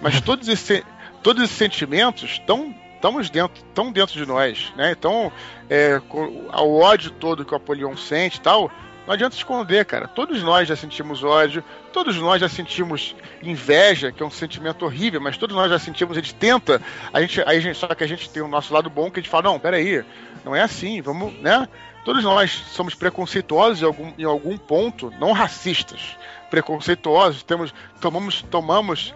Mas todos esses, todos esses sentimentos estão estamos dentro, estão dentro de nós, né? Então, é, ao ódio todo que o Apolion sente e tal, não adianta esconder, cara. Todos nós já sentimos ódio, todos nós já sentimos inveja, que é um sentimento horrível, mas todos nós já sentimos, a gente tenta, a gente, a gente, só que a gente tem o nosso lado bom que a gente fala, não, peraí, não é assim, vamos, né? Todos nós somos preconceituosos em algum, em algum ponto, não racistas, preconceituosos, temos, tomamos, tomamos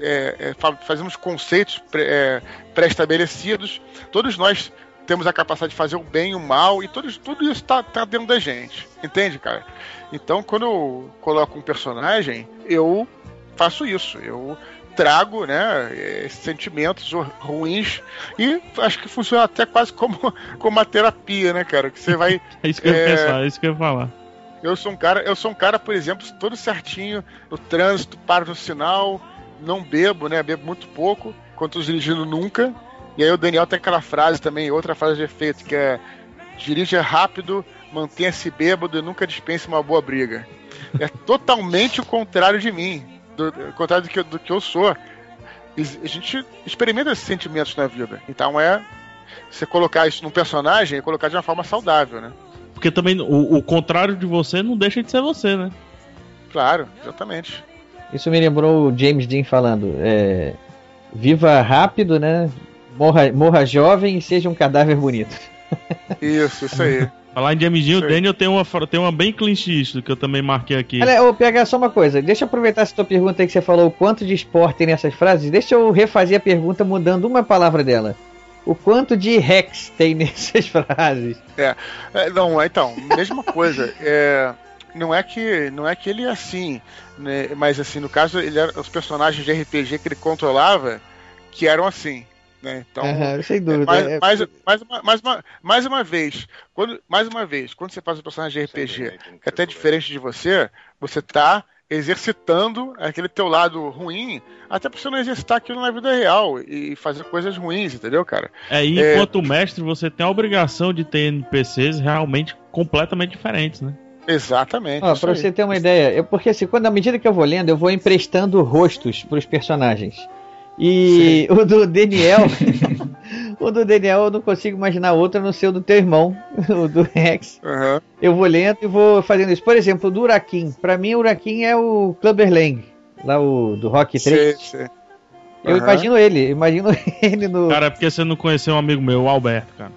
é, é, fa- fazemos conceitos é, pré-estabelecidos. Todos nós temos a capacidade de fazer o bem e o mal, e todos, tudo isso está tá dentro da gente. Entende, cara? Então, quando eu coloco um personagem, eu faço isso. Eu trago né, sentimentos ru- ruins e acho que funciona até quase como, como uma terapia, né, cara? Que você vai. É isso que eu ia É, pensar, é isso que eu ia falar. eu sou um cara, eu sou um cara, por exemplo, todo certinho no trânsito, paro no sinal, não bebo, né? Bebo muito pouco, quanto dirigindo nunca. E aí o Daniel tem aquela frase também, outra frase de efeito, que é dirija rápido, mantenha-se bêbado e nunca dispense uma boa briga. É totalmente o contrário de mim, do, o contrário do que, eu- do que eu sou. E A gente experimenta esses sentimentos na vida. Então é você colocar isso num personagem e colocar de uma forma saudável, né? Porque também o, o contrário de você não deixa de ser você, né? Claro, exatamente. Isso me lembrou o James Dean falando: é, viva rápido, né? Morra, morra jovem e seja um cadáver bonito. Isso, isso aí. Falar em James Dean, o. Daniel tem uma, tem uma bem clichê que eu também marquei aqui. Olha, ô, PH, só uma coisa. Deixa eu aproveitar essa tua pergunta aí que você falou o quanto de esporte tem nessas frases. Deixa eu refazer a pergunta mudando uma palavra dela. O quanto de Rex tem nessas frases? É, é, não, então, mesma coisa. É, não é que não é que ele é assim, né, mas assim, no caso, ele era, os personagens de RPG que ele controlava que eram assim, né? Então, Aham, sem dúvida. mais, É- mais, mais, uma, mais, uma, mais uma vez, quando, mais uma vez, quando você faz um personagem de RPG que é até diferente de você, você tá exercitando aquele teu lado ruim, até pra você não exercitar aquilo na vida real e fazer coisas ruins, entendeu, cara? É, e É. enquanto mestre, você tem a obrigação de ter NPCs realmente completamente diferentes, né? Exatamente. Pra aí. você ter uma ideia, eu, porque assim, quando à medida que eu vou lendo, eu vou emprestando rostos pros personagens. E o do Daniel, o do Daniel eu não consigo imaginar outro a não ser o do teu irmão, o do Rex. Aham. Eu vou lendo e vou fazendo isso. Por exemplo, o do Urakin. Pra mim, o Urakin é o Clubber Lang, lá o do Rock 3. Sei, sei. Eu imagino ele, imagino ele no. Cara, é porque você não conheceu um amigo meu, o Alberto, cara.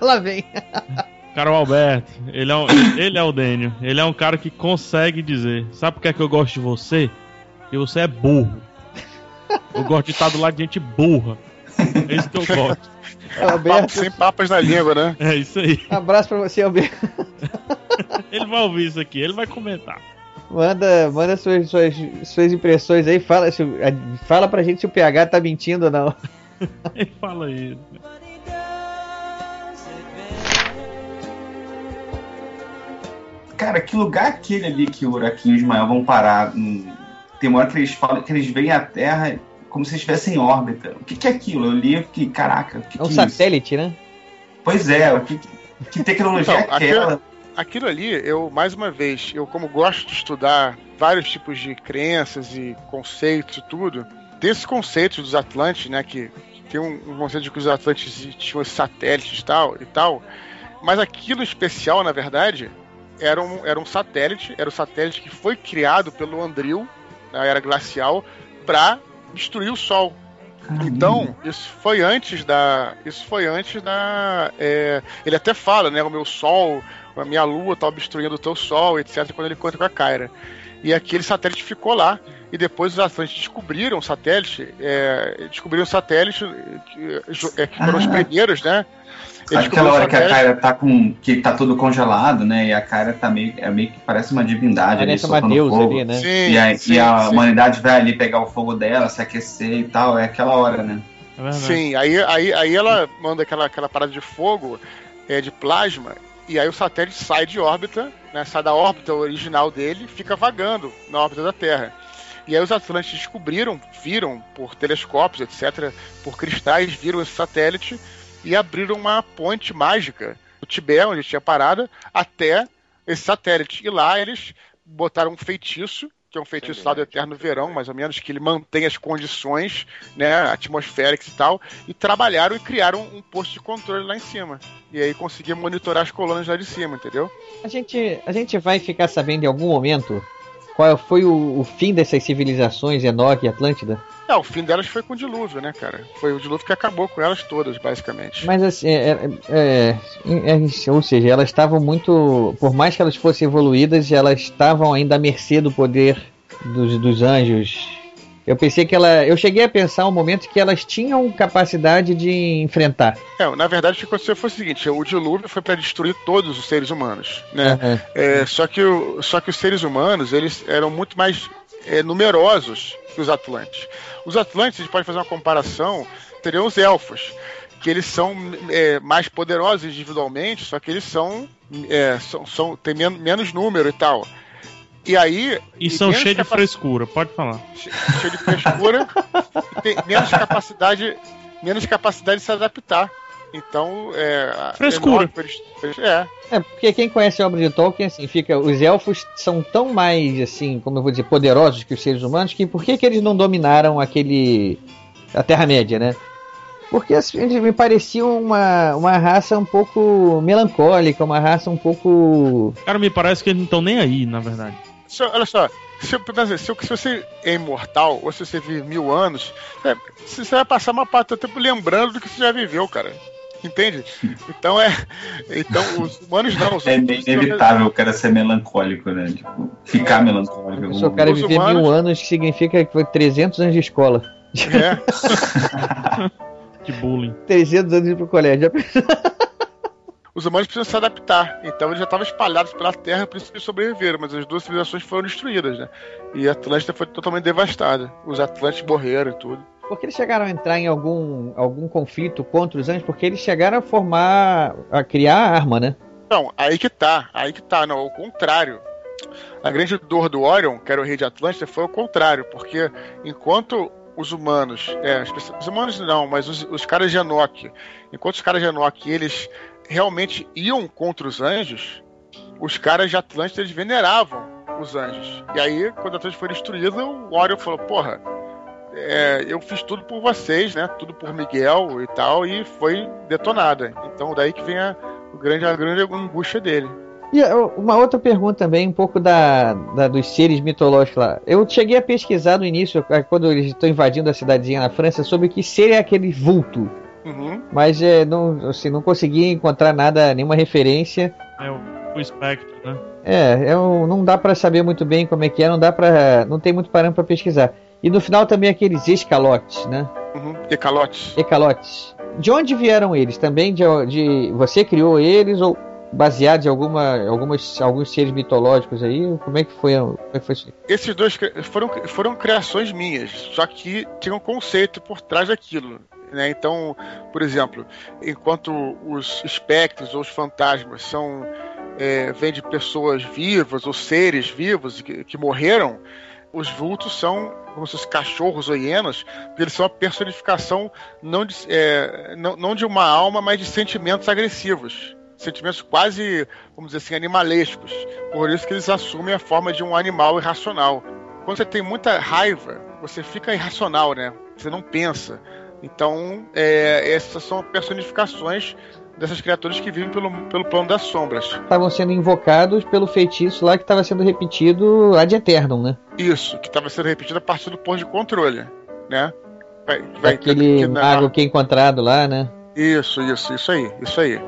lá vem. Cara, o Alberto, ele é, um, ele é o Daniel. Ele é um cara que consegue dizer: Sabe por que, é que eu gosto de você? Porque você é burro. Eu gosto de estar do lado de gente burra. É isso que eu gosto. Alberto. Sem papas na língua, né? É isso aí. Abraço pra você, Alberto. Ele vai ouvir isso aqui, ele vai comentar. Manda, manda suas, suas, suas impressões aí, fala, se, o- fala pra gente se o PH tá mentindo ou não. Ele fala isso. Cara, que lugar é aquele ali que o Uraquim e o Ismael vão parar? Hum, Tem uma hora que eles falam que eles veem a Terra como se estivessem em órbita. O que, que é aquilo? Eu li e fiquei, caraca, o que, É um que é isso? satélite, né? Pois é, o que, que tecnologia Então, é aquela? aquilo, aquilo ali, eu, mais uma vez, eu como gosto de estudar vários tipos de crenças e conceitos e tudo, desses conceitos dos Atlantes, né, que tem um, um conceito de que os Atlantes tinham satélites e tal, e tal, mas aquilo especial, na verdade, era um, era um satélite, era o satélite que foi criado pelo Andril, na era glacial, para destruir o Sol. Então, isso foi antes da. Isso foi antes da. é, ele até fala, né? O meu sol, a minha lua tá obstruindo o teu sol, etc., quando ele encontra com a Kyra. E aquele satélite ficou lá. E depois os Atlantes descobriram o satélite, é, descobriram o satélite, que, é, que foram os Ah. primeiros, né? Aquela hora que a Kyra tá com. que tá tudo congelado, né? E a Kyra tá meio, é meio que parece uma divindade Parece ali, uma soltando deusa fogo. ali, né? Sim, E a, sim, e a sim. humanidade vai ali pegar o fogo dela, se aquecer e tal. É aquela hora, né? É. Sim, aí, aí, aí ela manda aquela, aquela parada de fogo, é, de plasma, e aí o satélite sai de órbita, né, sai da órbita original dele, fica vagando na órbita da Terra. E aí os Atlantes descobriram, viram por telescópios, etc., por cristais, viram esse satélite e abriram uma ponte mágica do Tibete, onde tinha parada, até esse satélite. E lá eles botaram um feitiço, que é um feitiço lá do Eterno Verão, mais ou menos, que ele mantém as condições né, atmosféricas e tal, e trabalharam e criaram um posto de controle lá em cima. E aí conseguiam monitorar as colônias lá de cima, entendeu? A gente, a gente vai ficar sabendo em algum momento qual foi o, o fim dessas civilizações Enoch e Atlântida? É, o fim delas foi com o dilúvio, né, cara? Foi o dilúvio que acabou com elas todas, basicamente. Mas assim, é, é- é- é- ou seja, elas estavam muito. Por mais que elas fossem evoluídas, elas estavam ainda à mercê do poder dos, dos anjos. Eu pensei que ela. Eu cheguei a pensar um momento que elas tinham capacidade de enfrentar. É, na verdade, o que aconteceu foi o seguinte: o dilúvio foi para destruir todos os seres humanos, né? Aham. É, só, que o- só que os seres humanos eles eram muito mais é, numerosos que os Atlantes. Os Atlantes, a gente pode fazer uma comparação, teriam os elfos, que eles são é, mais poderosos individualmente, só que eles são, é, são, são têm men menos número e tal. E aí. E são menos cheios de frescura, pode falar. cheio de frescura, e tem menos capacidade, menos capacidade de se adaptar. Então, é. a- Frescura. É. É, porque quem conhece a obra de Tolkien, assim, fica. Os elfos são tão mais, assim, como eu vou dizer, poderosos que os seres humanos, que por que, que eles não dominaram aquele. a Terra-média, né? Porque assim, eles me pareciam uma, uma raça um pouco melancólica, uma raça um pouco. Cara, me parece que eles não estão nem aí, na verdade. Se- olha só, se, se, eu- se você é imortal, ou se você vive mil anos, é, você vai passar uma parte do tempo lembrando do que você já viveu, cara. Entende? Então é. Então, os humanos não. Os, É meio inevitável o cara ser melancólico, né? Tipo, ficar melancólico. Se o cara Os viver humanos- mil anos, significa que foi 300 anos de escola. É. Que bullying. 300 anos de ir pro colégio. os humanos precisam se adaptar. Então eles já estavam espalhados pela Terra, por isso que eles sobreviveram, mas as duas civilizações foram destruídas, né? E a Atlântida foi totalmente devastada. Os Atlantes morreram e tudo. Porque eles chegaram a entrar em algum, algum conflito contra os anjos, porque eles chegaram a formar, a criar a arma, né? Não, aí que tá, aí que tá, não, ao contrário. A grande dor do Orion, que era o rei de Atlântida, foi o contrário, porque enquanto os humanos, é, os humanos não, mas os, os caras de Enoch, enquanto os caras de Enoch, eles realmente iam contra os anjos, os caras de Atlântida, eles veneravam os anjos. E aí, quando a Atlântida foi destruída, o Orion falou, porra, é, eu fiz tudo por vocês, né? Tudo por Miguel e tal, e foi detonada. Então daí que vem a, o grande, a grande angústia dele. E uma outra pergunta também, um pouco da, da- dos seres mitológicos lá. Eu cheguei a pesquisar no início, quando eles estão invadindo a cidadezinha na França, sobre que ser é aquele vulto. Uhum. Mas é, não, assim, não consegui encontrar nada, nenhuma referência. É o, o espectro, né? É, é um- não dá pra saber muito bem como é que é, não dá para, não tem muito parâmetro pra pesquisar. E no final também aqueles escalotes, né? Uhum. E calotes. Ecalotes. De onde vieram eles? Também de, de você criou eles ou baseados em alguma, algumas, alguns seres mitológicos aí? Como é que foi? Como é que foi isso? Esses dois foram, foram criações minhas, só que tinha um conceito por trás daquilo. Né? Então, por exemplo, enquanto os espectros ou os fantasmas são é, vêm de pessoas vivas ou seres vivos que, que morreram, os vultos são como se fossem cachorros ou hienas, porque eles são a personificação não de, é, não, não de uma alma, mas de sentimentos agressivos. Sentimentos quase, vamos dizer assim, animalescos. Por isso que eles assumem a forma de um animal irracional. Quando você tem muita raiva, você fica irracional, né? Você não pensa. Então, é, essas são personificações dessas criaturas que vivem pelo, pelo plano das sombras. Estavam sendo invocados pelo feitiço lá que estava sendo repetido ad eternum, né? Isso, que estava sendo repetido a partir do ponto de controle, né? Vai, vai Aquele que, mago que é encontrado lá, né? Isso, isso, isso aí, isso aí.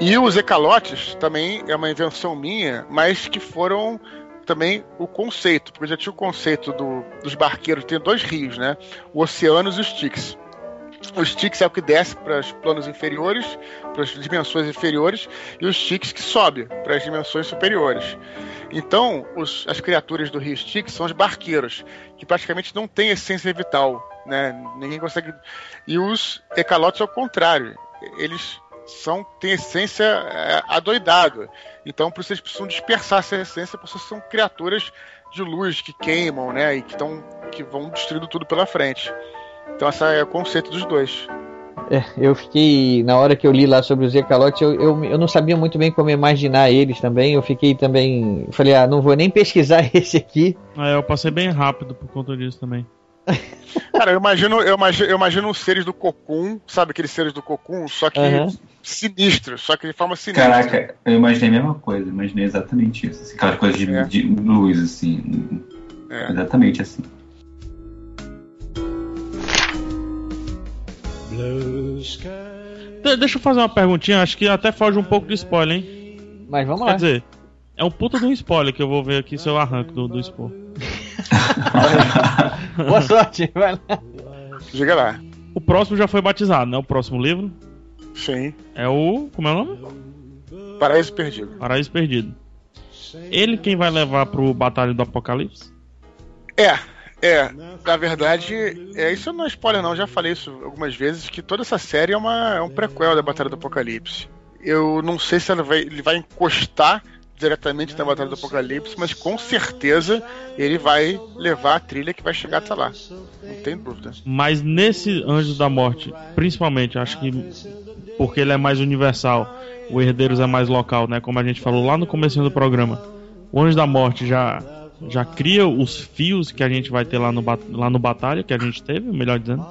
E os ecalotes também é uma invenção minha, mas que foram também o conceito, porque já tinha o conceito do, dos barqueiros, tem dois rios, né? O Oceanos e os Styx. O Styx é o que desce para os planos inferiores, para as dimensões inferiores, e o Styx que sobe para as dimensões superiores. Então, os, as criaturas do rio Styx são os barqueiros, que praticamente não têm essência vital, né? Ninguém consegue. E os ecalotes ao contrário, eles são têm essência é, adoidada. Então, por isso eles precisam dispersar essa essência, porque são criaturas de luz que queimam, né? E que, tão, que vão destruindo tudo pela frente. Então, esse é o conceito dos dois. É, eu fiquei, na hora que eu li lá sobre os Ecalotes, eu, eu, eu, não sabia muito bem como imaginar eles também. Eu fiquei também. Falei, ah, não vou nem pesquisar esse aqui. É, eu passei bem rápido por conta disso também. Cara, eu imagino, eu imagino, eu imagino os seres do Cocum, sabe aqueles seres do Cocum, só que uhum. sinistros, só que de forma sinistra. Caraca, eu imaginei a mesma coisa, imaginei exatamente isso. Assim, aquela coisa de, é. de luz, assim. É. Exatamente assim. Deixa eu fazer uma perguntinha, acho que até foge um pouco do spoiler, hein? Mas vamos Quer lá. Quer dizer, é um puta de um spoiler que eu vou ver aqui se eu arranco do, do spoiler. Boa sorte, vai lá. Diga lá. O próximo já foi batizado, né? O próximo livro. Sim. É o. Como é o nome? Paraíso Perdido. Paraíso Perdido. Ele quem vai levar pro Batalha do Apocalipse? É, é, na verdade, é, isso não é spoiler não, eu já falei isso algumas vezes, que toda essa série é, uma, é um prequel da Batalha do Apocalipse. Eu não sei se ela vai, ele vai encostar diretamente na Batalha do Apocalipse, mas com certeza ele vai levar a trilha que vai chegar até lá. Não tem dúvida. Mas nesse Anjos da Morte, principalmente, acho que porque ele é mais universal, o Herdeiros é mais local, né? Como a gente falou lá no começo do programa. O Anjo da Morte já já cria os fios que a gente vai ter lá no, lá no Batalha, que a gente teve, melhor dizendo.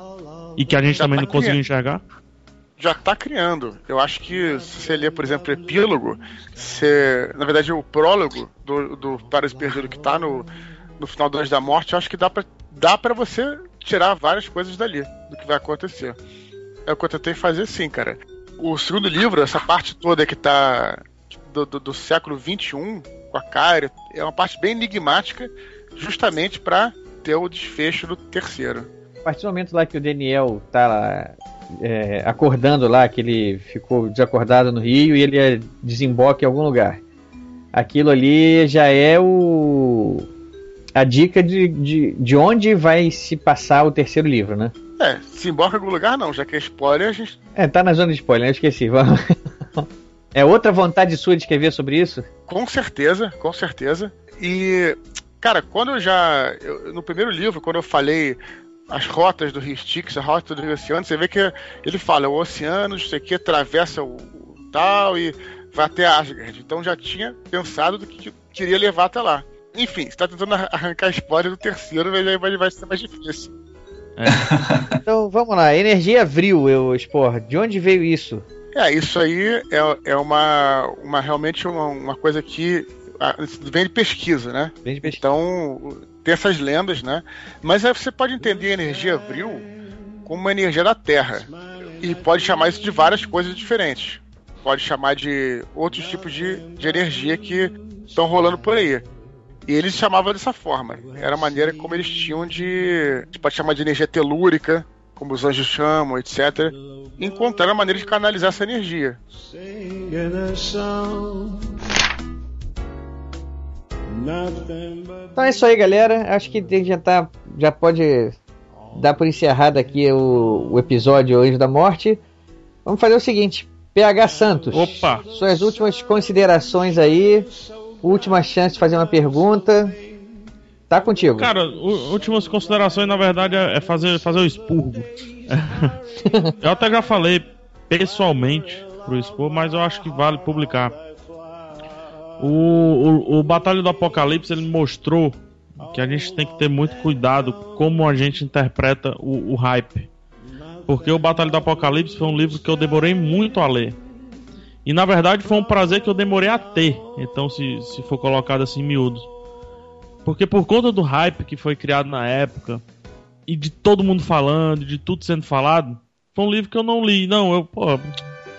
E que a gente já também tá não conseguiu enxergar já está criando. Eu acho que se você ler, por exemplo, epílogo, você, na verdade o prólogo do, do Paris Perdido que está no, no final do Anjo da Morte, eu acho que dá para dá pra você tirar várias coisas dali, do que vai acontecer. É o que eu tentei fazer sim, cara. O segundo livro, essa parte toda que está do, do, do, século XXI, com a cara, é uma parte bem enigmática, justamente para ter o desfecho do terceiro. A partir do momento lá que o Daniel tá lá é, acordando lá, que ele ficou desacordado no Rio e ele desemboca em algum lugar. Aquilo ali já é o a dica de, de, de onde vai se passar o terceiro livro, né? É, se embarca em algum lugar não, já que é spoiler, a gente. É, tá na zona de spoiler, eu esqueci. Vamos. é outra vontade sua de escrever sobre isso? Com certeza, com certeza. E, cara, quando eu já. Eu, no primeiro livro, quando eu falei as rotas do Rio Styx, a rota do Rio Oceano, você vê que ele fala, o oceano, isso aqui atravessa o, o tal e vai até Asgard. Então já tinha pensado do que queria levar até lá. Enfim, está tentando arrancar spoiler do terceiro, mas aí vai ser mais difícil. É. então vamos lá, energia vril, eu Spor, de onde veio isso? É, isso aí é, é uma, uma realmente uma, uma coisa que vem de pesquisa, né? Vem de pesquisa. Então, tem essas lendas, né? Mas aí você pode entender a energia vril como uma energia da Terra. E pode chamar isso de várias coisas diferentes. Pode chamar de outros tipos de, de energia que estão rolando por aí. E eles chamavam dessa forma. Era a maneira como eles tinham de. pode chamar de energia telúrica, como os anjos chamam, etc. Encontraram a maneira de canalizar essa energia. Então é isso aí, galera. Acho que já, tá, já pode dar por encerrado aqui o, o episódio hoje da morte. Vamos fazer o seguinte: PH Santos. Opa! Suas últimas considerações aí. Última chance de fazer uma pergunta. Tá contigo. Cara, últimas considerações, na verdade, é é fazer, fazer o expurgo. eu até já falei pessoalmente pro expor, mas eu acho que vale publicar. O, o, o Batalha do Apocalipse ele mostrou que a gente tem que ter muito cuidado como a gente interpreta o, o hype. Porque o Batalha do Apocalipse foi um livro que eu demorei muito a ler. E na verdade foi um prazer que eu demorei a ter. Então, se, se for colocado assim em miúdos. Porque por conta do hype que foi criado na época, e de todo mundo falando, de tudo sendo falado, foi um livro que eu não li. Não, eu, pô,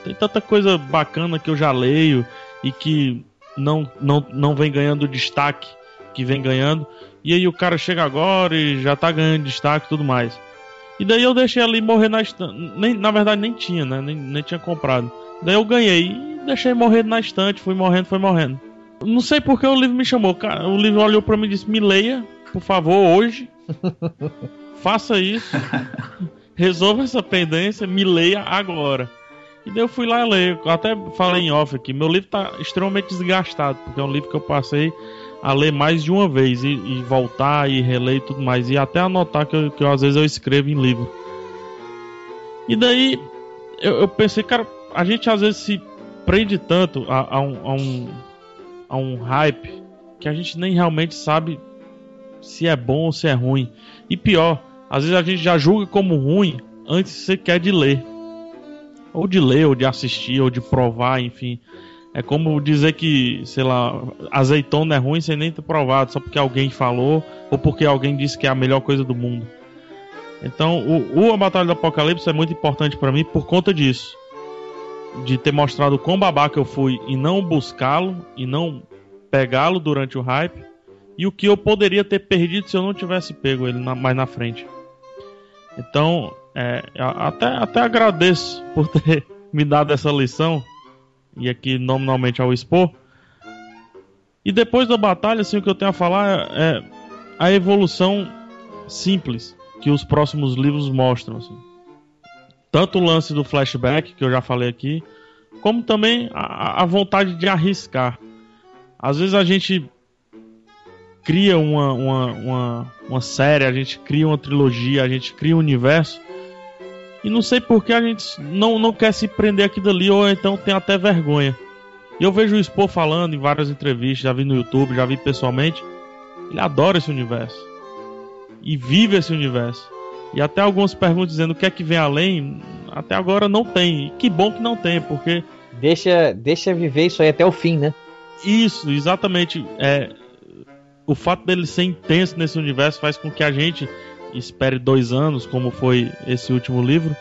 tem tanta coisa bacana que eu já leio e que não, não, não vem ganhando o destaque que vem ganhando. E aí o cara chega agora e já tá ganhando destaque e tudo mais. E daí eu deixei ali morrer na estante. Nem, na verdade nem tinha, né? Nem, nem tinha comprado. Daí eu ganhei e deixei morrer na estante, fui morrendo, foi morrendo. Não sei porque o livro me chamou. cara. O livro olhou pra mim e disse: Me leia, por favor, hoje. Faça isso. Resolva essa pendência, me leia agora. E daí eu fui lá ler. Eu até falei em off aqui. Meu livro tá extremamente desgastado, porque é um livro que eu passei a ler mais de uma vez. E, e voltar e reler e tudo mais. E até anotar que, eu, que eu, às vezes eu escrevo em livro. E daí eu, eu pensei, cara, a gente às vezes se prende tanto a, a um, a um a um hype que a gente nem realmente sabe se é bom ou se é ruim. E pior, às vezes a gente já julga como ruim antes sequer de ler. Ou de ler, ou de assistir, ou de provar, enfim. É como dizer que, sei lá, azeitona é ruim sem nem ter provado, só porque alguém falou, ou porque alguém disse que é a melhor coisa do mundo. Então, o, o A Batalha do Apocalipse é muito importante para mim por conta disso de ter mostrado quão babaca eu fui e não buscá-lo e não pegá-lo durante o hype e o que eu poderia ter perdido se eu não tivesse pego ele na, mais na frente. Então, é, até, até agradeço por ter me dado essa lição e aqui nominalmente ao expor. E depois da batalha, assim, o que eu tenho a falar é a evolução simples que os próximos livros mostram. Assim tanto o lance do flashback, que eu já falei aqui, como também a, a, vontade de arriscar. Às vezes a gente cria uma, uma, uma, uma, série, a gente cria uma trilogia, a gente cria um universo, e não sei por que a gente não, não quer se prender aqui dali, ou então tem até vergonha. E eu vejo o Expo falando em várias entrevistas, já vi no YouTube, já vi pessoalmente. Ele adora esse universo. E vive esse universo. E até algumas perguntas dizendo o que é que vem além, até agora não tem. E que bom que não tem, porque. Deixa, deixa viver isso aí até o fim, né? Isso, exatamente. É, o fato dele ser intenso nesse universo faz com que a gente espere dois anos, como foi esse último livro,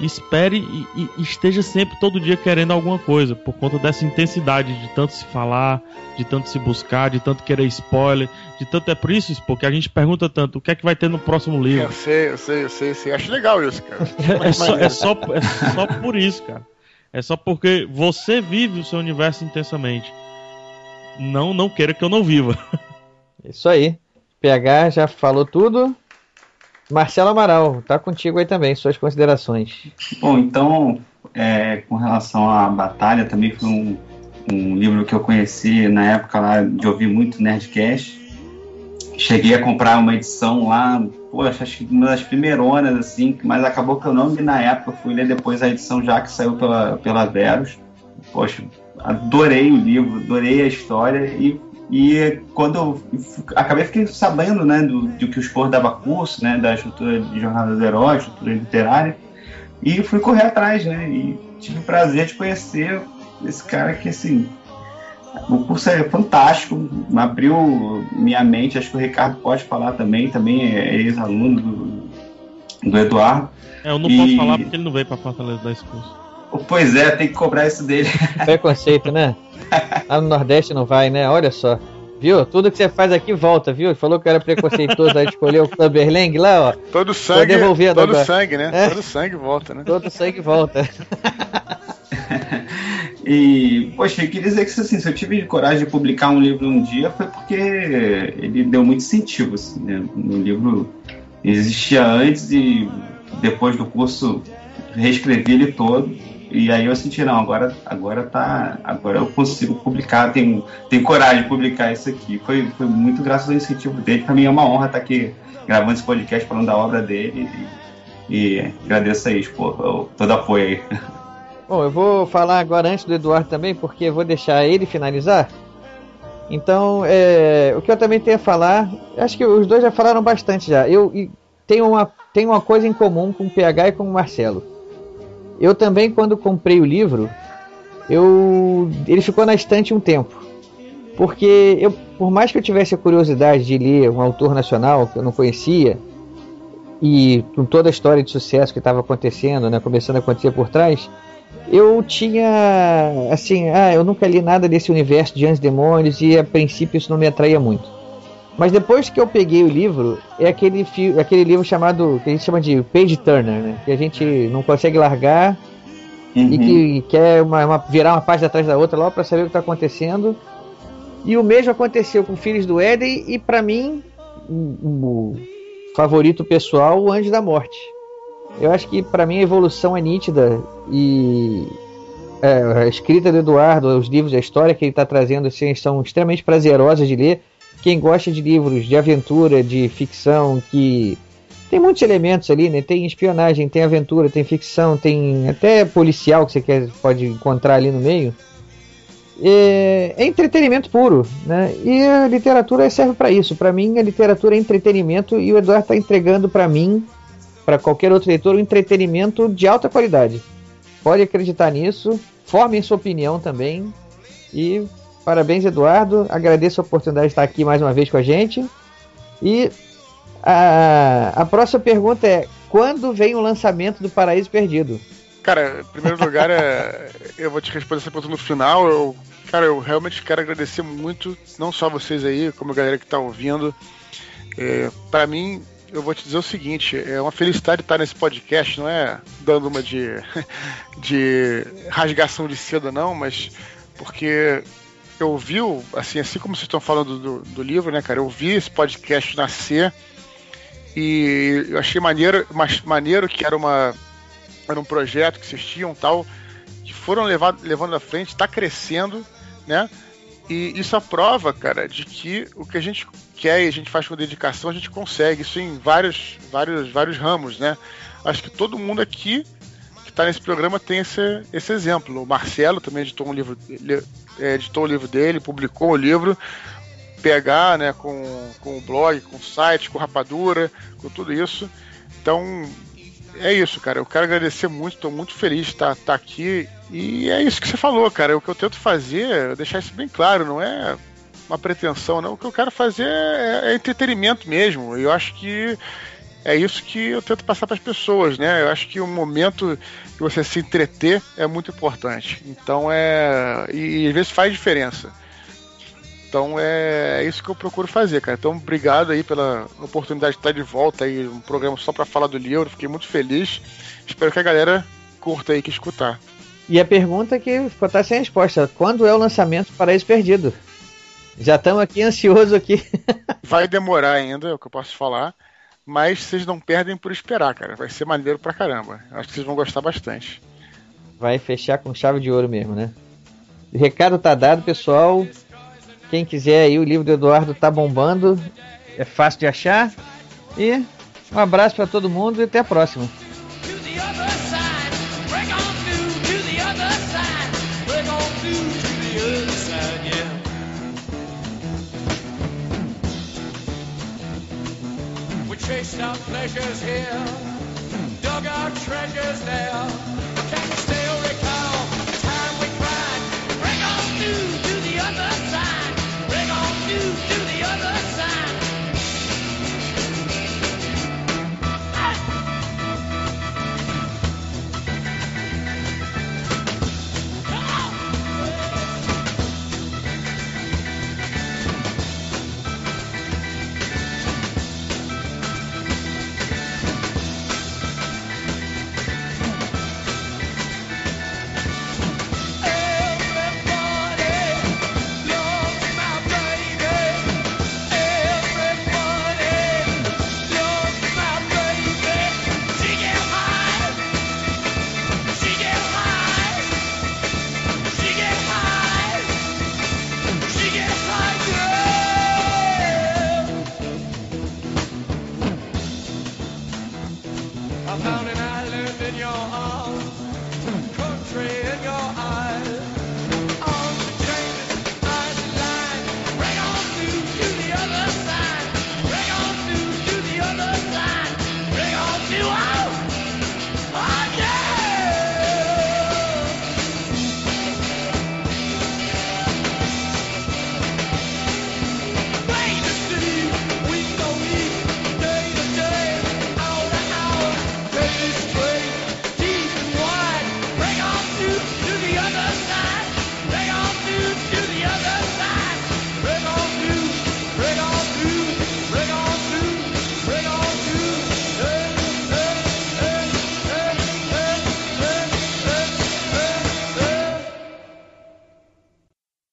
espere e, e, esteja sempre todo dia querendo alguma coisa, por conta dessa intensidade de tanto se falar, de tanto se buscar, de tanto querer spoiler, de tanto é por isso, porque a gente pergunta tanto o que é que vai ter no próximo livro. Eu sei, eu sei, eu sei, eu sei. acho legal isso, cara. é, só, é, só, é só por isso, cara. É só porque você vive o seu universo intensamente. Não, não queira que eu não viva. Isso aí. PH já falou tudo. Marcelo Amaral, tá contigo aí também, suas considerações. Bom, então, é, com relação à batalha, também foi um, um, livro que eu conheci na época lá de ouvir muito Nerdcast. Cheguei a comprar uma edição lá, poxa, acho que uma das primeironas, assim, mas acabou que eu não li na época, fui ler depois a edição já que saiu pela, pela Verus. Poxa, adorei o livro, adorei a história e e quando eu acabei fiquei sabendo, né, do, do que o Spor dava curso, né, da estrutura de jornada do herói, estrutura literária, e fui correr atrás, né, e tive o prazer de conhecer esse cara que, assim, o curso é fantástico, abriu minha mente, acho que o Ricardo pode falar também, também é ex-aluno do, do Eduardo. É, eu não e... posso falar porque ele não veio para Fortaleza dar esse curso. Pois é, tem que cobrar isso dele. Preconceito, né? Lá no Nordeste não vai, né? Olha só. Viu? Tudo que você faz aqui volta, viu? Falou que era preconceituoso aí escolher o Clubberlang lá, ó. Todo sangue, todo agora. sangue, né? É? Todo sangue volta, né? Todo sangue volta. e, poxa, eu queria dizer que assim, se eu tive coragem de publicar um livro um dia foi porque ele deu muito incentivo, assim, né? O livro existia antes e depois do curso reescrevi ele todo E aí eu senti, não, agora, agora tá. Agora eu consigo publicar, tenho, tenho coragem de publicar isso aqui. Foi, foi muito graças ao incentivo dele. Pra mim é uma honra estar aqui gravando esse podcast falando da obra dele. E, e agradeço aí, pô, todo apoio aí. Bom, eu vou falar agora antes do Eduardo também, porque eu vou deixar ele finalizar. Então, é, o que eu também tenho a falar, acho que os dois já falaram bastante já. Eu tenho uma, tenho uma coisa em comum com o PH e com o Marcelo. Eu também, quando comprei o livro, eu, ele ficou na estante um tempo. Porque eu, por mais que eu tivesse a curiosidade de ler um autor nacional que eu não conhecia, e com toda a história de sucesso que estava acontecendo, né, começando a acontecer por trás, eu tinha assim, ah, eu nunca li nada desse universo de anjos e demônios e a princípio isso não me atraía muito. Mas depois que eu peguei o livro, é aquele, aquele livro chamado, que a gente chama de Page Turner, né? Que a gente não consegue largar uhum. e que quer uma, uma, virar uma página atrás da outra logo para saber o que está acontecendo. E o mesmo aconteceu com Filhos do Éden e para mim, o, favorito pessoal, o Anjo da Morte. Eu acho que para mim a evolução é nítida e é, a escrita do Eduardo, os livros, a história que ele está trazendo assim, são extremamente prazerosas de ler. Quem gosta de livros de aventura, de ficção, que tem muitos elementos ali, né? Tem espionagem, tem aventura, tem ficção, tem até policial que você quer, pode encontrar ali no meio. É, é entretenimento puro, né? E a literatura serve para isso. Para mim, a literatura é entretenimento e o Eduardo está entregando para mim para qualquer outro leitor um entretenimento de alta qualidade. Pode acreditar nisso, formem sua opinião também. E parabéns, Eduardo. Agradeço a oportunidade de estar aqui mais uma vez com a gente. E a, a próxima pergunta é: quando vem o lançamento do Paraíso Perdido? Cara, em primeiro lugar, é, eu vou te responder essa pergunta no final. Eu, cara, eu realmente quero agradecer muito, não só vocês aí, como a galera que está ouvindo. É, para mim, eu vou te dizer o seguinte: é uma felicidade estar nesse podcast, não é dando uma de, de rasgação de seda, não, mas porque eu vi, assim, assim como vocês estão falando do, do livro, né, cara, eu vi esse podcast nascer e eu achei maneiro, maneiro que era uma era um projeto que vocês tinham tal, que foram levado, levando à frente, está crescendo, né? E isso aprova, cara, de que o que a gente quer e a gente faz com dedicação, a gente consegue. Isso em vários, vários, vários ramos, né? Acho que todo mundo aqui que está nesse programa tem esse, esse exemplo. O Marcelo também editou um livro, é, editou o livro dele, publicou o livro. PH, né, com, com o blog, com o site, com Rapadura, com tudo isso. Então, é isso, cara. Eu quero agradecer muito, estou muito feliz de estar, estar aqui. E é isso que você falou, cara. O que eu tento fazer é deixar isso bem claro, não é uma pretensão, não. O que eu quero fazer é, é entretenimento mesmo. Eu acho que é isso que eu tento passar para as pessoas, né? Eu acho que o momento de você se entreter é muito importante. Então é. E, e às vezes faz diferença. Então é, é, isso que eu procuro fazer, cara. Então obrigado aí pela oportunidade de estar de volta aí, um programa só para falar do livro. Fiquei muito feliz. Espero que a galera curta aí que escutar. E a pergunta que ficou tá sem resposta: quando é o lançamento para Paraíso Perdido? Já estamos aqui ansioso aqui. Vai demorar ainda, é o que eu posso falar. Mas vocês não perdem por esperar, cara. Vai ser maneiro pra caramba. Acho que vocês vão gostar bastante. Vai fechar com chave de ouro mesmo, né? O recado tá dado, pessoal. Quem quiser aí, o livro do Eduardo tá bombando. É fácil de achar. E um abraço para todo mundo e até a próxima. Chased our pleasures here, dug our treasures there. Can still recall the time we cried? On to the other side. On